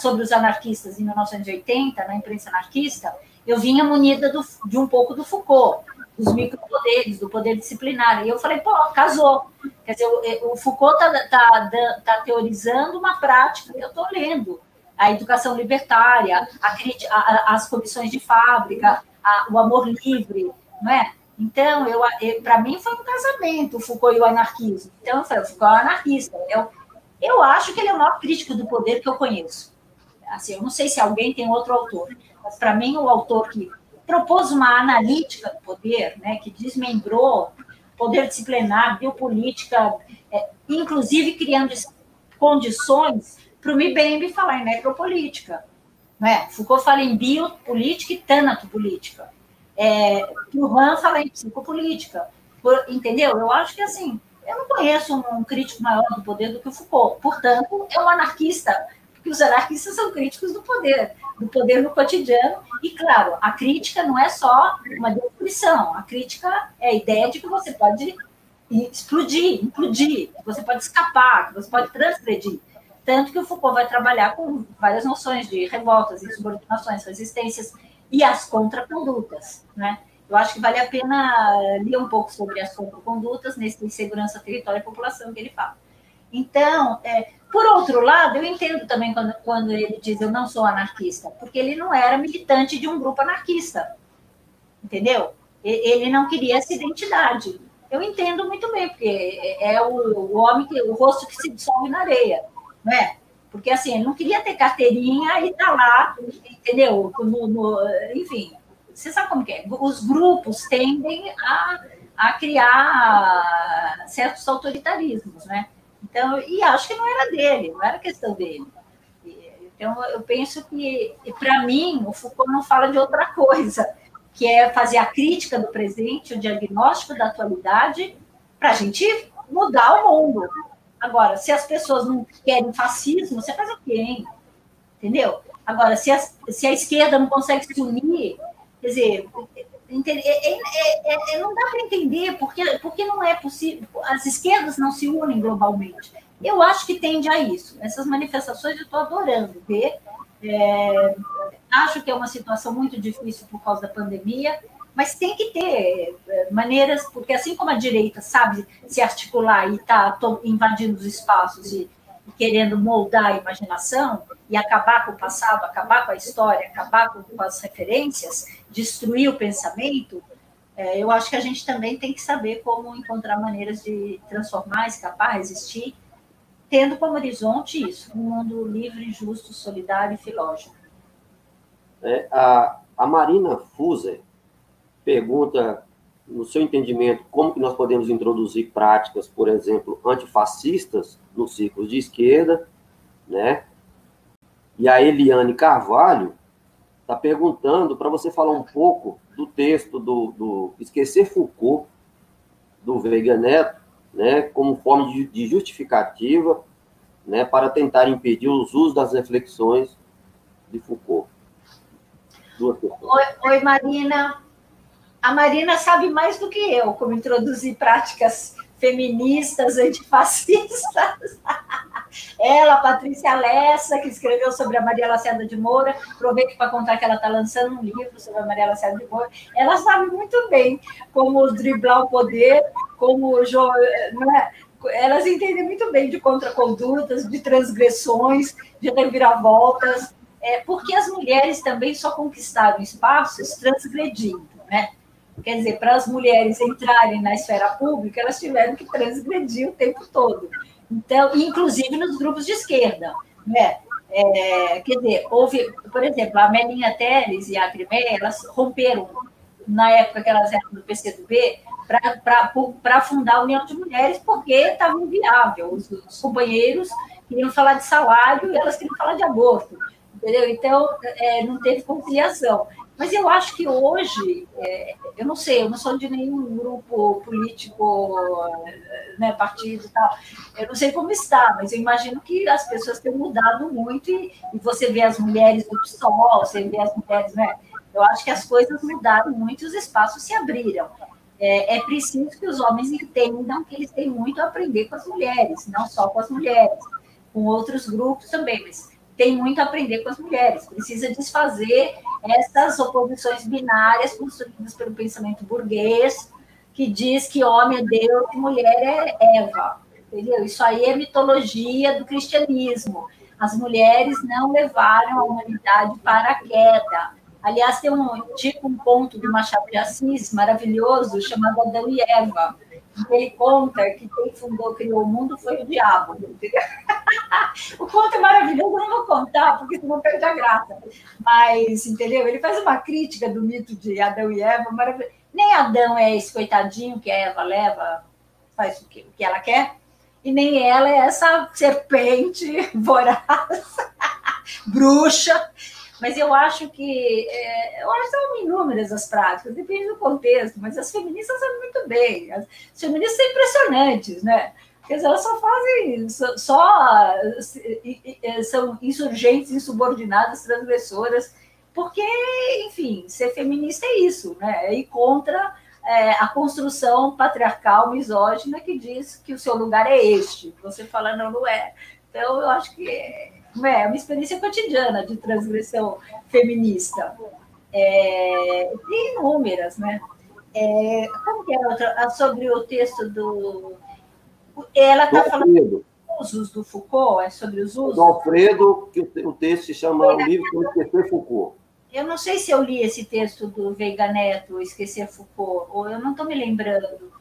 S3: sobre os anarquistas em 1980, na imprensa anarquista, eu vinha munida do, de um pouco do Foucault, dos micropoderes, do poder disciplinar. E eu falei, pô, casou. Quer dizer, o, Foucault está tá, tá teorizando uma prática que eu estou lendo. A educação libertária, a, a, as comissões de fábrica, a, o amor livre, não é? Então, eu, eu para mim foi um casamento, o Foucault e o anarquismo. Então, falei, o Foucault é um anarquista. Eu, eu acho que ele é o maior crítico do poder que eu conheço. Assim, eu não sei se alguém tem outro autor, mas para mim o autor que propôs uma analítica do poder, né, que desmembrou poder disciplinar, biopolítica, é, inclusive criando condições para o Mbembe falar em necropolítica. Né? Foucault fala em biopolítica e tanatopolítica. É, o Juan fala em psicopolítica, por, entendeu? Eu acho que assim, eu não conheço um, um, crítico maior do poder do que o Foucault. Portanto, é um anarquista, porque os anarquistas são críticos do poder, do poder no cotidiano. E claro, a crítica não é só uma definição, a crítica é a ideia de que você pode explodir, implodir, que você pode escapar, que você pode transgredir. Tanto que o Foucault vai trabalhar com várias noções de revoltas, insubordinações, resistências e as contracondutas, né? Eu acho que vale a pena ler um pouco sobre as contracondutas nesse segurança, território e população que ele fala. Então, é, por outro lado, eu entendo também quando, quando ele diz eu não sou anarquista, porque ele não era militante de um grupo anarquista, entendeu? Ele não queria essa identidade. Eu entendo muito bem, porque é o, o homem, que, o rosto que se dissolve na areia, não é? Porque, assim, ele não queria ter carteirinha e tá lá, entendeu? No, no, enfim, você sabe como que é? Os grupos tendem a, a criar certos autoritarismos, né? Então, e acho que não era dele, não era questão dele. Então, eu penso que, para mim, o Foucault não fala de outra coisa, que é fazer a crítica do presente, o diagnóstico da atualidade, para a gente mudar o mundo. Agora, se as pessoas não querem fascismo, você faz o quê, hein? Entendeu? Agora, se a, se a esquerda não consegue se unir, quer dizer, é, é, é, não dá para entender porque, porque não é possível, as esquerdas não se unem globalmente. Eu acho que tende a isso. Essas manifestações eu estou adorando ver. É, acho que é uma situação muito difícil por causa da pandemia, mas tem que ter eh, maneiras, porque assim como a direita sabe se articular e está invadindo os espaços e, e, querendo moldar a imaginação e acabar com o passado, acabar com a história, acabar com, com as referências, destruir o pensamento, é, eu acho que a gente também tem que saber como encontrar maneiras de transformar, escapar, resistir, tendo como horizonte isso, um mundo livre, justo, solidário e filógico.
S2: É, a, a Marina Fuser, pergunta, no seu entendimento, como que nós podemos introduzir práticas, por exemplo, antifascistas nos círculos de esquerda, né? E a Eliane Carvalho está perguntando para você falar um pouco do texto do, do Esquecer Foucault, do Veiga Neto, né, como forma de, de justificativa né, para tentar impedir os usos das reflexões de Foucault.
S3: Oi, oi, Marina a Marina sabe mais do que eu como introduzir práticas feministas, antifascistas. Ela, Patrícia Lessa, que escreveu sobre a Maria Lacerda de Moura, aproveito para contar que ela está lançando um livro sobre a Maria Lacerda de Moura. Ela sabe muito bem como driblar o poder, como é? elas entendem muito bem de contracondutas, de transgressões, de reviravoltas, é, porque as mulheres também só conquistaram espaços transgredindo, né? Quer dizer, para as mulheres entrarem na esfera pública, elas tiveram que transgredir o tempo todo. Então, inclusive nos grupos de esquerda, né? É, quer dizer, houve, por exemplo, a Melinha Teles e a Crimeia, elas romperam, na época que elas eram do PCdoB, para fundar a União de Mulheres, porque estava inviável. Os, os, companheiros queriam falar de salário e elas queriam falar de aborto, entendeu? Então, é, não teve conciliação. Mas eu acho que hoje, é, eu não sei, eu não sou de nenhum grupo político, né, partido e tal, eu não sei como está, mas eu imagino que as pessoas têm mudado muito e, e você vê as mulheres do PSOL, você vê as mulheres, né? Eu acho que as coisas mudaram muito e os espaços se abriram. É, é preciso que os homens entendam que eles têm muito a aprender com as mulheres, não só com as mulheres, com outros grupos também, mas tem muito a aprender com as mulheres. Precisa desfazer essas oposições binárias construídas pelo pensamento burguês, que diz que homem é Deus e mulher é Eva. Entendeu? Isso aí é mitologia do cristianismo. As mulheres não levaram a humanidade para a queda. Aliás, tem um tipo um ponto do Machado de Assis maravilhoso chamado Adão e Eva ele conta que quem fundou, criou o mundo foi o diabo. O conto é maravilhoso, eu não vou contar, porque senão perde a graça. Mas, entendeu? Ele faz uma crítica do mito de Adão e Eva, maravilhoso. Nem Adão é esse coitadinho que a Eva leva, faz o que, o que ela quer, e nem ela é essa serpente voraz, bruxa, mas eu acho que é, eu acho que são inúmeras as práticas, depende do contexto, mas as feministas sabem muito bem. As feministas são impressionantes, né? Quer dizer, elas só fazem, só, só são insurgentes, insubordinadas, transgressoras, porque, enfim, ser feminista é isso, né? É ir contra é, a construção patriarcal misógina que diz que o seu lugar é este. Você fala, não, não é. Então, eu acho que é uma experiência cotidiana de transgressão feminista. É, tem inúmeras, né? É, como que é outra? Ah, sobre o texto do. Ela está falando dos usos do Foucault, é sobre os usos?
S2: Do Alfredo, que o texto se chama O Livro Como Esquecer Foucault.
S3: Eu não sei se eu li esse texto do Veiga Neto, Esquecer Foucault, ou eu não estou me lembrando,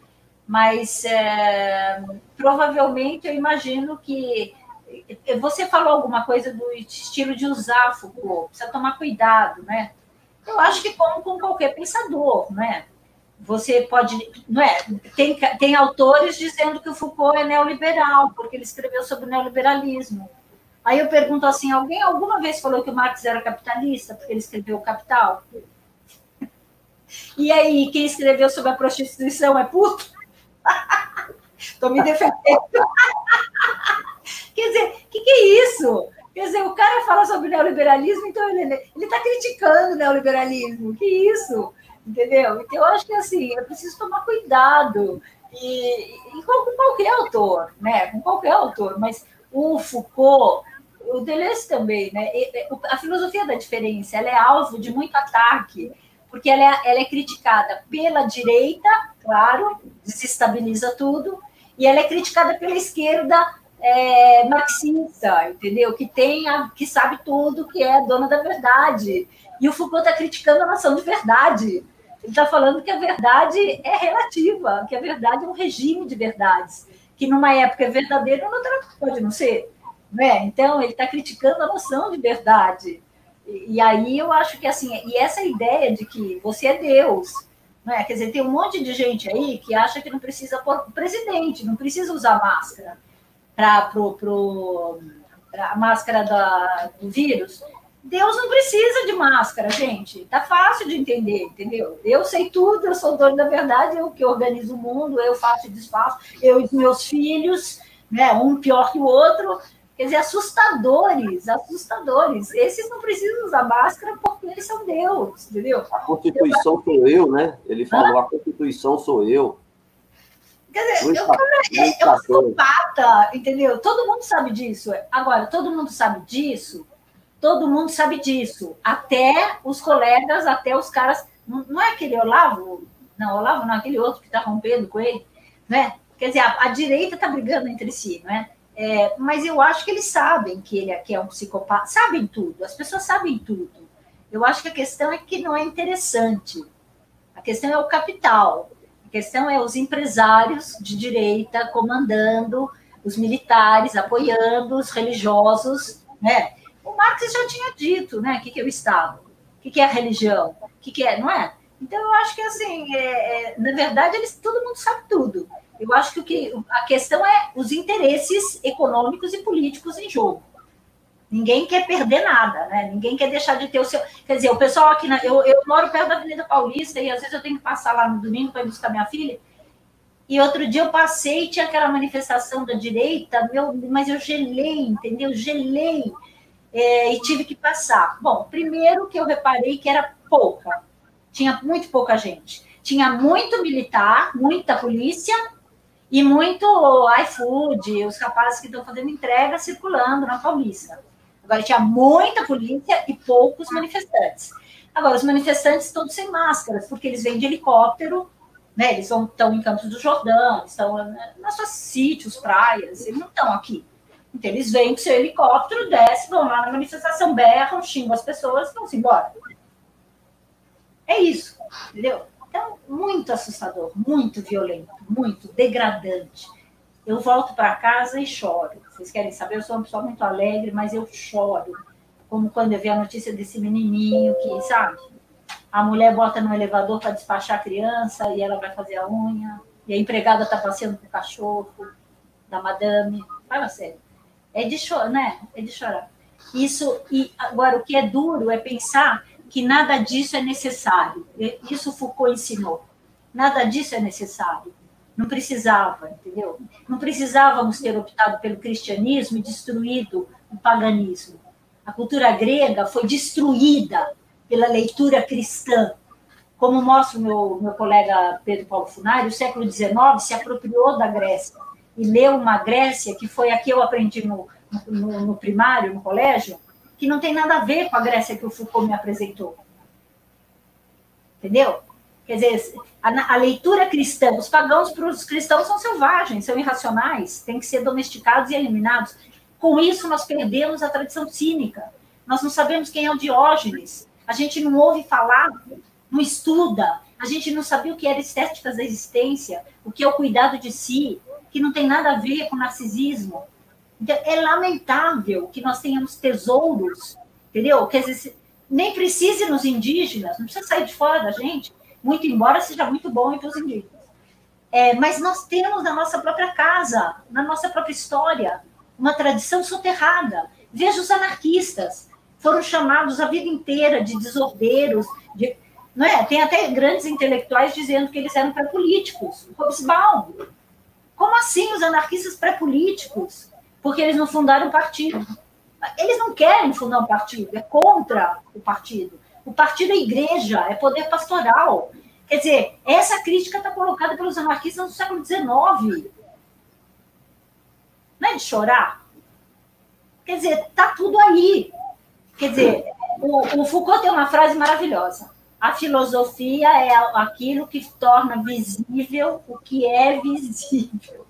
S3: mas é, provavelmente eu imagino que você falou alguma coisa do estilo de usar Foucault, precisa tomar cuidado, né? Eu acho que como com qualquer pensador, né? Você pode, não é? Tem, tem autores dizendo que o Foucault é neoliberal, porque ele escreveu sobre o neoliberalismo. Aí eu pergunto assim: alguém alguma vez falou que o Marx era capitalista, porque ele escreveu o Capital? E aí, quem escreveu sobre a prostituição é puto? Estou me defendendo. Quer dizer, o que, que é isso? Quer dizer, o cara fala sobre neoliberalismo, então ele está criticando o neoliberalismo. Que isso? Entendeu? Então, eu acho que assim, é preciso tomar cuidado. E, e com, com, qualquer autor, né? Com qualquer autor, mas o Foucault, o Deleuze também, né? A filosofia da diferença, ela é alvo de muito ataque, porque ela é, ela é criticada pela direita, claro, desestabiliza tudo, e ela é criticada pela esquerda é, marxista, entendeu? Que tem a, que sabe tudo, que é dona da verdade. E o Foucault está criticando a nação de verdade. Ele está falando que a verdade é relativa, que a verdade é um regime de verdades, que numa época é verdadeiro, noutra pode não ser. Né? Então, ele está criticando a noção de verdade. E, e, aí eu acho que assim, e essa ideia de que você é Deus, né? quer dizer, tem um monte de gente aí que acha que não precisa pôr presidente, não precisa usar máscara para a máscara da, do vírus. Deus não precisa de máscara, gente. Tá fácil de entender, entendeu? Eu sei tudo, eu sou dono da verdade, eu que organizo o mundo, eu faço e desfaço, eu e os meus filhos, né? Um pior que o outro. Quer dizer, assustadores, assustadores. Esses não precisam usar máscara porque eles são Deus, entendeu?
S2: A Constituição sou eu, né? Ele falou, Hã? a Constituição sou eu.
S3: Quer dizer, é, é um psicopata, entendeu? Todo mundo sabe disso. Agora, todo mundo sabe disso, todo mundo sabe disso. Até os colegas, até os caras. Não, não é aquele Olavo? Não, Olavo não, aquele outro que está rompendo com ele, né? Quer dizer, a, a direita está brigando entre si, não é? é? Mas eu acho que eles sabem que ele aqui é um psicopata, sabem tudo, as pessoas sabem tudo. Eu acho que a questão é que não é interessante. A questão é o capital. Questão é os empresários de direita comandando, os militares apoiando, os religiosos, né? O Marx já tinha dito, né? O que, que é o Estado? O que, que é a religião? O que, que é, não é? Então, eu acho que, assim, é, é, na verdade, eles, todo mundo sabe tudo. Eu acho que, o que a questão é os interesses econômicos e políticos em jogo. Ninguém quer perder nada, né? Ninguém quer deixar de ter o seu. Quer dizer, o pessoal aqui. Na... Eu, eu moro perto da Avenida Paulista e às vezes eu tenho que passar lá no domingo para buscar minha filha. E outro dia eu passei e tinha aquela manifestação da direita, meu, mas eu gelei, entendeu? Gelei. É, e tive que passar. Bom, primeiro que eu reparei que era pouca tinha muito pouca gente. Tinha muito militar, muita polícia e muito iFood, os rapazes que estão fazendo entrega circulando na Paulista. Agora tinha muita polícia e poucos manifestantes. Agora, os manifestantes todos sem máscaras, porque eles vêm de helicóptero, né? Eles estão em Campos do Jordão, estão nos seus sítios, praias, eles não estão aqui. Então, eles vêm com seu helicóptero, descem, vão lá na manifestação, berram, xingam as pessoas vão-se embora. É isso, entendeu? Então, muito assustador, muito violento, muito degradante. Eu volto para casa e choro. Vocês querem saber? Eu sou uma pessoa muito alegre, mas eu choro. Como quando eu vi a notícia desse menininho que, sabe? A mulher bota no elevador para despachar a criança e ela vai fazer a unha. E a empregada está passeando com o cachorro da madame. Fala sério. É de chorar, né? É de chorar. Isso, e agora o que é duro é pensar que nada disso é necessário. Isso Foucault ensinou. Nada disso é necessário. Não precisava, entendeu? Não precisávamos ter optado pelo cristianismo e destruído o paganismo. A cultura grega foi destruída pela leitura cristã. Como mostra o meu, meu colega Pedro Paulo Funari, o século XIX se apropriou da Grécia e leu uma Grécia que foi a que eu aprendi no, no, no primário, no colégio, que não tem nada a ver com a Grécia que o Foucault me apresentou. Entendeu? Quer dizer, a, a leitura cristã, os pagãos para os cristãos são selvagens, são irracionais, têm que ser domesticados e eliminados. Com isso, nós perdemos a tradição cínica. Nós não sabemos quem é o Diógenes. A gente não ouve falar, não estuda. A gente não sabia o que era estéticas da existência, o que é o cuidado de si, que não tem nada a ver com narcisismo, então, é lamentável que nós tenhamos tesouros, entendeu? Dizer, nem precise nos indígenas, não precisa sair de fora da gente, muito embora seja muito bom entre os indígenas. É, mas nós temos na nossa própria casa, na nossa própria história, uma tradição soterrada. Veja os anarquistas, foram chamados a vida inteira de desordeiros, de, não é? Tem até grandes intelectuais dizendo que eles eram pré-políticos. Hobsbawm. Como assim os anarquistas pré-políticos? porque eles não fundaram partido. Eles não querem fundar um partido, é contra o partido. O partido é igreja, é poder pastoral. Quer dizer, essa crítica está colocada pelos anarquistas no século XIX. Não é de chorar? Quer dizer, está tudo aí. Quer dizer, o, o Foucault tem uma frase maravilhosa. A filosofia é aquilo que torna visível o que é visível.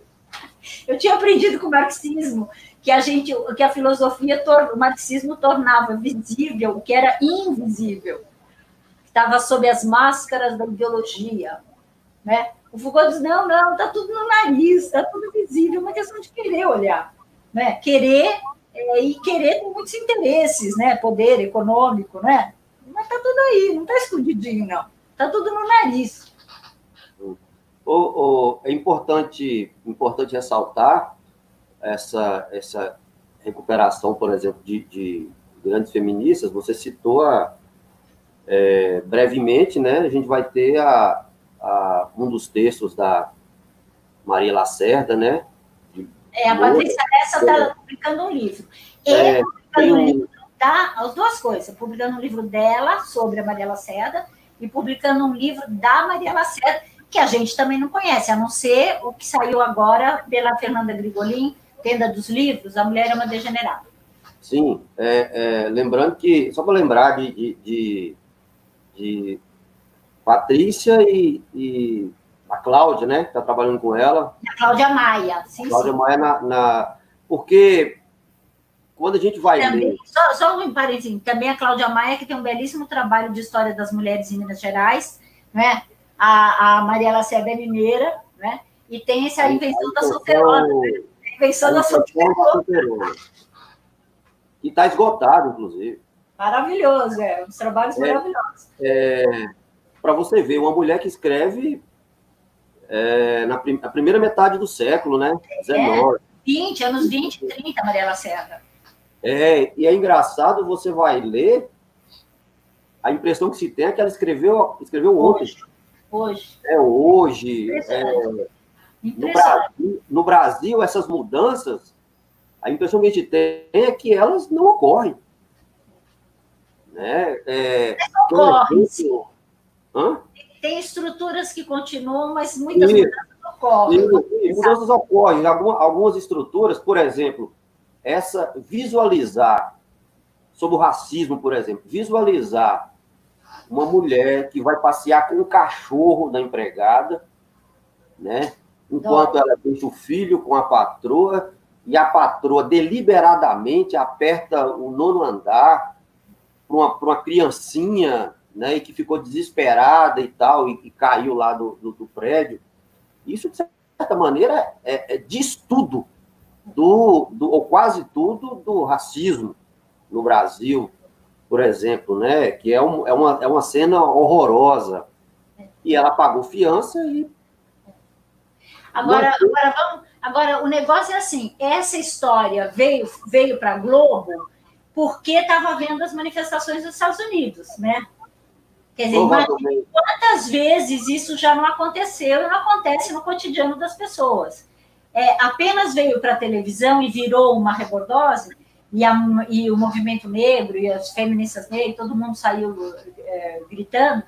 S3: Eu tinha aprendido com o marxismo que a gente, que a filosofia, o marxismo tornava visível o que era invisível, estava sob as máscaras da ideologia, né? O Foucault diz não, não, está tudo no nariz, está tudo visível, é uma questão de querer olhar, né? Querer é, e querer com muitos interesses, né? Poder econômico, né? Mas está tudo aí, não está escondidinho, não. Está tudo no nariz.
S2: O, o, é importante, importante ressaltar essa, essa recuperação, por exemplo, de, de grandes feministas. Você citou a, é, brevemente, né? A gente vai ter a, a, um dos textos da Maria Lacerda, né?
S3: É, a Patrícia Essa está publicando um livro. E é, publicando um livro da, as duas coisas, publicando um livro dela sobre a Maria Lacerda e publicando um livro da Maria Lacerda que a gente também não conhece, a não ser o que saiu agora pela Fernanda Grigolin, Tenda dos Livros, A Mulher é uma Degenerada.
S2: Sim, é, é, lembrando que, só para lembrar de, de, de, de, Patrícia e, e a Cláudia, né? Que está trabalhando com ela.
S3: A Cláudia Maia, sim,
S2: Cláudia
S3: sim.
S2: Maia na, na, Porque quando a gente vai
S3: também,
S2: ler...
S3: Só, só um parênteses, também a Cláudia Maia, que tem um belíssimo trabalho de história das mulheres em Minas Gerais, né? A, a Maria Lacerda é mineira, né? E tem essa invenção da solteirona, né? A invenção da solteirona.
S2: Que está esgotado, inclusive.
S3: Maravilhoso, é. Os trabalhos é, maravilhosos.
S2: É, Para você ver, uma mulher que escreve é, na, prim primeira metade do século, né?
S3: 19. É, 20, anos 20 e 30, Maria Lacerda.
S2: É, e é engraçado, você vai ler, a impressão que se tem é que ela escreveu, escreveu
S3: hoje. Hoje.
S2: É, hoje. É, no, Brasil, no Brasil, essas mudanças, a impressão que a gente tem é que elas não ocorrem. Né? É,
S3: ocorre. Hã? Tem estruturas que continuam, mas muitas Isso. mudanças ocorrem. E,
S2: mudanças ocorrem. Algumas, algumas estruturas, por exemplo, essa visualizar sobre o racismo, por exemplo, visualizar uma mulher que vai passear com o cachorro da empregada, né? Enquanto ela deixa o filho com a patroa e a patroa deliberadamente aperta o nono andar para uma, uma criancinha, né? E que ficou desesperada e tal e, e caiu lá do, do, do, prédio. Isso de certa maneira é, é diz tudo do, do ou quase tudo do racismo no Brasil, por exemplo, né? Que é, um, é, uma, é uma cena horrorosa. E ela pagou fiança e.
S3: Agora, agora, vamos, agora, o negócio é assim: essa história veio, veio para a Globo porque estava vendo as manifestações dos Estados Unidos, né? Quer dizer, imagine quantas vezes isso já não aconteceu e não acontece no cotidiano das pessoas. É, apenas veio para a televisão e virou uma rebordose, e, a, e o movimento negro e as feministas negras, todo mundo saiu é, gritando,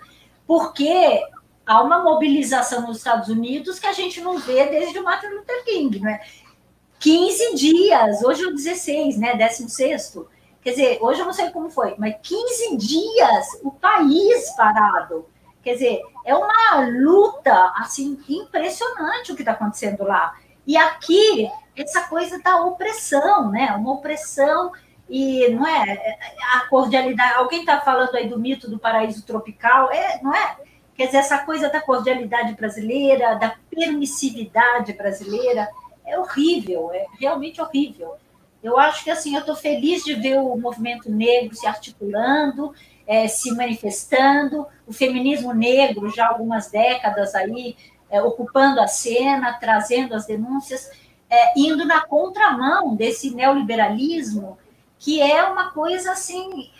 S3: porque há uma mobilização nos Estados Unidos que a gente não vê desde o Martin Luther King, né? 15 dias, hoje é o 16, né? 16. Quer dizer, hoje eu não sei como foi, mas 15 dias o país parado. Quer dizer, é uma luta assim impressionante o que está acontecendo lá. E aqui essa coisa da opressão, né? Uma opressão e não é a cordialidade. Alguém está falando aí do mito do paraíso tropical, é, não é? Quer dizer, essa coisa da cordialidade brasileira, da permissividade brasileira, é horrível, é realmente horrível. Eu acho que assim, eu estou feliz de ver o movimento negro se articulando, é, se manifestando, o feminismo negro já há algumas décadas aí é, ocupando a cena, trazendo as denúncias é, indo na contramão desse neoliberalismo, que é uma coisa assim.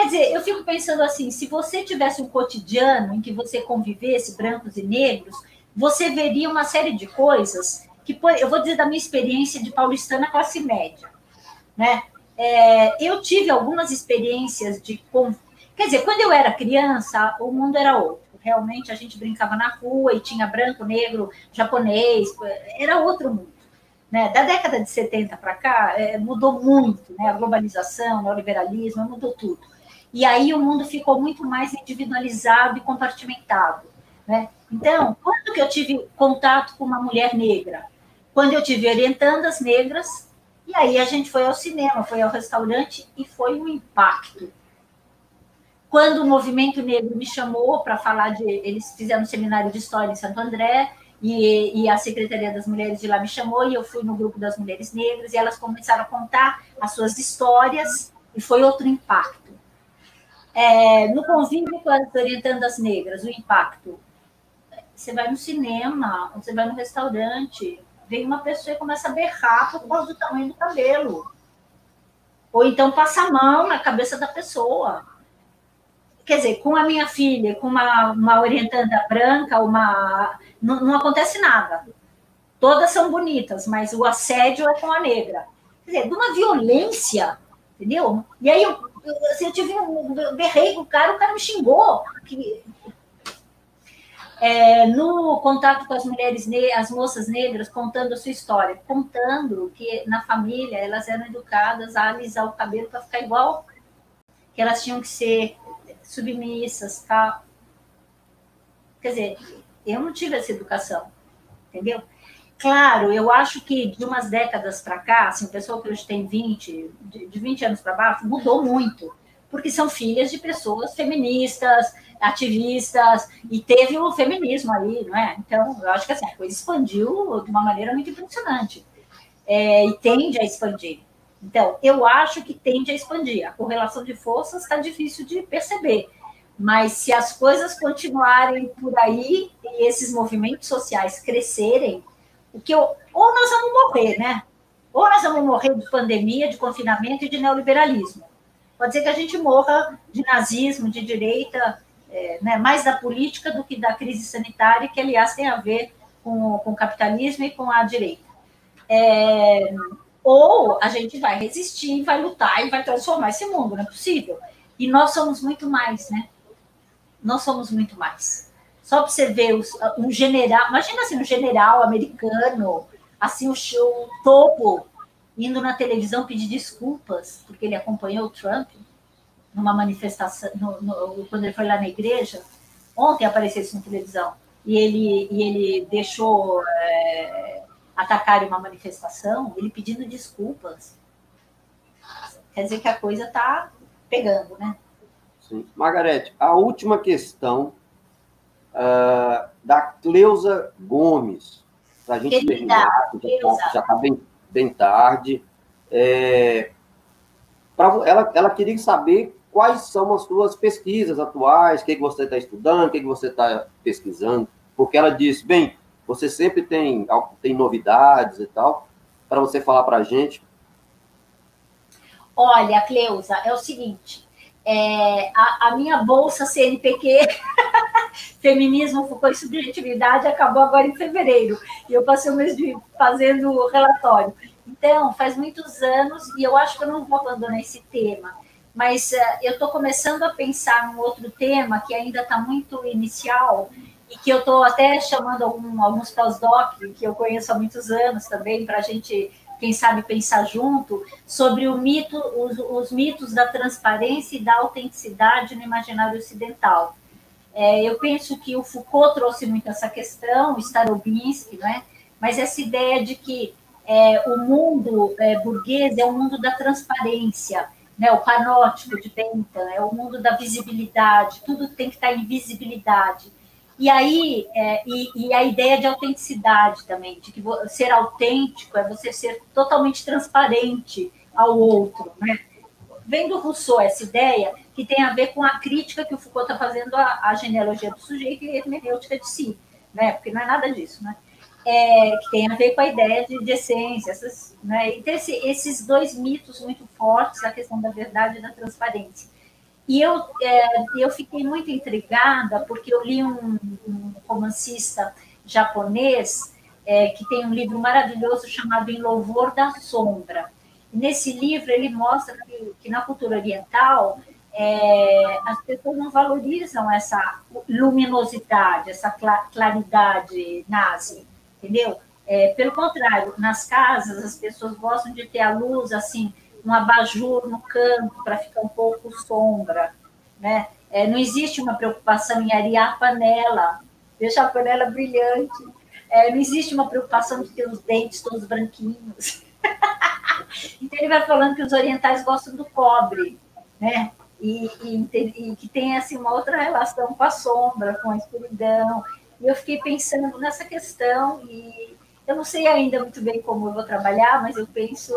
S3: Quer dizer, eu fico pensando assim: se você tivesse um cotidiano em que você convivesse brancos e negros, você veria uma série de coisas que, eu vou dizer da minha experiência de paulistana classe média, né? É, eu tive algumas experiências de. Quer dizer, quando eu era criança, o mundo era outro. Realmente a gente brincava na rua e tinha branco, negro, japonês, era outro mundo. Né? Da década de 70 para cá, é, mudou muito, né? a globalização, o neoliberalismo, mudou tudo. E aí o mundo ficou muito mais individualizado e compartimentado. Né? Então, quando que eu tive contato com uma mulher negra? Quando eu tive orientandas negras, e aí a gente foi ao cinema, foi ao restaurante e foi um impacto. Quando o movimento negro me chamou para falar de. Eles fizeram um seminário de história em Santo André, e, e, a Secretaria das Mulheres de lá me chamou e eu fui no grupo das mulheres negras e elas começaram a contar as suas histórias e foi outro impacto. É, no convívio com as orientandas negras, o impacto. Você vai no cinema, você vai no restaurante, vem uma pessoa e começa a berrar por causa do tamanho do cabelo. Ou então passa a mão na cabeça da pessoa quer dizer, com a minha filha, com uma, uma orientanda branca, uma não, não, acontece nada. Todas são bonitas, mas o assédio é com a negra. Quer dizer, de uma violência, entendeu? E aí eu, assim, eu tive um, berrei com o cara, o cara me xingou. Que, é, no contato com as mulheres, as moças negras, contando a sua história, contando que na família elas eram educadas a alisar o cabelo para ficar igual, que elas tinham que ser submissas, tá? Quer dizer, Eu não tive essa educação, entendeu? Claro, eu acho que de umas décadas para cá, assim, pessoa que hoje tem 20, de 20 anos para baixo, mudou muito, porque são filhas de pessoas feministas, ativistas, e teve o feminismo aí, não é? Então, eu acho que assim, a coisa expandiu de uma maneira muito impressionante, é, e tende a expandir. Então, eu acho que tende a expandir. A correlação de forças está difícil de perceber, mas se as coisas continuarem por aí e esses movimentos sociais crescerem, o que eu, ou nós vamos morrer, né? Ou nós vamos morrer de pandemia, de confinamento e de neoliberalismo. Pode ser que a gente morra de nazismo, de direita, é, né, mais da política do que da crise sanitária, que, aliás, tem a ver com, com o capitalismo e com a direita. É, ou a gente vai resistir, vai lutar e vai transformar esse mundo, não é possível. E nós somos muito mais, né? Nós somos muito mais. Só para você ver um general, imagina assim, um general americano, assim, o, show, topo, indo na televisão pedir desculpas, porque ele acompanhou o Trump numa manifestação, no, no, quando ele foi lá na igreja. Ontem apareceu isso na televisão. E ele, e ele deixou é, atacar uma manifestação, ele pedindo desculpas. Quer dizer que a coisa está pegando, né?
S2: Margarete, a última questão uh, da Cleusa Gomes, para a gente Querida, terminar, já está bem, bem tarde. É, pra, ela, ela queria saber quais são as suas pesquisas atuais, o que, que você está estudando, o que, que você está pesquisando, porque ela disse, bem, você sempre tem, tem novidades e tal, para você falar para a gente.
S3: Olha, Cleusa, é o seguinte, é, a, a, minha bolsa CNPq, Feminismo, Foucault e Subjetividade, acabou agora em fevereiro. E eu passei o mês de fazendo relatório. Então, faz muitos anos, e eu acho que eu não vou abandonar esse tema, mas uh, eu estou começando a pensar num outro tema que ainda está muito inicial, e que eu estou até chamando algum, alguns pós-doc, que eu conheço há muitos anos também, para a gente quem sabe pensar junto, sobre o mito, os, os mitos da transparência e da autenticidade no imaginário ocidental. É, eu penso que o Foucault trouxe muito essa questão, Starobinsky, né? mas essa ideia de que é, o mundo é, burguês é o mundo da transparência, né? o panótipo de Bentham, é o mundo da visibilidade, tudo tem que estar em visibilidade. E aí, é, e, e, a ideia de autenticidade também, de que ser autêntico é você ser totalmente transparente ao outro, né? Vem do Rousseau essa ideia que tem a ver com a crítica que o Foucault está fazendo à, à, genealogia do sujeito e a hermenêutica de si, né? Porque não é nada disso, né? É, que tem a ver com a ideia de, de essência, essas, né? Então, esse, esses dois mitos muito fortes, a questão da verdade e da transparência. E eu, é, eu fiquei muito intrigada, porque eu li um, um romancista japonês é, que tem um livro maravilhoso chamado Em Louvor da Sombra. E nesse livro, ele mostra que, que na cultura oriental, é, as pessoas não valorizam essa luminosidade, essa claridade nazi, entendeu? É, pelo contrário, nas casas, as pessoas gostam de ter a luz assim um abajur no canto para ficar um pouco sombra, né? É, não existe uma preocupação em arear a panela, deixar a panela brilhante. É, não existe uma preocupação de ter os dentes todos branquinhos. então ele vai falando que os orientais gostam do cobre, né? E, e, e, que tem assim uma outra relação com a sombra, com a escuridão. E eu fiquei pensando nessa questão e eu não sei ainda muito bem como eu vou trabalhar, mas eu penso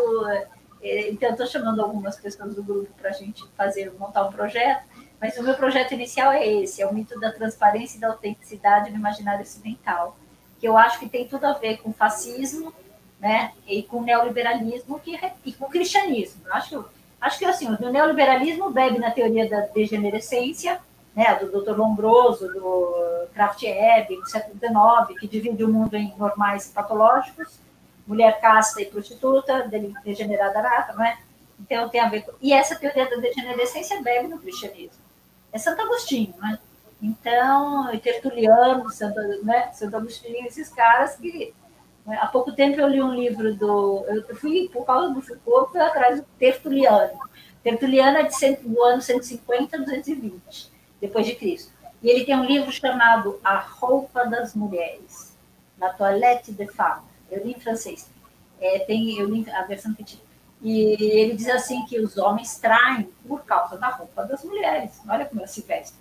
S3: é, então, estou chamando algumas pessoas do grupo para a gente fazer, montar um projeto, mas o meu projeto inicial é esse, é o mito da transparência e da autenticidade no imaginário ocidental, que eu acho que tem tudo a ver com fascismo, né, e com neoliberalismo que, e com cristianismo. Eu acho, acho que assim, o neoliberalismo bebe na teoria da degenerescência, né, do Dr. Lombroso, do Kraft-Ebing, do século XIX, que divide o mundo em normais e patológicos, mulher casta e prostituta, degenerada rata, não é? Então tem a ver com... E essa teoria da degenerescência bebe no cristianismo. É Santo Agostinho, né? Então, Tertuliano, Santo, né? Santo Agostinho, esses caras que... Né? Há pouco tempo eu li um livro do... Eu fui, por causa do Foucault, fui atrás do Tertuliano. Tertuliano é de cento, do ano 150 a 220, depois de Cristo. E ele tem um livro chamado A Roupa das Mulheres, La Toilette de Femme. Eu li em francês. É, tem, eu li a versão que tinha. E ele diz assim que os homens traem por causa da roupa das mulheres. Olha como elas se vestem.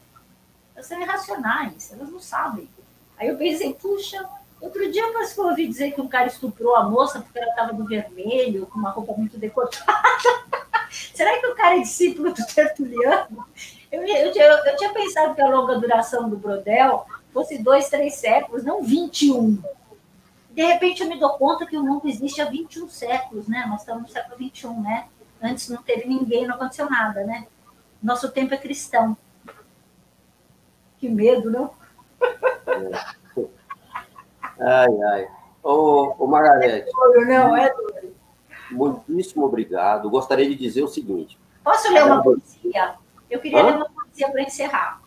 S3: Elas são irracionais, elas não sabem. Aí eu pensei, puxa, outro dia eu que eu ouvi dizer que um cara estuprou a moça porque ela estava do vermelho, com uma roupa muito decotada. Será que o cara é discípulo do Tertuliano? Eu, eu, eu, eu, tinha pensado que a longa duração do Brodel fosse dois, três séculos, não 21. De repente eu me dou conta que o mundo existe há 21 séculos, né? Nós estamos no século 21, né? Antes não teve ninguém, não aconteceu nada, né? Nosso tempo é cristão. Que medo, não?
S2: É. Ai, ai. Ô, ô Margarete.
S3: É duro, não, é duro.
S2: Muitíssimo obrigado. Gostaria de dizer o seguinte.
S3: Posso ler uma poesia? Eu queria Hã? ler uma poesia para encerrar.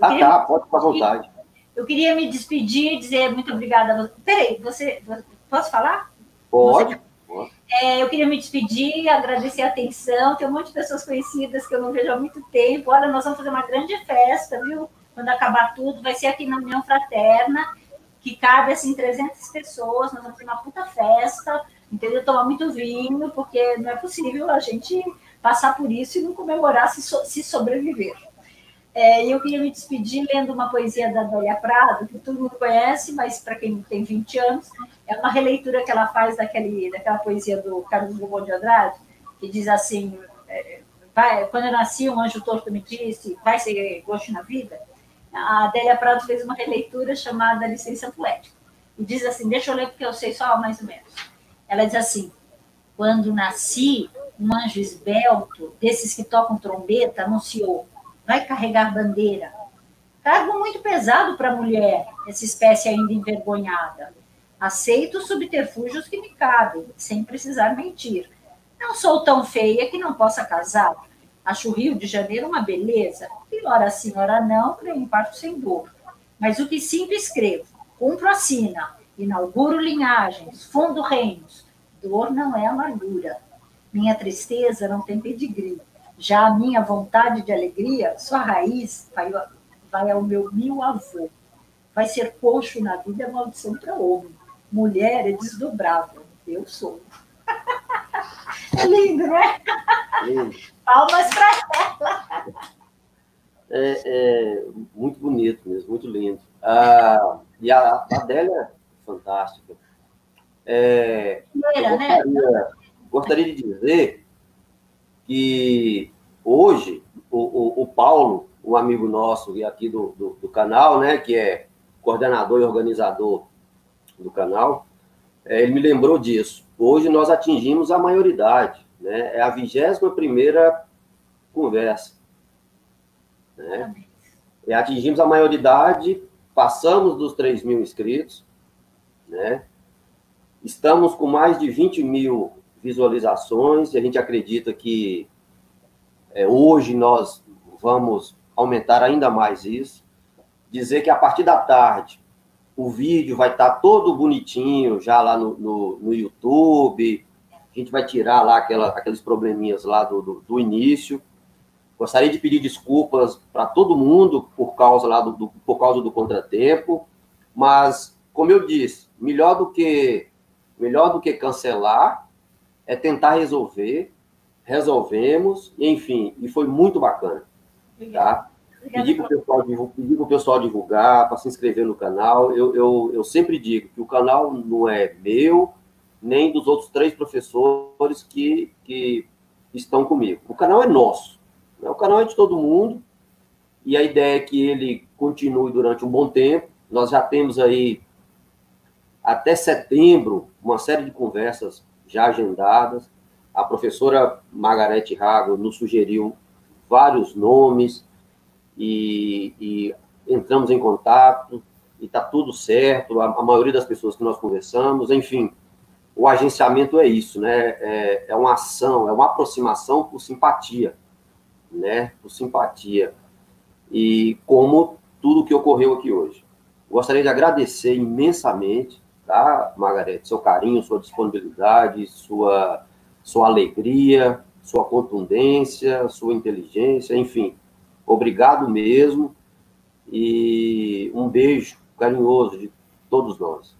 S2: Eu ah, tá, pode ficar à vontade.
S3: Eu queria me despedir e dizer muito obrigada. Peraí, você. Posso falar?
S2: Pode.
S3: Você... É, eu queria me despedir, agradecer a atenção. Tem um monte de pessoas conhecidas que eu não vejo há muito tempo. Olha, nós vamos fazer uma grande festa, viu? Quando acabar tudo, vai ser aqui na União Fraterna, que cabe assim 300 pessoas. Nós vamos ter uma puta festa, entendeu? Tomar muito vinho, porque não é possível a gente passar por isso e não comemorar se, so, se sobreviver. É, eu queria me despedir lendo uma poesia da Adélia Prado, que todo mundo conhece, mas para quem tem 20 anos, é uma releitura que ela faz daquele, daquela poesia do Carlos Drummond de Andrade, que diz assim: é, vai, quando eu nasci, um anjo torto me disse, vai ser gosto na vida. A Adélia Prado fez uma releitura chamada Licença Poética. E diz assim: deixa eu ler porque eu sei só mais ou menos. Ela diz assim: quando nasci, um anjo esbelto, desses que tocam trombeta, anunciou: vai carregar bandeira. Cargo muito pesado para a mulher, essa espécie ainda envergonhada. Aceito os subterfúgios que me cabem, sem precisar mentir. Não sou tão feia que não possa casar. Acho o Rio de Janeiro uma beleza. E ora sim, ora não, creio parto sem dor. Mas o que sinto escrevo, cumpro a sina, inauguro linhagens, fundo reinos. Dor não é amargura. Minha tristeza não tem pedigree. Já a minha vontade de alegria, sua raiz vai, vai ao meu mil avô. Vai ser coxo na vida é maldição para homem. Mulher é desdobrável. Eu sou. Lindo, né? Lindo. Palmas para ela.
S2: É, é, muito bonito mesmo, muito lindo. Ah, e a, Adélia é fantástica. É, Primeira, né? gostaria, né? gostaria de dizer que hoje o, o, o, Paulo, um amigo nosso aqui do, do, do, canal, né, que é coordenador e organizador do canal, é, ele me lembrou disso. Hoje nós atingimos a maioridade, né? É a vigésima primeira conversa, né? E atingimos a maioridade, passamos dos 3 mil inscritos, né? Estamos com mais de 20 mil visualizações, e a gente acredita que é, hoje nós vamos aumentar ainda mais isso. Dizer que a partir da tarde o vídeo vai estar todo bonitinho já lá no, no, no YouTube. A gente vai tirar lá aquela, aqueles probleminhas lá do, do, do início. Gostaria de pedir desculpas para todo mundo por causa lá do, do, por causa do contratempo, mas como eu disse, melhor do que melhor do que cancelar é tentar resolver. Resolvemos, enfim, e foi muito bacana. Tá? Pedir para o pessoal divulgar, para se inscrever no canal. Eu, eu, eu sempre digo que o canal não é meu, nem dos outros três professores que, que estão comigo. O canal é nosso. Né? O canal é de todo mundo. E a ideia é que ele continue durante um bom tempo. Nós já temos aí até setembro, uma série de conversas já agendadas. A professora Margarete Rago nos sugeriu vários nomes e, e entramos em contato e está tudo certo. A, a, maioria das pessoas que nós conversamos, enfim, o agenciamento é isso, né? É, é uma ação, é uma aproximação por simpatia, né? Por simpatia. E como tudo que ocorreu aqui hoje. Gostaria de agradecer imensamente tá, Margarete? Seu carinho, sua disponibilidade, sua, sua alegria, sua contundência, sua inteligência, enfim. Obrigado mesmo. e um beijo carinhoso de todos nós.